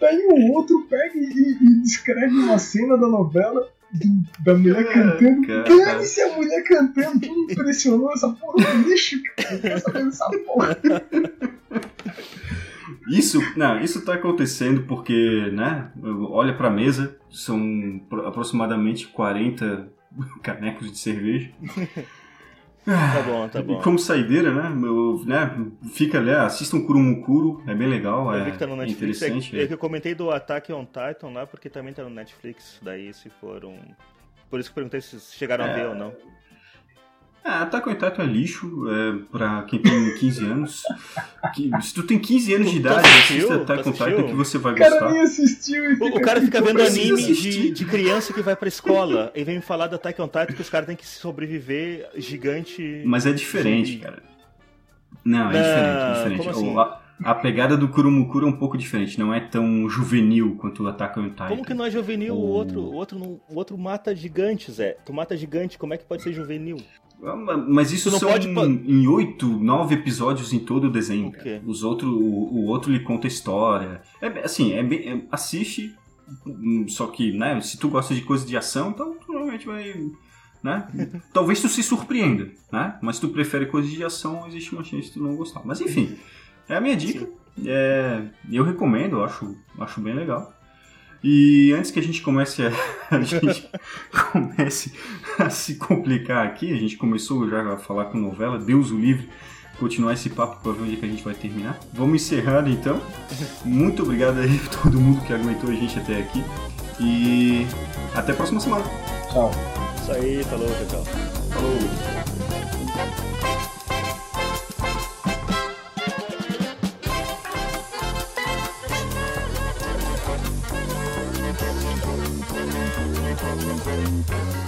Daí o outro pega e, e descreve uma cena da novela do- da mulher cantando. cara. Dane-se a mulher cantando, que me impressionou essa porra do lixo, cara. Eu quero saber dessa porra. Isso, não, isso tá acontecendo porque, né? Olha pra mesa, são pro- aproximadamente 40 canecos de cerveja. Tá bom, tá E bom. como saideira, né? Eu, né? Fica ali, assista um Kurumukuro, é bem legal, Eu é vi que tá no Netflix. É, interessante. é que eu comentei do Attack on Titan lá, porque também tá no Netflix. Daí se for um. Por isso que eu perguntei se chegaram a É. ver ou não. Ah, Attack on Titan é lixo, é, pra quem tem 15 anos. Que- se tu tem 15 anos de Tu- idade, assistiu? assista Attack on? Titan que você vai O cara gostar. nem assistiu e O, o cara fica vendo anime de, de criança que vai pra escola e vem me falar do Attack on Titan que os caras têm que sobreviver gigante. Mas é diferente, cara. Não, é diferente, é diferente. como assim? O- a, a pegada do Kurumukuro é um pouco diferente, não é tão juvenil quanto o Attack on Titan. Como que não é juvenil? O O- outro, o outro, não- o outro mata gigantes, é. Tu mata gigante, como é que pode ser juvenil? Ah, ma- Mas isso não são pode em oito, nove episódios em todo o desenho. Os outro, o, o outro lhe conta a história. É assim, é bem, é- assiste, hum, só que, né, se tu gosta de coisa de ação, então tu realmente vai, né? Talvez tu se surpreenda, né? Mas se tu prefere coisas de ação, existe uma chance de tu não gostar. Mas enfim, é a minha dica. É, eu recomendo, eu acho, acho bem legal. E antes que a gente comece a, a gente comece a se complicar aqui, a gente começou já a falar com novela, Deus o livre, continuar esse papo para ver onde é que a gente vai terminar. Vamos encerrando então. Muito obrigado aí a todo mundo que aguentou a gente até aqui. E até a próxima semana. Tchau. Isso aí, falou, tchau, tchau. Falou!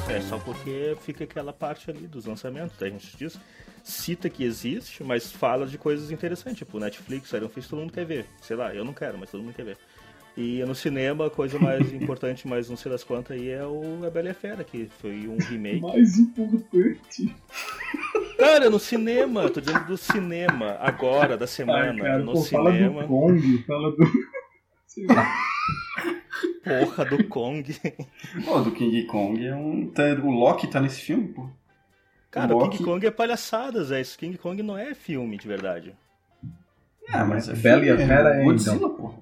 É só porque fica aquela parte ali dos lançamentos, a gente diz, cita que existe, mas fala de coisas interessantes, tipo Netflix, Iron Fist, todo mundo quer ver. Sei lá, eu não quero, mas todo mundo quer ver. E no cinema, a coisa mais importante, mas não sei das quantas, aí é o A Bela e a Fera, que foi um remake. Mais importante. Cara, no cinema, tô dizendo do cinema, agora, da semana, Ai, cara, no pô, fala cinema. do Kong, fala do. Sei lá. Porra do Kong. Pô, do King Kong é um. tá- o Loki tá nesse filme, pô. Cara, o Loki- King Kong é palhaçadas, é isso. King Kong não é filme de verdade. Ah, mas é Bela e a Fera é, Godzilla, então. pô.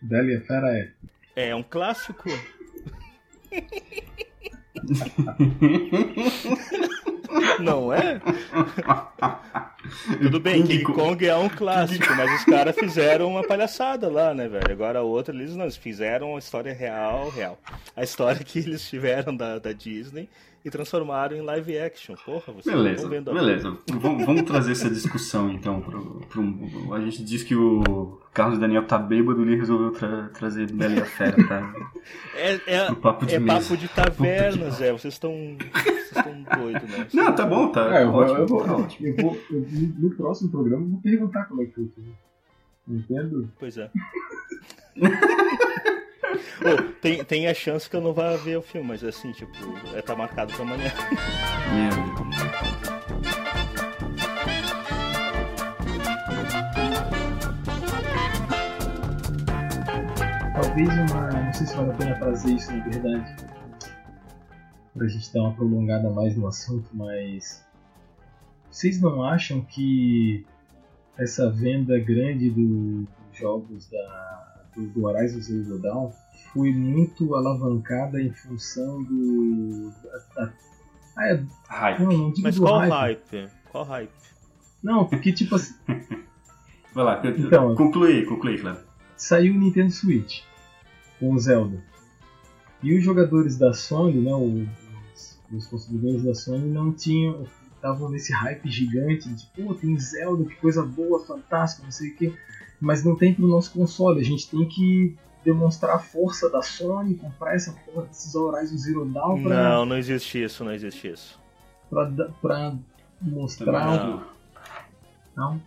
Bela e a Fera é. É um clássico. Não é? Tudo bem, King Kong- Kong é um clássico, mas os caras fizeram uma palhaçada lá, né, velho? Agora a outra, eles não, eles fizeram a história real, real. A história que eles tiveram da, da Disney e transformaram em live action. Porra, vocês não Beleza, estão vendo a- beleza. Vamos, vamos trazer essa discussão então. Pro, pro- a gente diz que o Carlos Daniel tá bêbado e ele resolveu tra- trazer Bela e a Fera pra, É, é, pro papo de é mesa. papo de tavernas, é. Vocês estão. Vocês estão doidos, né? Não, tá bom, tá, É, eu, vou, ótimo, eu, vou, tá ótimo. eu vou- eu- no no próximo programa eu vou perguntar como é que foi o filme. Entendo? Pois é. oh, tem, tem a chance que eu não vá ver o filme, mas assim, tipo, é, tá marcado pra amanhã. Meu. Talvez uma. Não sei se vale a pena fazer isso na verdade. Pra gente dar uma prolongada mais no assunto, mas. Vocês não acham que essa venda grande do, dos jogos da, do, do Horizon Zero Dawn foi muito alavancada em função do. Da, da- ah, é, Hype. não, não digo Mas qual hype. hype? Qual hype? Não, porque tipo assim, Vai lá, Então- conclui, conclui, claro. saiu o Nintendo Switch com o Zelda. E os jogadores da Sony, né, os, os consumidores da Sony não tinham, estavam nesse hype gigante de pô, tem Zelda, que coisa boa, fantástica, não sei o que, mas não tem pro nosso console, a gente tem que demonstrar a força da Sony, comprar essa porra desses Horizon Zero Dawn pra, Não, não existe isso, não existe isso. pra, pra mostrar. Não. Não.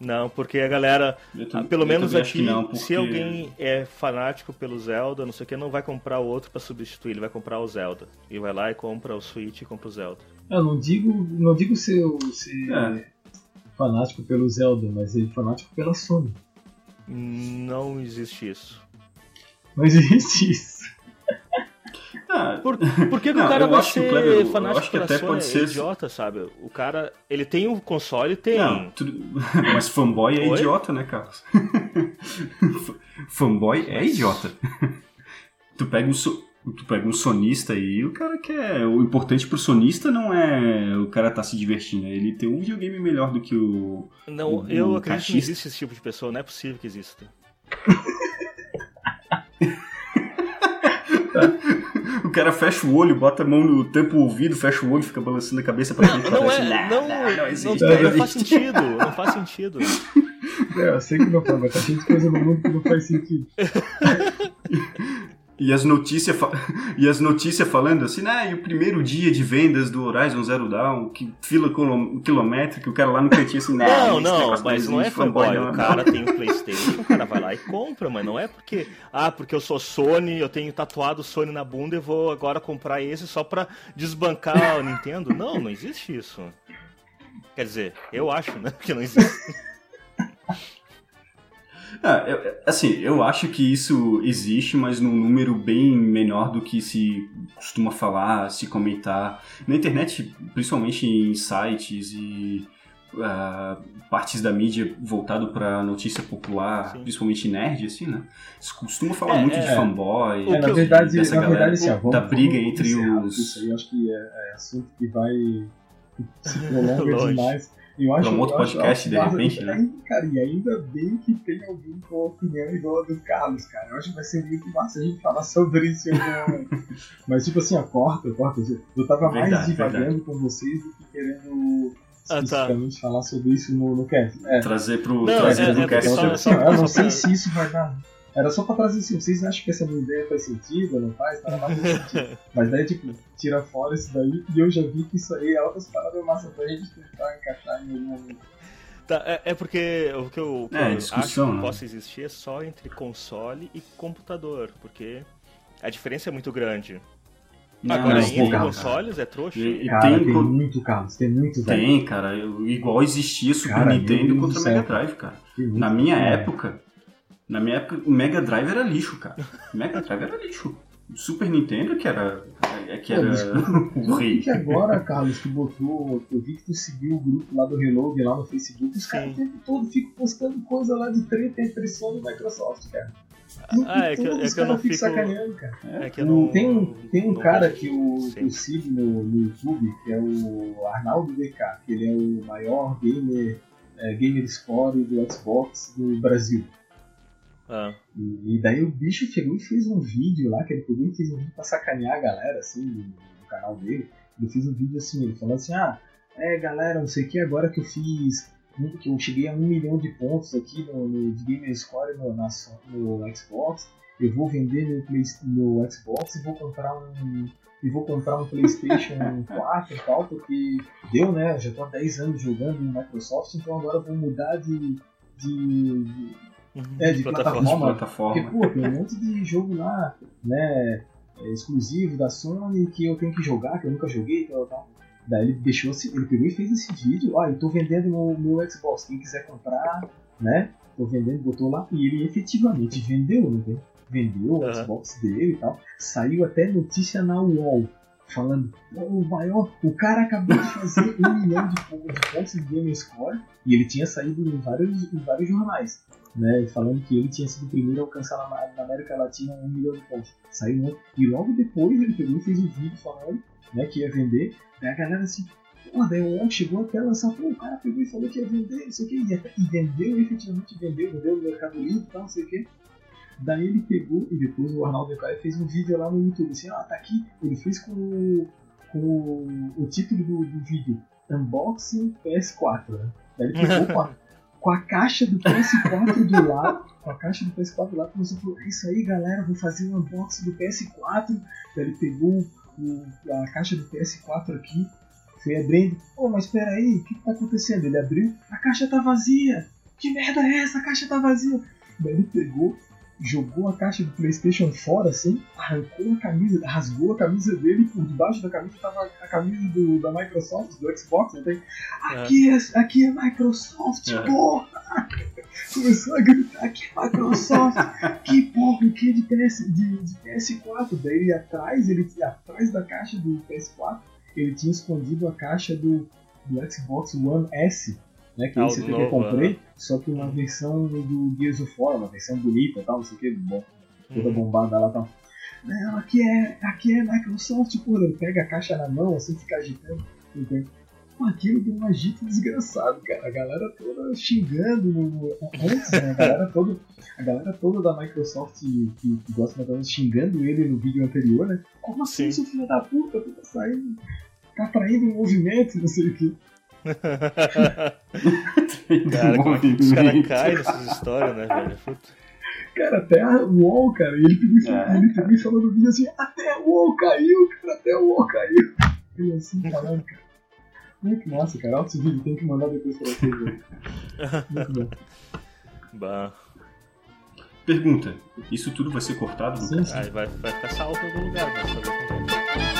Não, porque a galera, tam- pelo menos aqui, não, porque- se alguém é fanático pelo Zelda, não sei o que, não vai comprar o outro pra substituir, ele vai comprar o Zelda. E vai lá e compra o Switch e compra o Zelda. Eu não digo, não digo ser, ser É. fanático pelo Zelda, mas ele é fanático pela Sony. Não existe isso. Não existe isso. Ah, Por, por que, que Não, o cara vai que ser Kleber- eu fanático acho que até Sony? pode É ser- idiota, sabe? O cara, ele tem o console, tem. Não, tudo... mas fanboy é Oi? idiota, né, Carlos? fanboy é idiota. tu pega um so- tu pega um sonista aí, o cara quer, o importante pro sonista não é o cara tá se divertindo, é ele ter um videogame melhor do que o Não, o- eu o acredito que não cachista. existe esse tipo de pessoa, não é possível que exista. o cara fecha o olho, bota a mão no tampa o ouvido, fecha o olho, fica balançando a cabeça pra frente, Não parece, é, "Nah, não, não, existe, não, não não faz existe." sentido, não faz sentido. É, eu sei que não faz, mas tá cheio de coisa no mundo que não faz sentido. E as notícias e as notícias falando assim, né, e o primeiro dia de vendas do Horizon Zero Dawn, que fila quilom- quilométrica, o cara lá no cantinho assim, "Nah, Não, não, mas não é fanboy. O cara tem o Playstation, o cara vai lá e compra, mas não é porque, ah, porque eu sou Sony, eu tenho tatuado Sony na bunda e vou agora comprar esse só pra desbancar o Nintendo. Não, não existe isso. Quer dizer, eu acho, né, que não existe. Ah, eu- assim, eu acho que isso existe, mas num número bem menor do que se costuma falar, se comentar. Na internet, principalmente em sites e ah, partes da mídia voltado para notícia popular, Sim. principalmente nerd, assim, né? Se costuma falar É, muito é. de fanboy, É, na verdade, dessa na galera, verdade assim, da briga vamos entre os- Isso aí eu acho que é, é assunto que vai se prolonga demais. Eu acho, Pra um outro eu acho- podcast, de repente, né? ainda- Cara, e ainda bem que tem alguém com a opinião igual a do Carlos, cara. Eu acho que vai ser muito massa a gente falar sobre isso em algum momento. Mas tipo assim, ó, corta, corta. Eu tava mais Verdade, divagando verdade. com vocês do que querendo Ah, tá. especificamente falar sobre isso no, no cast. É, trazer pro Não, trazer é- pro é cast. só- então, só- eu não sei se isso vai dar. Era só pra trazer assim, vocês acham que essa minha ideia faz sentido não faz? Faz sentido. Mas daí, tipo, tira fora isso daí e eu já vi que isso aí é outras paradas massas pra gente tentar encaixar em algum momento. Tá, é, é porque o que eu, que É, eu acho que né? possa existir é só entre console e computador, porque a diferença é muito grande. Não, Agora, não, entre cara. consoles é trouxa. E- e Cara, tem, tem, co- muito, Carlos, tem muito, velho. tem, cara, eu- igual existia Super Cara, Nintendo contra Mega cara. Drive, cara. Na minha cara. época, na minha época, o Mega Drive era lixo, cara. O Mega Drive era lixo. O Super Nintendo que era, é que Pô, era desculpa, o que rei. que agora, Carlos, tu botou. Eu vi que tu seguiu o grupo lá do Reload lá no Facebook. Os caras o tempo todo ficam postando coisa lá de treta entre Sony e Microsoft, cara. Ah, é que- é os que eu não caras ficam fico- sacaneando, cara. É que eu não, tem um, tem um não cara que eu, que eu sigo no, no YouTube, que é o Arnaldo DK, que ele é o maior gamer, é, gamer score do Xbox do Brasil. Ah, E, daí o bicho chegou e fez um vídeo lá, que ele pegou e fez um vídeo pra sacanear a galera, assim, no, canal dele. Ele fez um vídeo assim, ele falando assim, ah, é galera, não sei o que, agora que eu fiz, que eu cheguei a um milhão de pontos aqui no, no Score no, na no Xbox, eu vou vender meu, Play, meu Xbox e vou comprar um. E vou comprar um Playstation 4 e tal, porque deu, né? Já tô há 10 anos jogando no Microsoft, então agora vou mudar de, de, de É, de plataforma. plataforma. plataforma. porque, pô, tem um monte de jogo lá, né, é, exclusivo da Sony que eu tenho que jogar, que eu nunca joguei, tal, tal. Daí ele deixou assim, ele pegou e fez esse vídeo, ó, eu tô vendendo meu, meu Xbox, quem quiser comprar, né, tô vendendo, botou lá, e ele efetivamente vendeu, né, vendeu o Aham. Xbox dele e tal. Saiu até notícia na UOL falando: o maior, o cara acabou de fazer um milhão de, pon- de pontos de Game Score e ele tinha saído em vários, em vários jornais. Né, falando que ele tinha sido o primeiro a alcançar na, América Latina um milhão de pontos. Saiu um, e logo depois ele pegou e fez um vídeo falando né, que ia vender. Daí a galera assim, pô, daí o chegou até a lançar, pô, o cara pegou e falou que ia vender, não sei o que, e, vendeu, efetivamente vendeu, vendeu no Mercado Livre e tal, não sei o que. Daí ele pegou e depois o Arnaldo Caio fez um vídeo lá no YouTube, assim, ó, tá aqui, ele fez com, o- com o, o título do, do vídeo, Unboxing PS4, né? Daí ele pegou com a, caixa do PS4 do lado, com a caixa do PS4 do lado, começou a falar, é isso aí galera, vou fazer um unboxing do PS4. Daí ele pegou o- a caixa do PS4 aqui, foi abrindo, oh, mas espera aí, o que, que tá acontecendo? Ele abriu, a caixa tá vazia, que merda é essa? A caixa tá vazia. Daí ele pegou, jogou a caixa do Playstation fora assim, arrancou a camisa, rasgou a camisa dele, por debaixo da camisa tava a camisa do, da Microsoft, do Xbox? Tem, aqui, é, aqui é Microsoft, É. porra! Começou a gritar, aqui é Microsoft, que porra, que é de, PS, de, de PS4. Daí atrás, ele atrás da caixa do PS4, ele tinha escondido a caixa do, do Xbox One S, né? Que Ah, esse o até que eu novo, comprei, só que uma versão do Gears of War, uma versão bonita e tal, não sei o que, bom, toda Uhum. bombada lá e tal. Não, aqui é, aqui é Microsoft, pô, ele pega a caixa na mão, assim, fica agitando. entende? Pô, aquilo deu um agito desgraçado, cara. A galera toda xingando no- antes, né? A galera toda, a galera toda da Microsoft que, que gosta da Microsoft xingando ele no vídeo anterior, né? Como assim, Sim. seu filho da puta? Tu tá saindo, tá traindo um movimento, não sei o que. Cara, como é que os caras caem nessas histórias, né, velho? Puta. Cara, até a UOL, cara, e ele pegou e falou, É. ele pegou e falou no vídeo assim, até a UOL caiu, cara, até a UOL caiu. Ele assim, falando, cara. Muito massa, cara. Alto esse vídeo, tem que mandar depois pra vocês, velho. Muito bom. Bah. Pergunta: Isso tudo vai ser cortado? Sim, sim. Aí vai, vai ficar salvo em algum lugar, né?